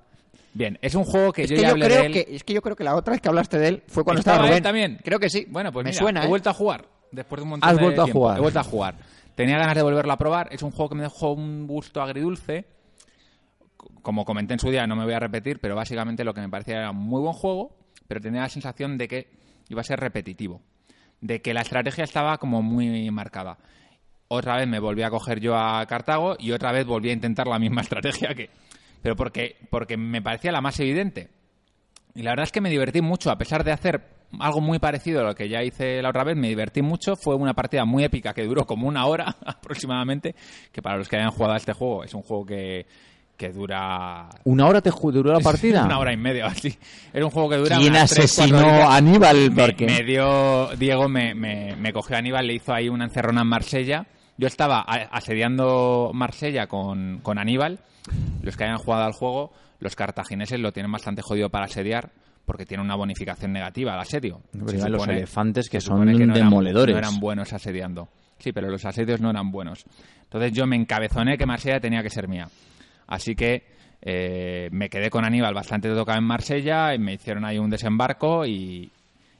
Bien, es un juego que Es yo que ya yo hablé creo de él. que, es que yo creo que la otra vez que hablaste de él fue cuando ¿Estaba estaba él también? Creo que sí. Bueno, pues me mira, suena, he ¿eh? vuelto a jugar. Después de un montón Has de vuelto a jugar. He vuelto a jugar. Tenía ganas de volverlo a probar. Es un juego que me dejó un gusto agridulce. Como comenté en su día, no me voy a repetir, pero básicamente lo que me parecía era un muy buen juego, pero tenía la sensación de que iba a ser repetitivo. De que la estrategia estaba como muy marcada. Otra vez me volví a coger yo a Cartago y otra vez volví a intentar la misma *laughs* estrategia que... Pero porque, porque me parecía la más evidente. Y la verdad es que me divertí mucho, a pesar de hacer algo muy parecido a lo que ya hice la otra vez, me divertí mucho. Fue una partida muy épica que duró como una hora *laughs* aproximadamente, que para los que hayan jugado a este juego es un juego que, que dura... ¿Una hora te duró la *laughs* partida? Una hora y media así. Es un juego que dura ¿Quién unas asesinó a Aníbal? Me, Porque- me dio Diego me, me, me cogió a Aníbal le hizo ahí una encerrona en Marsella yo estaba asediando Marsella con, con Aníbal. Los que hayan jugado al juego los cartagineses lo tienen bastante jodido para asediar porque tiene una bonificación negativa al asedio. Los elefantes que son no eran- demoledores. no eran buenos asediando. Sí pero los asedios no eran buenos. Entonces yo me encabezoné que Marsella tenía que ser mía. Así que eh, me quedé con Aníbal bastante tocado en Marsella y me hicieron ahí un desembarco y,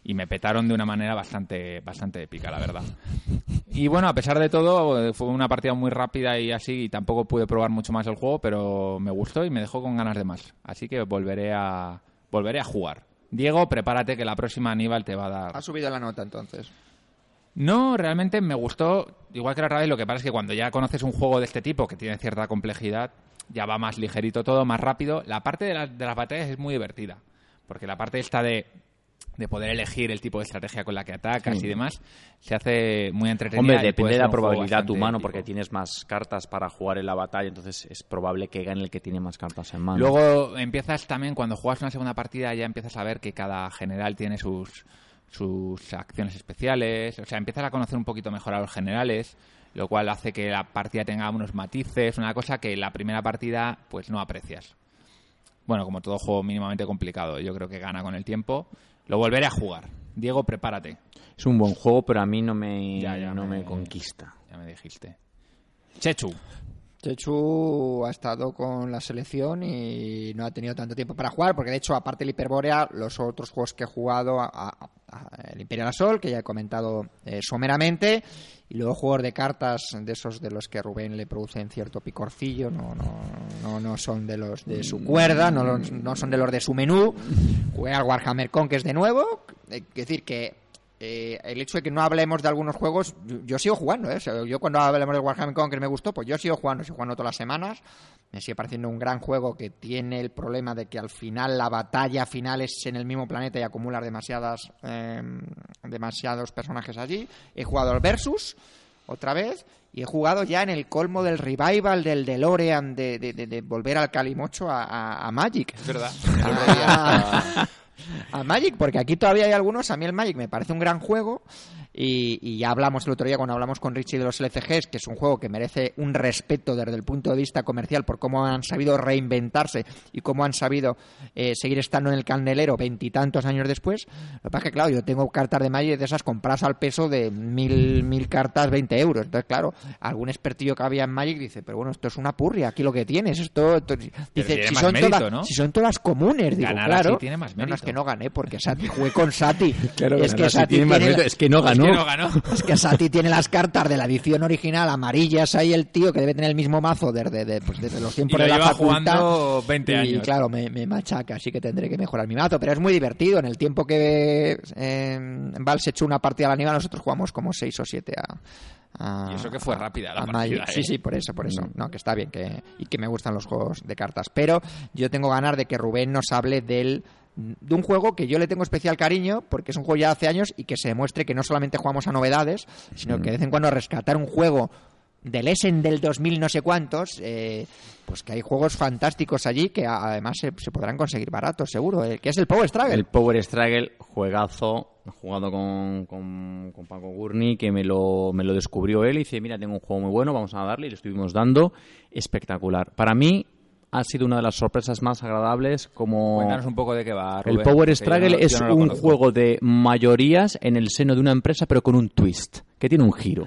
y me petaron de una manera bastante, bastante épica, la verdad. Y bueno, a pesar de todo, fue una partida muy rápida y así, y tampoco pude probar mucho más el juego, pero me gustó y me dejó con ganas de más. Así que volveré a, volveré a jugar. Diego, prepárate que la próxima Aníbal te va a dar. Ha subido la nota entonces. No, realmente me gustó, igual que la otra vez, lo que pasa es que cuando ya conoces un juego de este tipo que tiene cierta complejidad, ya va más ligerito todo, más rápido. La parte de, las- de las batallas es muy divertida, porque la parte esta de, de poder elegir el tipo de estrategia con la que atacas y demás, se hace muy entretenida. Hombre, depende de la probabilidad humano, épico. porque tienes más cartas para jugar en la batalla, entonces es probable que gane el que tiene más cartas en mano. Luego empiezas también, cuando juegas una segunda partida, ya empiezas a ver que cada general tiene sus, sus acciones especiales. O sea, empiezas a conocer un poquito mejor a los generales, lo cual hace que la partida tenga unos matices, una cosa que en la primera partida pues no aprecias. Bueno, como todo juego mínimamente complicado, yo creo que gana con el tiempo. Lo volveré a jugar. Diego, prepárate. Es un buen juego, pero a mí no me, Ya, ya no me- me conquista. Ya me dijiste. Chechu. Chechu ha estado con la selección y no ha tenido tanto tiempo para jugar, porque de hecho, aparte del Hyperborea, los otros juegos que he jugado, a- a- a- el Imperial Assault, que ya he comentado eh, someramente, y luego juegos de cartas de esos de los que Rubén le producen cierto picorcillo, no, no, no, no son de los de su cuerda, no, no son de los de su menú. Jugué al Warhammer Conquest de nuevo, es decir, que eh, el hecho de que no hablemos de algunos juegos, yo, yo sigo jugando, ¿eh? O sea, yo cuando hablemos del Warhammer Conquest me gustó, pues yo sigo jugando, sigo jugando todas las semanas. Me sigue pareciendo un gran juego que tiene el problema de que al final la batalla final es en el mismo planeta y acumulas demasiadas eh, demasiados personajes allí. He jugado al Versus otra vez y he jugado ya en el colmo del revival del DeLorean de, de, de- de volver al Calimocho a, a- a Magic. Es verdad. *laughs* a, Magic, porque aquí todavía hay algunos. A mí el Magic me parece un gran juego. Y, y ya hablamos el otro día cuando hablamos con Richie de los LCGs, que es un juego que merece un respeto desde el punto de vista comercial por cómo han sabido reinventarse y cómo han sabido eh, seguir estando en el candelero veintitantos años después. Lo que pasa es que, claro, yo tengo cartas de Magic de esas compradas al peso de mil, mil cartas, 20 euros. Entonces, claro, algún expertillo que había en Magic dice, pero bueno, esto es una purria, aquí lo que tienes, esto... esto- Dice, tiene si más son, mérito, todas, ¿no? si son todas comunes, digo, Ganar claro. así tiene más No, no, es que no gané, porque Sati, jugué con Sati. *laughs* Claro, es que Sati tiene. Es que no ganó. Es que no ganó. es que Sati tiene las cartas de la edición original amarillas ahí el tío que debe tener el mismo mazo desde, de- pues, desde los tiempos Y de la lleva facultad. jugando 20 y años. claro, me, me machaca, así que tendré que mejorar mi mazo. Pero es muy divertido. En el tiempo que eh, Val se echó una partida a la nieve, nosotros jugamos como 6 o 7 a, a- Y eso que fue rápida la partida, Magic. ¿eh? Sí, sí, por eso, por eso. No, que está bien que, y que me gustan los juegos de cartas. Pero yo tengo ganas de que Rubén nos hable del de un juego que yo le tengo especial cariño porque es un juego ya de hace años y que se demuestre que no solamente jugamos a novedades, sino que de vez en cuando rescatar un juego del Essen del 2000 no sé cuántos, eh, pues que hay juegos fantásticos allí que además se, se podrán conseguir baratos, seguro, eh, que es el Power Struggle. El Power Struggle, juegazo, jugado con, con, con Paco Gurney, que me lo, me lo descubrió él y dice, mira, tengo un juego muy bueno, vamos a darle, y le estuvimos dando, espectacular. Para mí ha sido una de las sorpresas más agradables como... Cuéntanos un poco de qué va, El Power Struggle no- es no un conozco. juego de mayorías en el seno de una empresa, pero con un twist, que tiene un giro.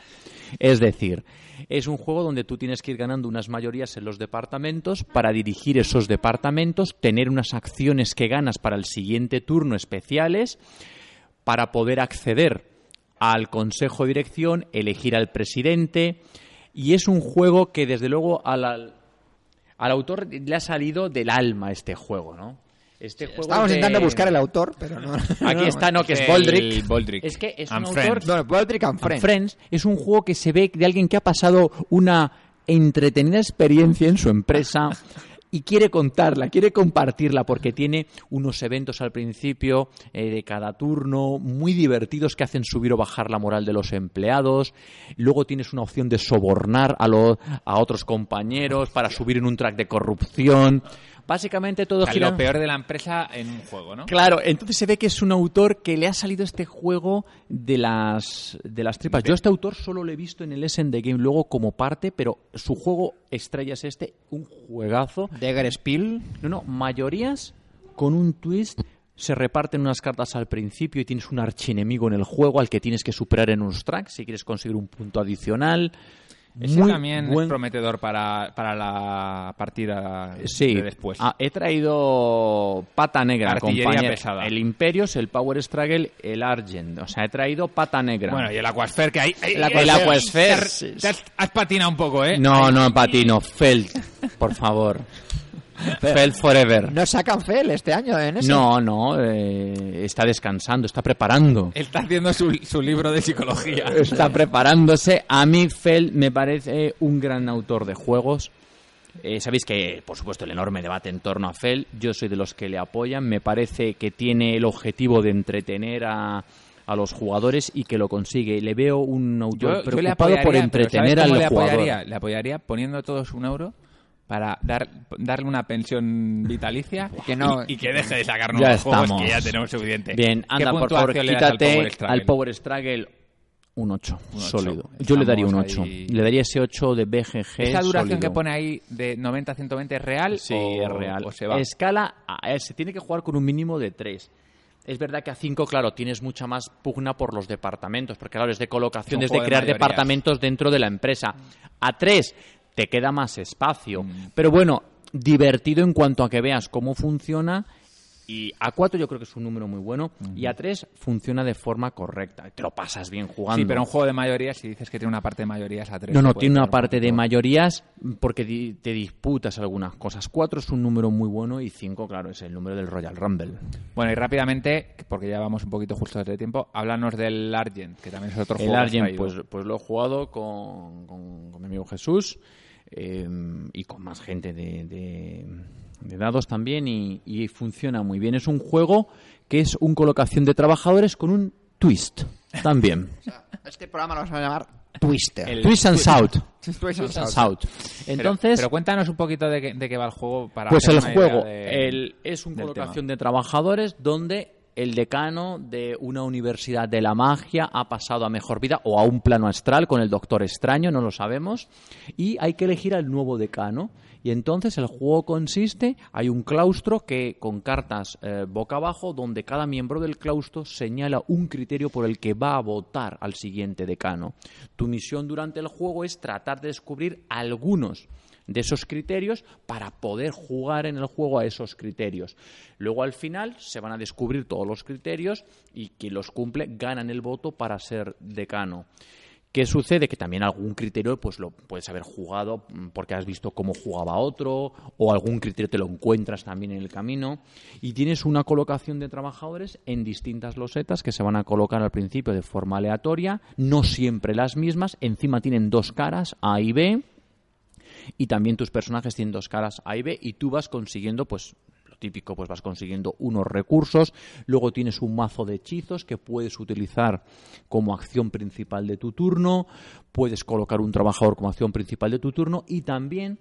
Es decir, es un juego donde tú tienes que ir ganando unas mayorías en los departamentos para dirigir esos departamentos, tener unas acciones que ganas para el siguiente turno especiales, para poder acceder al consejo de dirección, elegir al presidente. Y es un juego que, desde luego, al, al, autor le ha salido del alma este juego, ¿no? Este juego Estábamos de- intentando buscar el autor, pero *laughs* no. Aquí está, no, que es El Boldrick. Boldrick. Es que es And autor... Friends. Baldrick and And Friends. Friends es un juego que se ve de alguien que ha pasado una entretenida experiencia en su empresa *laughs* y quiere contarla, quiere compartirla porque tiene unos eventos al principio eh, de cada turno muy divertidos que hacen subir o bajar la moral de los empleados. Luego tienes una opción de sobornar a, a otros compañeros para subir en un track de corrupción. Básicamente todo O sea, gira... lo peor de la empresa en un juego, ¿no? Claro, entonces se ve que es un autor que le ha salido este juego de las, de las tripas. Yo este autor solo lo he visto en el Essen The Game luego como parte, pero su juego estrella es este, un juegazo. Dagger Spiel. No, no, mayorías con un twist. Se reparten unas cartas al principio y tienes un archienemigo en el juego al que tienes que superar en unos tracks si quieres conseguir un punto adicional. Ese Muy también buen- es prometedor para, para la partida Sí, de después. Ah, he traído pata negra, compañero. pesada. El Imperios, el Power Struggle, el Argent. O sea, he traído pata negra. Bueno, y el Aquasphere que hay... El Aquasphere. Te has- te has, patinado un poco, ¿eh? no, no, patino. Felt, por favor. Felt forever. No sacan Fel este año en eso. No, no, eh, está descansando, está preparando. Está haciendo su, su libro de psicología. Está preparándose. A mí Feld me parece un gran autor de juegos. Eh, Sabéis que, por supuesto, el enorme debate en torno a Feld. Yo soy de los que le apoyan. Me parece que tiene el objetivo de entretener a, a los jugadores y que lo consigue. Le veo un autor Yo, yo le preocupado apoyaría, por entretener ¿sabes al le jugador. apoyaría? Le apoyaría poniendo todos un euro para dar, darle una pensión vitalicia *laughs* Que no- y, y que deje de sacar Ya nuevos juegos estamos. que ya tenemos suficiente. Bien, ¿Qué anda, por favor, quítate al Power Struggle un 8, Un ocho. sólido. Yo le daría un Estamos 8. ahí. Le daría ese 8 de BGG. ¿Esa duración sólido. que pone ahí de 90 a 120 es real? Sí, o, es real. o se va? Escala, a- se tiene que jugar con un mínimo de 3. Es verdad que a 5, claro, tienes mucha más pugna por los departamentos, porque claro, es de colocación, es de de crear mayorías. departamentos dentro de la empresa. A 3 te queda más espacio. Mm. Pero bueno, divertido en cuanto a que veas cómo funciona. Y a 4 yo creo que es un número muy bueno. Y a 3 funciona de forma correcta. Te lo pasas bien jugando. Sí, pero un juego de mayorías, si dices que tiene una parte de mayorías a 3. No, no, tiene una parte de mayorías porque di- te disputas algunas cosas. Cuatro es un número muy bueno y cinco, claro, es el número del Royal Rumble. Bueno, y rápidamente, porque ya vamos un poquito justo de tiempo, háblanos del Argent, que también es otro juego El que has Argent, pues, pues lo he jugado con, con- con mi amigo Jesús eh, y con más gente de, de- de dados también y, y funciona muy bien. Es un juego que es un colocación de trabajadores con un twist también. *laughs* Este programa lo vamos a llamar Twister. El- twist and shout. Twist Twist and and shout. shout. Pero- Entonces, pero, cuéntanos un poquito de qué, de qué va el juego para Pues el juego de- el- es una del colocación tema. de trabajadores donde el decano de una universidad de la magia ha pasado a mejor vida o a un plano astral con el Doctor Extraño, no lo sabemos, y hay que elegir al nuevo decano. Y entonces el juego consiste, hay un claustro que con cartas eh, boca abajo, donde cada miembro del claustro señala un criterio por el que va a votar al siguiente decano. Tu misión durante el juego es tratar de descubrir algunos de esos criterios para poder jugar en el juego a esos criterios. Luego al final se van a descubrir todos los criterios y quien los cumple ganan el voto para ser decano. ¿Qué sucede? Que también algún criterio pues lo puedes haber jugado mm, porque has visto cómo jugaba otro o algún criterio te lo encuentras también en el camino y tienes una colocación de trabajadores en distintas losetas que se van a colocar al principio de forma aleatoria, no siempre las mismas, encima tienen dos caras, A y B, y también tus personajes tienen dos caras A y B y tú vas consiguiendo pues lo típico pues vas consiguiendo unos recursos luego tienes un mazo de hechizos que puedes utilizar como acción principal de tu turno puedes colocar un trabajador como acción principal de tu turno y también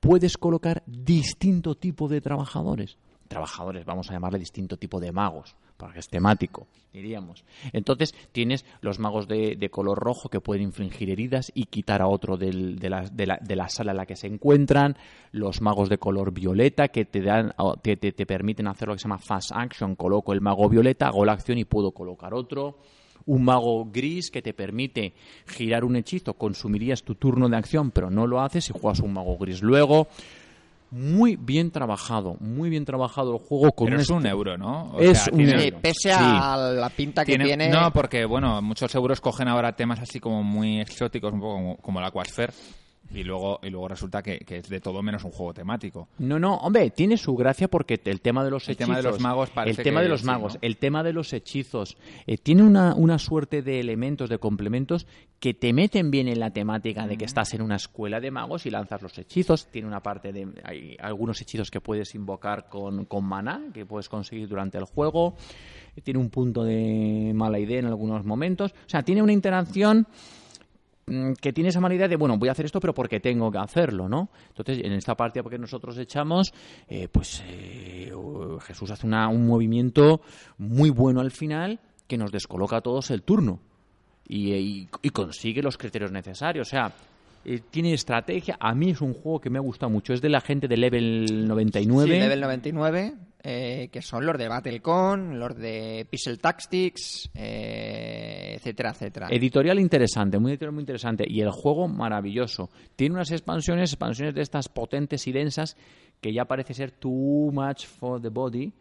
puedes colocar distinto tipo de trabajadores trabajadores vamos a llamarle distinto tipo de magos para que es temático diríamos. Entonces tienes los magos de, de color rojo que pueden infligir heridas y quitar a otro de, la, de la- de la sala en la que se encuentran los magos de color violeta que te dan te, te- te permiten hacer lo que se llama fast action coloco el mago violeta hago la acción y puedo colocar otro. Un mago gris que te permite girar un hechizo consumirías tu turno de acción pero no lo haces si juegas un mago gris luego muy bien trabajado, muy bien trabajado el juego con Pero un es un est- euro, ¿no? O Es sea, un euro. Pese Sí. a la pinta que tiene- tiene. No, porque, bueno, muchos euros cogen ahora temas así como muy exóticos, un poco como, como el Aquasphere, y luego, y luego resulta que, que es de todo menos un juego temático. No, no, hombre, tiene su gracia porque el tema de los El hechizos, tema de los magos el tema de los magos, el tema de los hechizos, eh, tiene una, una suerte de elementos, de complementos que te meten bien en la temática de que estás en una escuela de magos y lanzas los hechizos. Tiene una parte de, hay algunos hechizos que puedes invocar con, con maná que puedes conseguir durante el juego. Tiene un punto de mala idea en algunos momentos. O sea, tiene una interacción que tiene esa idea de, bueno, voy a hacer esto, pero porque tengo que hacerlo, ¿no? Entonces, en esta partida que nosotros echamos, eh, pues eh, Jesús hace una- un movimiento muy bueno al final que nos descoloca a todos el turno y, y consigue los criterios necesarios. O sea, eh, tiene estrategia. A mí es un juego que me ha gustado mucho. Es de la gente de Level 99. Sí, level 99, eh, que son los de Battlecon, los de Pixel Tactics, eh, etcétera, etcétera. Editorial interesante, muy editorial muy interesante. Y el juego maravilloso. Tiene unas expansiones, expansiones de estas potentes y densas que ya parece ser too much for the body,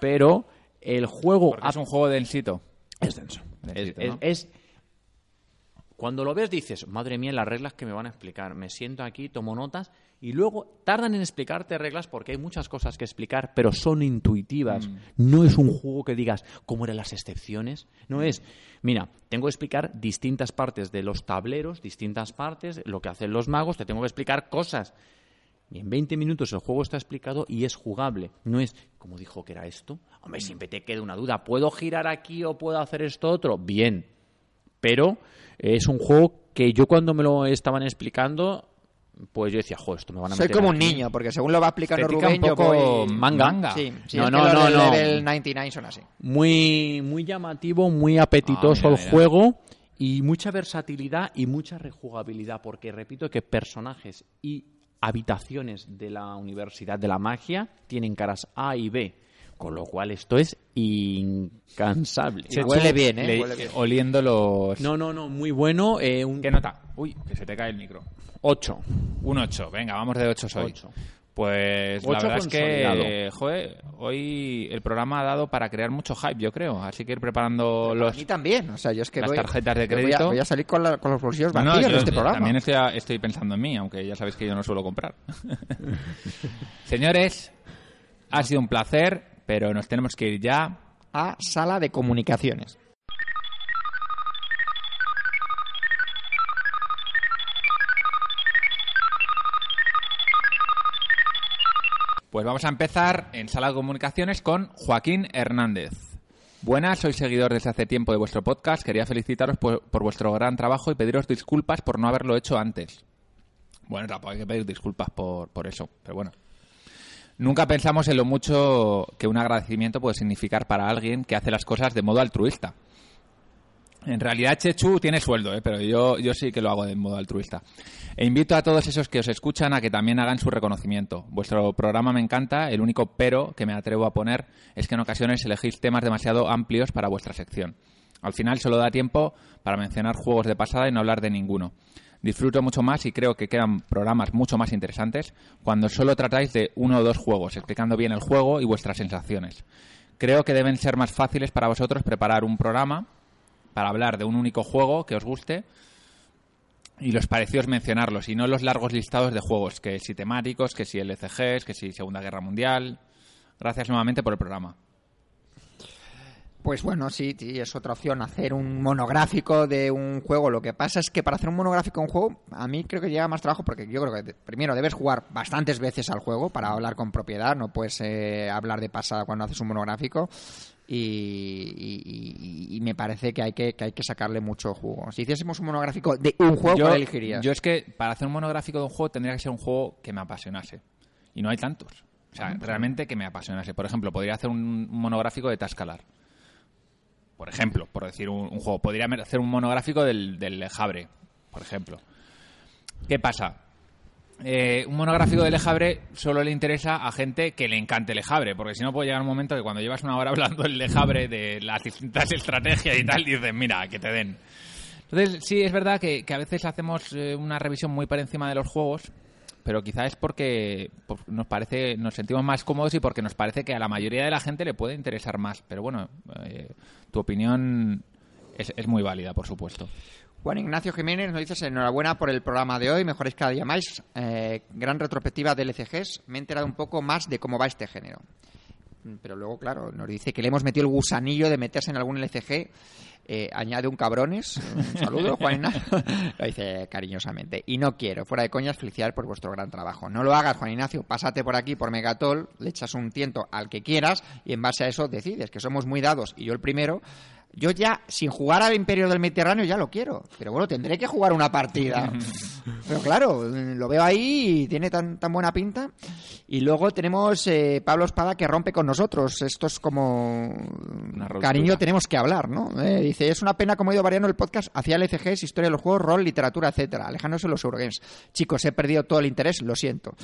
pero el juego Porque es un juego densito. es denso. Es, ¿no? es- es- Cuando lo ves dices, madre mía, las reglas que me van a explicar. Me siento aquí, tomo notas y luego tardan en explicarte reglas porque hay muchas cosas que explicar, pero son intuitivas. No es un juego que digas cómo eran las excepciones. No es, mira, tengo que explicar distintas partes de los tableros, distintas partes, lo que hacen los magos, te tengo que explicar cosas. Y en 20 minutos el juego está explicado y es jugable. No es, como dijo que era esto? Hombre, siempre te queda una duda. ¿Puedo girar aquí o puedo hacer esto otro? Bien. Pero es un juego que yo cuando me lo estaban explicando, pues yo decía, joder, esto me van a Soy meter como un aquí". niño, porque según lo va explicando Rubén, un yo poco voy... manga. Manga. Sí, sí, No, es no, que los no, del no. level 99 son así. Muy, muy llamativo, muy apetitoso Ah, mira, el mira. juego y mucha versatilidad y mucha rejugabilidad, porque repito que personajes y habitaciones de la Universidad de la Magia tienen caras A y B, con lo cual esto es incansable. Y huele bien, ¿eh? Le- Huele bien. Oliendo los... No, no, no, muy bueno. Eh, un ¿Qué nota? Uy, que se te cae el micro. 8. Un 8. Venga, vamos de 8 hoy. Ocho. Pues la Ocho verdad es que, joder, hoy el programa ha dado para crear mucho hype, yo creo. Así que ir preparando A los... mí también, o sea, yo es que las voy, tarjetas de yo voy a- crédito. Voy a, salir con, la- con los bolsillos No, no, vacíos yo de este programa. También estoy pensando en mí, aunque ya sabéis que yo no suelo comprar. *laughs* Señores, ha sido un placer, pero nos tenemos que ir ya. A sala de comunicaciones. Pues vamos a empezar en Sala de Comunicaciones con Joaquín Hernández. Buenas, soy seguidor desde hace tiempo de vuestro podcast. Quería felicitaros por, por vuestro gran trabajo y pediros disculpas por no haberlo hecho antes. Bueno, tampoco hay que pedir disculpas por, por eso, pero bueno. Nunca pensamos en lo mucho que un agradecimiento puede significar para alguien que hace las cosas de modo altruista. En realidad Chechu tiene sueldo, ¿eh? pero yo, yo sí que lo hago de modo altruista. E invito a todos esos que os escuchan a que también hagan su reconocimiento. Vuestro programa me encanta, el único pero que me atrevo a poner es que en ocasiones elegís temas demasiado amplios para vuestra sección. Al final solo da tiempo para mencionar juegos de pasada y no hablar de ninguno. Disfruto mucho más y creo que quedan programas mucho más interesantes cuando solo tratáis de uno o dos juegos, explicando bien el juego y vuestras sensaciones. Creo que deben ser más fáciles para vosotros preparar un programa para hablar de un único juego que os guste y los parecidos mencionarlos y no los largos listados de juegos, que si temáticos, que si LCGs, que si Segunda Guerra Mundial. Gracias nuevamente por el programa. Pues bueno, sí, sí, es otra opción hacer un monográfico de un juego. Lo que pasa es que para hacer un monográfico de un juego, a mí creo que llega más trabajo porque yo creo que primero debes jugar bastantes veces al juego para hablar con propiedad. No puedes eh, hablar de pasada cuando haces un monográfico. Y, y- me parece que hay que, que hay que sacarle mucho jugo. Si hiciésemos un monográfico de un juego, yo, ¿cuál elegirías? yo es que para hacer un monográfico de un juego tendría que ser un juego que me apasionase. Y no hay tantos. O sea, realmente que me apasionase. Por ejemplo, podría hacer un monográfico de Tascalar. Por ejemplo, por decir un, juego. Podría hacer un monográfico del, del Lejabre, por ejemplo. ¿Qué pasa? Eh, un monográfico de Lejabre solo le interesa a gente que le encante Lejabre, porque si no puede llegar un momento que cuando llevas una hora *laughs* hablando del Lejabre, de las distintas estrategias y tal, dices, mira, que te den. Entonces, sí, es verdad que, que a veces hacemos eh, una revisión muy por encima de los juegos, pero quizá es porque nos parece, nos sentimos más cómodos y porque nos parece que a la mayoría de la gente le puede interesar más. Pero bueno, eh, tu opinión es, es muy válida, por supuesto. Juan Ignacio Jiménez nos dice enhorabuena por el programa de hoy, mejoréis cada día más. Eh, gran retrospectiva de LCGs, me he enterado un poco más de cómo va este género. Mm, Pero luego, claro, nos dice que le hemos metido el gusanillo de meterse en algún LCG. Eh, añade un cabrones. Un saludo, *laughs* Juan Ignacio. Lo dice cariñosamente. Y no quiero, fuera de coñas, felicidades por vuestro gran trabajo. No lo hagas, Juan Ignacio. Pásate por aquí, por Megatol, le echas un tiento al que quieras y en base a eso decides, que somos muy dados. Y yo el primero. Yo ya, sin jugar al Imperio del Mediterráneo, ya lo quiero. Pero bueno, tendré que jugar una partida. *laughs* Pero claro, lo veo ahí y tiene tan, tan buena pinta. Y luego tenemos eh, Pablo Espada que rompe con nosotros. Esto es como... Cariño, tenemos que hablar, ¿no? Eh, dice, es una pena como he ido variando el podcast hacia LCGs, historia de los juegos, rol, literatura, etcétera Alejándose los Eurogames. Chicos, he perdido todo el interés, lo siento.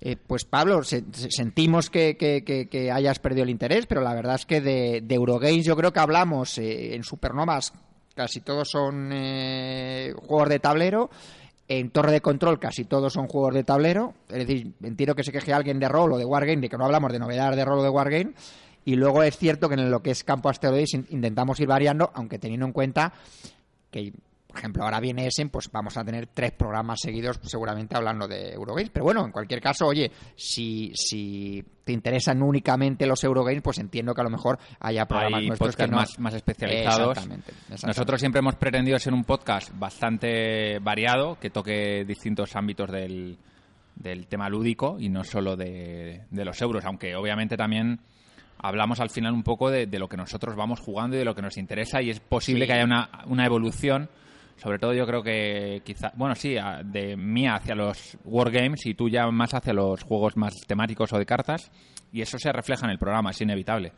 Eh, pues Pablo, se- se- sentimos que, que- que- que hayas perdido el interés, pero la verdad es que de, Eurogames yo creo que hablamos eh, en Supernovas casi todos son eh, juegos de tablero. En Torre de Control casi todos son juegos de tablero. Es decir, entiendo que se queje alguien de rol o de Wargame, de que no hablamos de novedades de rol de Wargame. Y luego es cierto que en lo que es campo asteroides in- intentamos ir variando, aunque teniendo en cuenta que, por ejemplo, ahora viene Essen, pues vamos a tener tres programas seguidos seguramente hablando de Eurogames. Pero bueno, en cualquier caso, oye, si, si te interesan únicamente los Eurogames, pues entiendo que a lo mejor haya programas Hay nuestros que no... más, más especializados. Exactamente, exactamente. Nosotros siempre hemos pretendido ser un podcast bastante variado, que toque distintos ámbitos del, del tema lúdico y no solo de, de los euros, aunque obviamente también hablamos al final un poco de, de lo que nosotros vamos jugando y de lo que nos interesa y es posible Sí. que haya una, una evolución. Sobre todo yo creo que quizá, bueno, sí, de mía hacia los wargames y tú ya más hacia los juegos más temáticos o de cartas y eso se refleja en el programa, es inevitable.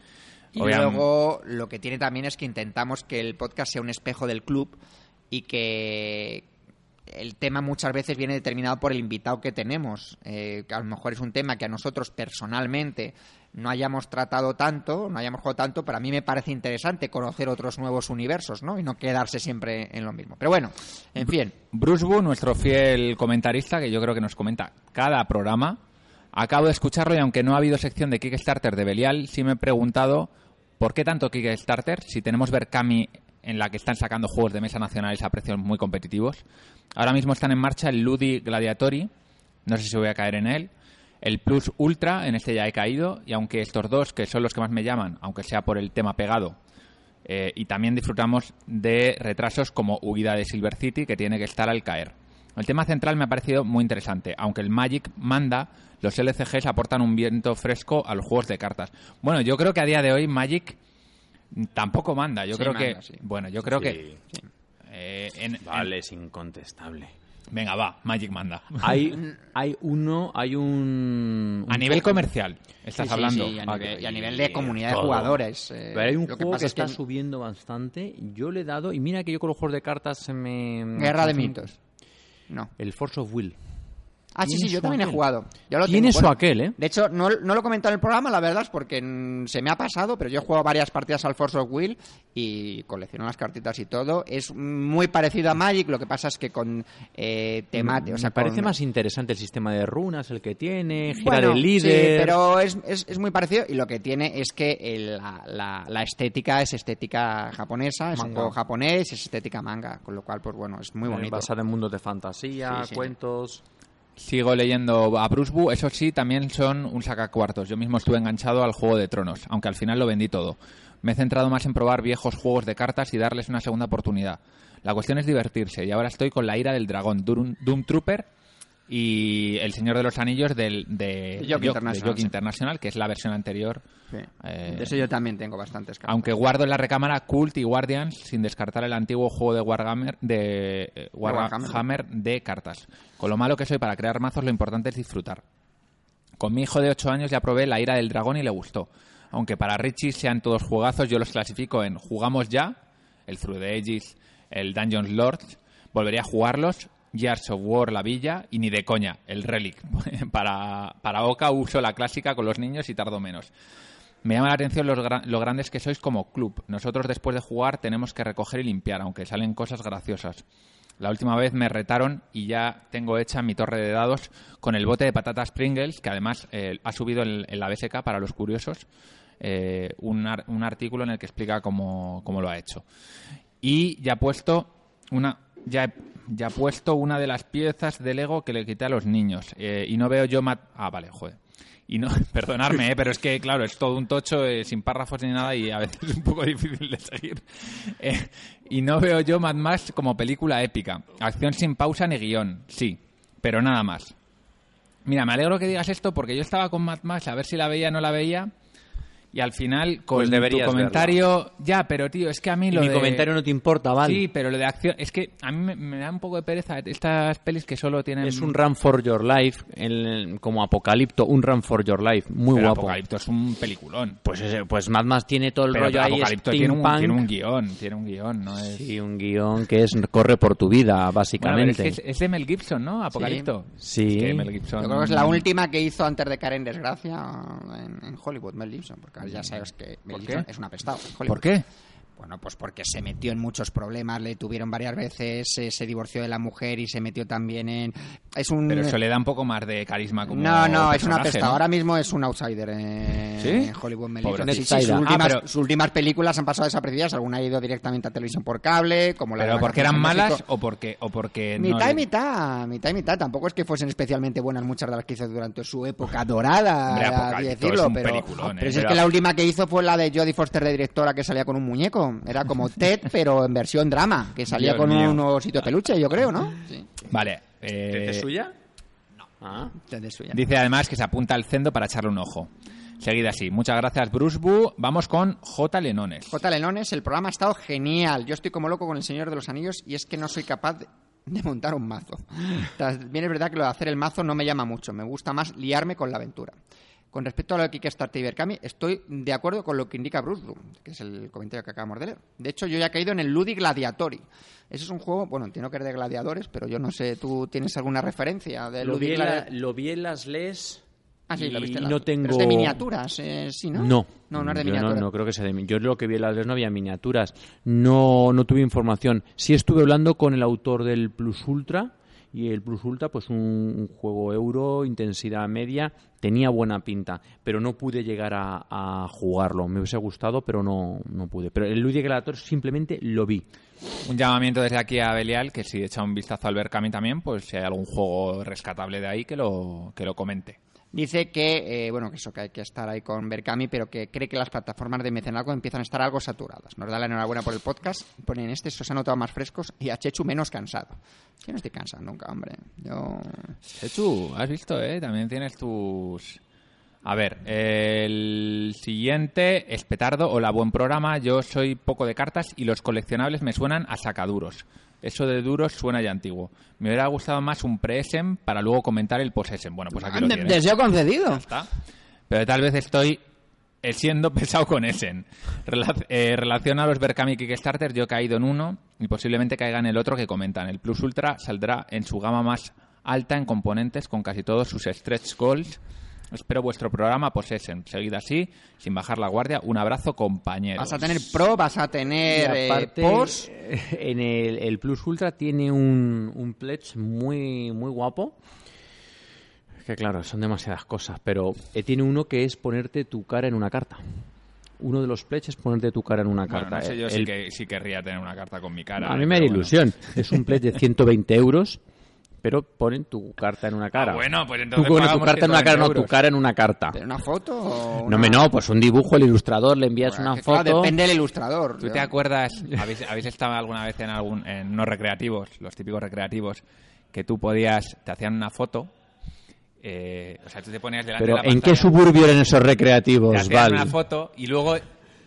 Y luego lo que tiene también es que intentamos que el podcast sea un espejo del club y que el tema muchas veces viene determinado por el invitado que tenemos. Eh, que a lo mejor es un tema que a nosotros personalmente no hayamos tratado tanto, no hayamos jugado tanto, pero a mí me parece interesante conocer otros nuevos universos, ¿no? Y no quedarse siempre en lo mismo. Pero bueno, en fin. Bruce Wu, nuestro fiel comentarista, que yo creo que nos comenta cada programa, acabo de escucharlo y aunque no ha habido sección de Kickstarter de Belial, sí me he preguntado por qué tanto Kickstarter si tenemos Berkami en la que están sacando juegos de mesa nacionales a precios muy competitivos. Ahora mismo están en marcha el Ludi Gladiatori, no sé si voy a caer en él, el Plus Ultra, en este ya he caído, y aunque estos dos, que son los que más me llaman, aunque sea por el tema pegado, eh, y también disfrutamos de retrasos como Huida de Silver City, que tiene que estar al caer. El tema central me ha parecido muy interesante, aunque el Magic manda, los LCGs aportan un viento fresco a los juegos de cartas. Bueno, yo creo que a día de hoy Magic tampoco manda. Yo Sí, creo manda, que, sí. bueno, yo creo Sí. que eh, en- en- Vale, es incontestable. Venga, va, Magic manda. Hay, *laughs* hay uno, hay un... A nivel comercial, estás Sí, sí, hablando. sí, y, a Ah, nivel, y a nivel de comunidad de jugadores. eh, Pero hay un juego que, está subiendo bastante. Yo le he dado, y mira que yo con los juegos de cartas se me... Guerra de mitos. No. El Force of Will. Ah, sí, sí, yo también he jugado. Yo lo Tiene tengo. Bueno, aquel, ¿eh? De hecho, no, no lo he comentado en el programa, la verdad es porque se me ha pasado, pero yo he jugado varias partidas al Force of Will y colecciono las cartitas y todo. Es muy parecido a Magic, lo que pasa es que con eh, temate. O sea, me parece con- más interesante el sistema de runas, el que tiene, gira Bueno, de líder. sí, pero es, es, es muy parecido y lo que tiene es que el- la, la- la estética es estética japonesa, es un juego japonés, es estética manga, con lo cual, pues bueno, es muy Eh, bonito. Basado en mundos de fantasía, Sí, sí. cuentos. Sigo leyendo a Bruce eso sí, también son un sacacuartos. Yo mismo estuve enganchado al Juego de Tronos, aunque al final lo vendí todo. Me he centrado más en probar viejos juegos de cartas y darles una segunda oportunidad. La cuestión es divertirse y ahora estoy con la ira del dragón, Doom, Doom Trooper y El Señor de los Anillos del, de, Jockey de International, sí. International, que es la versión anterior. Sí. Eh, De eso yo también tengo bastantes cartas. Aunque guardo en la recámara Cult y Guardians sin descartar el antiguo juego de Warhammer de eh, Warhammer. Warhammer de cartas. Con lo malo que soy para crear mazos, lo importante es disfrutar. Con mi hijo de 8 años ya probé la ira del dragón y le gustó. Aunque para Richie sean todos jugazos, yo los clasifico en jugamos ya, el Through the Ages, el Dungeons Lords, volvería a jugarlos, Gears of War La Villa y ni de coña, el Relic. *laughs* para, para Oca uso la clásica con los niños y tardo menos. Me llama la atención los gra- lo grandes que sois como club. Nosotros después de jugar tenemos que recoger y limpiar, aunque salen cosas graciosas. La última vez me retaron y ya tengo hecha mi torre de dados con el bote de patatas Pringles, que además eh, ha subido en, en la BSK para los curiosos eh, un, ar- un artículo en el que explica cómo, cómo lo ha hecho. Y ya ha puesto una ya he, ya puesto una de las piezas de Lego que le quité a los niños. Eh, y no veo yo mat ah vale joder. Y no *laughs* perdonarme eh, pero es que claro es todo un tocho eh, sin párrafos ni nada y a veces es un poco *laughs* difícil de seguir. Eh, y no veo yo Mad Max como película épica. Acción sin pausa ni guion sí pero nada más. Mira me alegro que digas esto porque yo estaba con Mad Max a ver si la veía o no la veía y al final con Pues tu comentario ya pero tío es que a mí Y lo mi de- comentario no te importa, ¿vale? Sí, pero lo de acción. Es que a mí me, me da un poco de pereza estas pelis que solo tienen. Es un Run for Your Life, el- como Apocalipto, un Run for Your Life, muy Pero guapo. Apocalipto es un peliculón. Pues, ese- pues Mad Max tiene todo el Pero rollo ahí, Apocalipto tiene un, tiene un guion. Tiene un guion, ¿no? Es... Sí, un guion que es corre por tu vida, Bueno, básicamente. es, que es, es de Mel Gibson, ¿no? Apocalipto. Sí. Es que Mel Gibson. Yo creo que es la última que hizo antes de caer en desgracia en, en Hollywood, Mel Gibson, porque ya sabes que es un apestado. ¿Por qué? Bueno, pues porque se metió en muchos problemas, le tuvieron varias veces, eh, se divorció de la mujer y se metió también en... Es un... Pero eso le da un poco más de carisma como No, no, es una pesta. ¿no? Ahora mismo es un outsider en, ¿Sí? en Hollywood Sí, Ah, últimas, pero- sus últimas películas han pasado desapercibidas. Alguna ha ido directamente a televisión por cable, como la de ¿Pero la porque eran malas o porque, o porque no Mitad le- y mitad, mitad y mitad. Tampoco es que fuesen especialmente buenas muchas de las que hizo durante su época dorada, Hombre, decirlo. es un pero ¿eh? pero si es Pero- que la última que hizo fue la de Jodie Foster de directora que salía con un muñeco. Era como Ted, *laughs* pero en versión drama, que salía Dios con mío. un osito peluche, yo creo, ¿no? Sí, Vale. eh, ¿Es suya? No. Ah. Ted es suya. Dice además que se apunta al cendo para echarle un ojo. Seguida así. Muchas gracias, Bruce Bu. Vamos con J. Lenones. J. Lenones, el programa ha estado genial. Yo estoy como loco con El Señor de los Anillos y es que no soy capaz de, de montar un mazo. También es verdad que lo de hacer el mazo no me llama mucho. Me gusta más liarme con la aventura. Con respecto a lo de Kickstarter y Berkami, estoy de acuerdo con lo que indica Bruce Bloom, que es el comentario que acabamos de leer. De hecho, yo ya he caído en el Ludi Gladiatori. Ese es un juego, bueno, entiendo que es de gladiadores, pero yo no sé, ¿tú tienes alguna referencia de Lo Ludi vi, la- lo vi en las LES. Ah, sí, lo y viste. en la- no pero tengo... es de miniaturas, eh, sí, ¿no? No. No, no es de miniaturas. No, creo que sea de Yo lo que vi en las LES no había miniaturas. No, no tuve información. Sí estuve hablando con el autor del Plus Ultra. Y el Plus Ultra, pues un, un juego euro, intensidad media, tenía buena pinta, pero no pude llegar a, jugarlo. Me hubiese gustado, pero no, no pude. Pero el Ludic Gladiator simplemente lo vi. Un llamamiento desde aquí a Belial, que si echa un vistazo al Berkami también, pues si hay algún juego rescatable de ahí, que lo, que lo comente. Dice que, eh, bueno, que eso, que hay que estar ahí con Berkami, pero que cree que las plataformas de mecenazgo empiezan a estar algo saturadas. Nos da la enhorabuena por el podcast. Ponen este, se os ha notado más frescos y a Chechu menos cansado. Yo no estoy cansado nunca, hombre. Yo... Chechu, has visto, ¿eh? También tienes tus... A ver, el siguiente es Petardo. Hola, buen programa. Yo soy poco de cartas y los coleccionables me suenan a sacaduros. Eso de duros suena ya antiguo. Me hubiera gustado más un pre-Essen para luego comentar el post-Essen. Bueno, pues aquí lo tienes. Deseo concedido. está. Pero tal vez estoy eh, siendo *laughs* pesado con Essen. Rela- eh, relación a los Berkami Kickstarter, yo he caído en uno y posiblemente caiga en el otro que comentan. El Plus Ultra saldrá en su gama más alta en componentes con casi todos sus stretch goals. Espero vuestro programa Possession. Seguid así, sin bajar la guardia. Un abrazo, compañeros. Vas a tener pro, vas a tener Y eh, pos. en el, el Plus Ultra tiene un, un pledge muy, muy guapo. Que claro, son demasiadas cosas, pero eh, tiene uno que es ponerte tu cara en una carta. Uno de los pledges es ponerte tu cara en una Bueno, carta. no sé, yo sí, El- que, sí querría tener una carta con mi cara. a eh, mí me da bueno. ilusión. Es un pledge de 120 euros, pero ponen tu carta en una cara. Ah, bueno, pues Tú entonces pones tu carta en una cara, no, 120 tu euros. cara en una carta. ¿Pero una foto o No, una- me no, pues un dibujo, el ilustrador le envías Bueno, una que claro, foto. depende del ilustrador. ¿Tú yo- te acuerdas? ¿Habéis, habéis estado alguna vez en algún en unos recreativos, los típicos recreativos, que tú podías, te hacían una foto, eh, o sea, tú te ponías delante Pero de la ¿en qué pantalla, suburbio eran esos te recreativos, hacían Val? una foto y luego eh,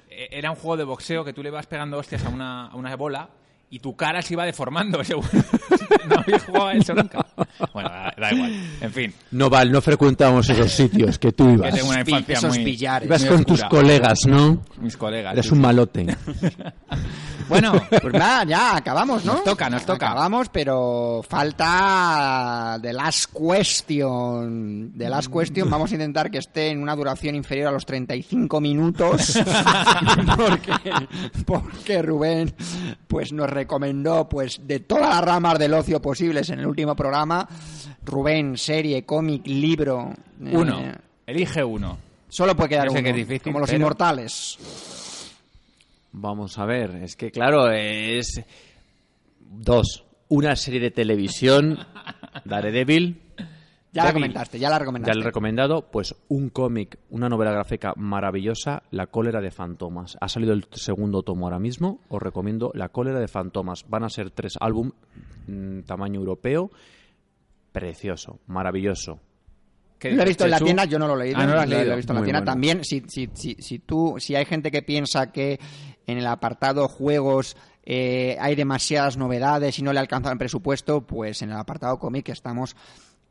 era un juego de boxeo que tú le ibas pegando hostias a una, a una bola y tu cara se iba deformando. *laughs* no habías jugado a eso nunca. *laughs* Bueno, da, da igual. En fin, No, Val, no frecuentamos esos *laughs* sitios que tú que ibas. tengo una infancia esos muy, billares. Ibas muy con tus colegas, ¿no? Mis colegas. Eres sí, un sí. malote. *laughs* Bueno, pues nada, ya acabamos, ¿no? Nos toca, nos toca. Acabamos, pero falta The Last Question. The Last Question, vamos a intentar que esté en una duración inferior a los 35 minutos. porque, porque Rubén pues nos recomendó pues de todas las ramas del ocio posibles en el último programa. Rubén, serie, cómic, libro. eh, Uno. Elige uno. Solo puede quedar Yo sé uno, que es difícil, como los pero- inmortales. Vamos a ver, es que claro, es... Dos. Una serie de televisión, *laughs* Daredevil. Ya la comentaste, ya la recomendaste. Ya le he recomendado, pues un cómic, una novela gráfica maravillosa, La cólera de fantomas. Ha salido el segundo tomo ahora mismo, os recomiendo La cólera de fantomas. Van a ser tres álbum, mm, tamaño europeo, precioso, maravilloso. ¿Qué Lo he visto en la tienda, yo no lo he leído. Ah, no lo has he visto en la tienda. bueno. También, si, si, si, si tú, si hay gente que piensa que en el apartado juegos eh, hay demasiadas novedades y no le alcanza el presupuesto, pues en el apartado cómic estamos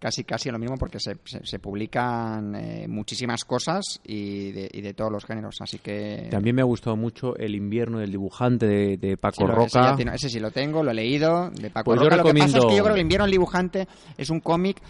casi casi lo mismo porque se, se, se publican eh, muchísimas cosas y de, y de todos los géneros. Así que También me ha gustado mucho El invierno del dibujante de, de Paco Sí, lo- ese, Roca. ya tiene- ese sí lo tengo, lo he leído, de Paco Pues yo Roca. Lo que pasa es que yo creo que El invierno del dibujante es un cómic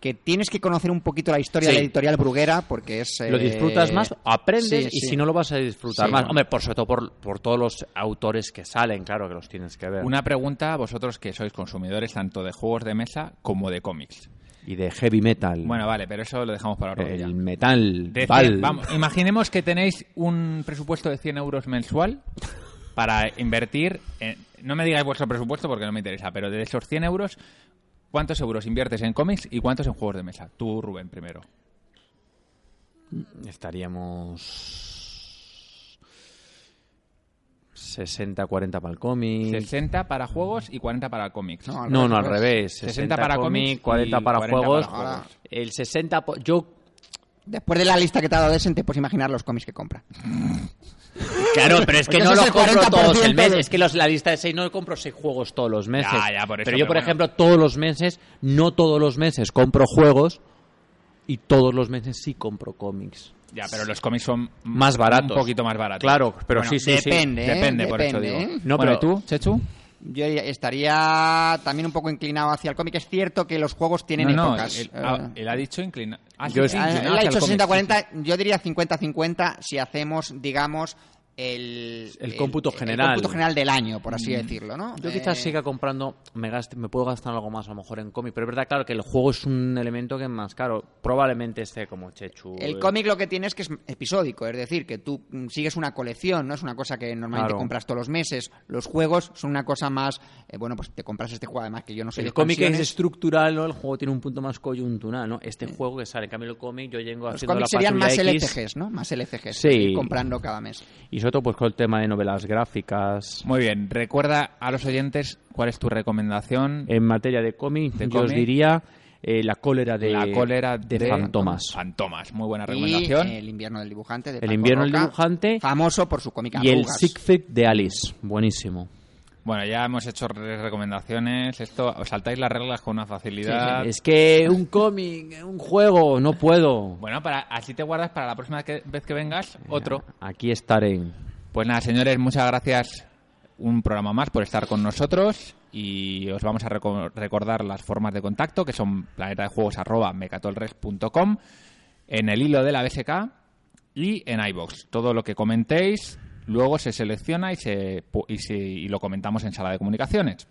que tienes que conocer un poquito la historia Sí. de la editorial Bruguera porque es... Lo eh, disfrutas más, aprendes sí, y sí. si no lo vas a disfrutar Sí, más. bueno. Hombre, por sobre todo por, por todos los autores que salen, claro que los tienes que ver. Una pregunta a vosotros que sois consumidores tanto de juegos de mesa como de cómics. Y de heavy metal. Bueno, vale, pero eso lo dejamos para otro día. el metal. De Val. cien- vamos, imaginemos que tenéis un presupuesto de 100 euros mensual para invertir. en- no me digáis vuestro presupuesto porque no me interesa, pero de esos 100 euros, ¿cuántos euros inviertes en cómics y cuántos en juegos de mesa? Tú, Rubén, primero. Estaríamos 60, 40 para el cómic. 60 para juegos y 40 para cómics. No, al No, no, al revés. revés. 60 para cómics y 40 para 40 juegos. para juegos. El 60... po- Yo Después de la lista que te ha dado Desen, te puedes imaginar los cómics que compra. *laughs* Claro, pero es que Porque no los compro todos 40% el mes. de- Es que los- la lista de 6 no compro 6 juegos todos los meses. Ya, ya, por eso, pero yo, por bueno. ejemplo, todos los meses, no todos los meses compro juegos y todos los meses sí compro cómics. Ya, pero los cómics son Más baratos. Un poquito más baratos. Claro, pero Bueno, sí, sí, sí. depende, ¿eh? Depende, por eso Depende, digo. ¿eh? No, Bueno, pero- tú, Chechu. Yo estaría también un poco inclinado hacia el cómic. Es cierto que los juegos tienen no, no, épocas. él, Eh, ah, él ha dicho inclinado. Ah, sí, Yo sí, inclinado Él ha dicho el cómic, 60-40, yo diría 50-50 si hacemos, digamos, el, El cómputo general. El cómputo general del año, por así decirlo, ¿no? Yo quizás Eh, siga comprando, me, gaste, me puedo gastar algo más a lo mejor en cómic, pero es verdad, claro, que el juego es un elemento que es más caro. Probablemente esté como Chechu. El eh, cómic lo que tiene es que es episódico, es decir, que tú mm, sigues una colección, no es una cosa que normalmente Claro. compras todos los meses. Los juegos son una cosa más, eh, bueno, pues te compras este juego, además que yo no soy de El cómic es estructural, ¿no? El juego tiene un punto más coyuntural, ¿no? Este juego que sale, en cambio el cómic, yo llego Los haciendo la cómics serían más X, LCGs, ¿no? Más LCGs. Sí. comprando cada mes. Y sobre todo, pues con el tema de novelas gráficas. Muy bien, recuerda a los oyentes cuál es tu recomendación. En materia de cómic, De yo os cómic. diría eh, La cólera de, la cólera de, Fantomas. Fantomas, muy buena Y recomendación. El invierno del dibujante. De El Paco invierno del dibujante Famoso por su cómic y el Arrugas. Siegfried de Alice. Buenísimo. Bueno, ya hemos hecho recomendaciones. Esto, os saltáis las reglas con una facilidad. Es que un cómic, un juego, no puedo. Bueno, para, así te guardas para la próxima que- vez que vengas otro. Aquí estaré. Pues nada, señores, muchas gracias un programa más por estar con nosotros y os vamos a reco- recordar las formas de contacto que son planetadejuegos.mecatolres.com en el hilo de la BSK y en iBox. Todo lo que comentéis luego se selecciona y, se, y, se- y lo comentamos en sala de comunicaciones.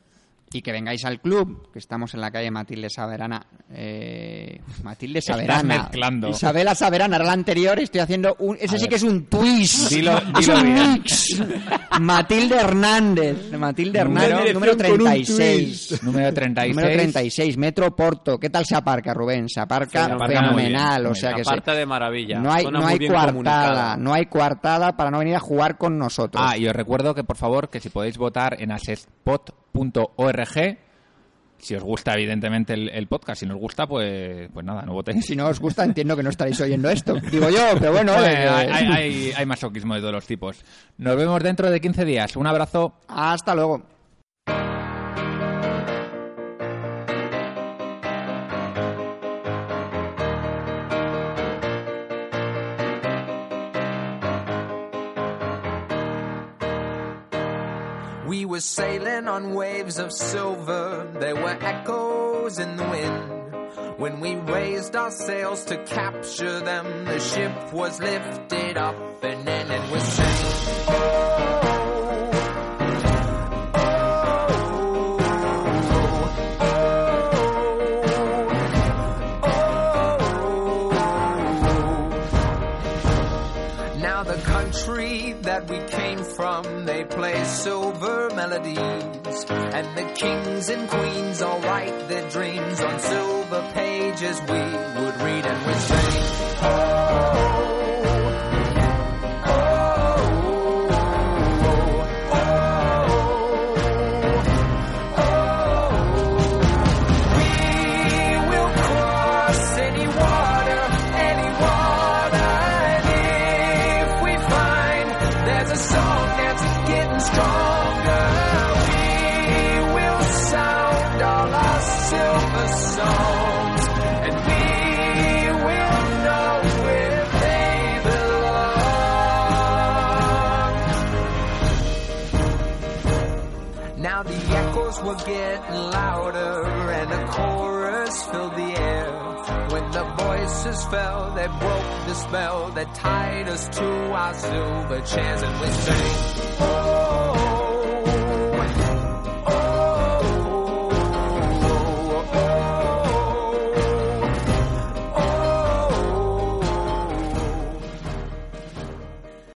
Y que vengáis al club, que estamos en la calle Matilde Saberana. Eh, Matilde Estás Saberana. mezclando. Isabela Saberana, era la anterior. Estoy haciendo un. Ese sí que es un twist. Dilo- es dilo un bien. mix. Matilde Hernández. Matilde Número- Hernández, número 36. Número 36. Número 36, Metro Porto. ¿Qué tal se aparca, Rubén? Se aparca Se aparca fenomenal. o sea que sí. Aparte de maravilla. No hay, zona no muy hay bien coartada, comunicada. no hay coartada para no venir a jugar con nosotros. Ah, y os recuerdo que por favor que si podéis votar en asespot.org, si os gusta evidentemente el, podcast, si no os gusta, pues, pues nada, no votéis. Si no os gusta, entiendo que no estaréis oyendo esto. Digo yo, pero bueno. Eh, hay, hay- hay masoquismo de todos los tipos. Nos vemos dentro de 15 días. Un abrazo. Hasta luego. Were sailing on waves of silver, there were echoes in the wind. When we raised our sails to capture them, the ship was lifted up and then it was saying, silver melodies. And the kings and queens all write their dreams on silver pages we would read and we'd say, We echoes were getting louder and a chorus filled the air. When the voices fell, they broke the spell that tied us to our silver chairs, and we sang.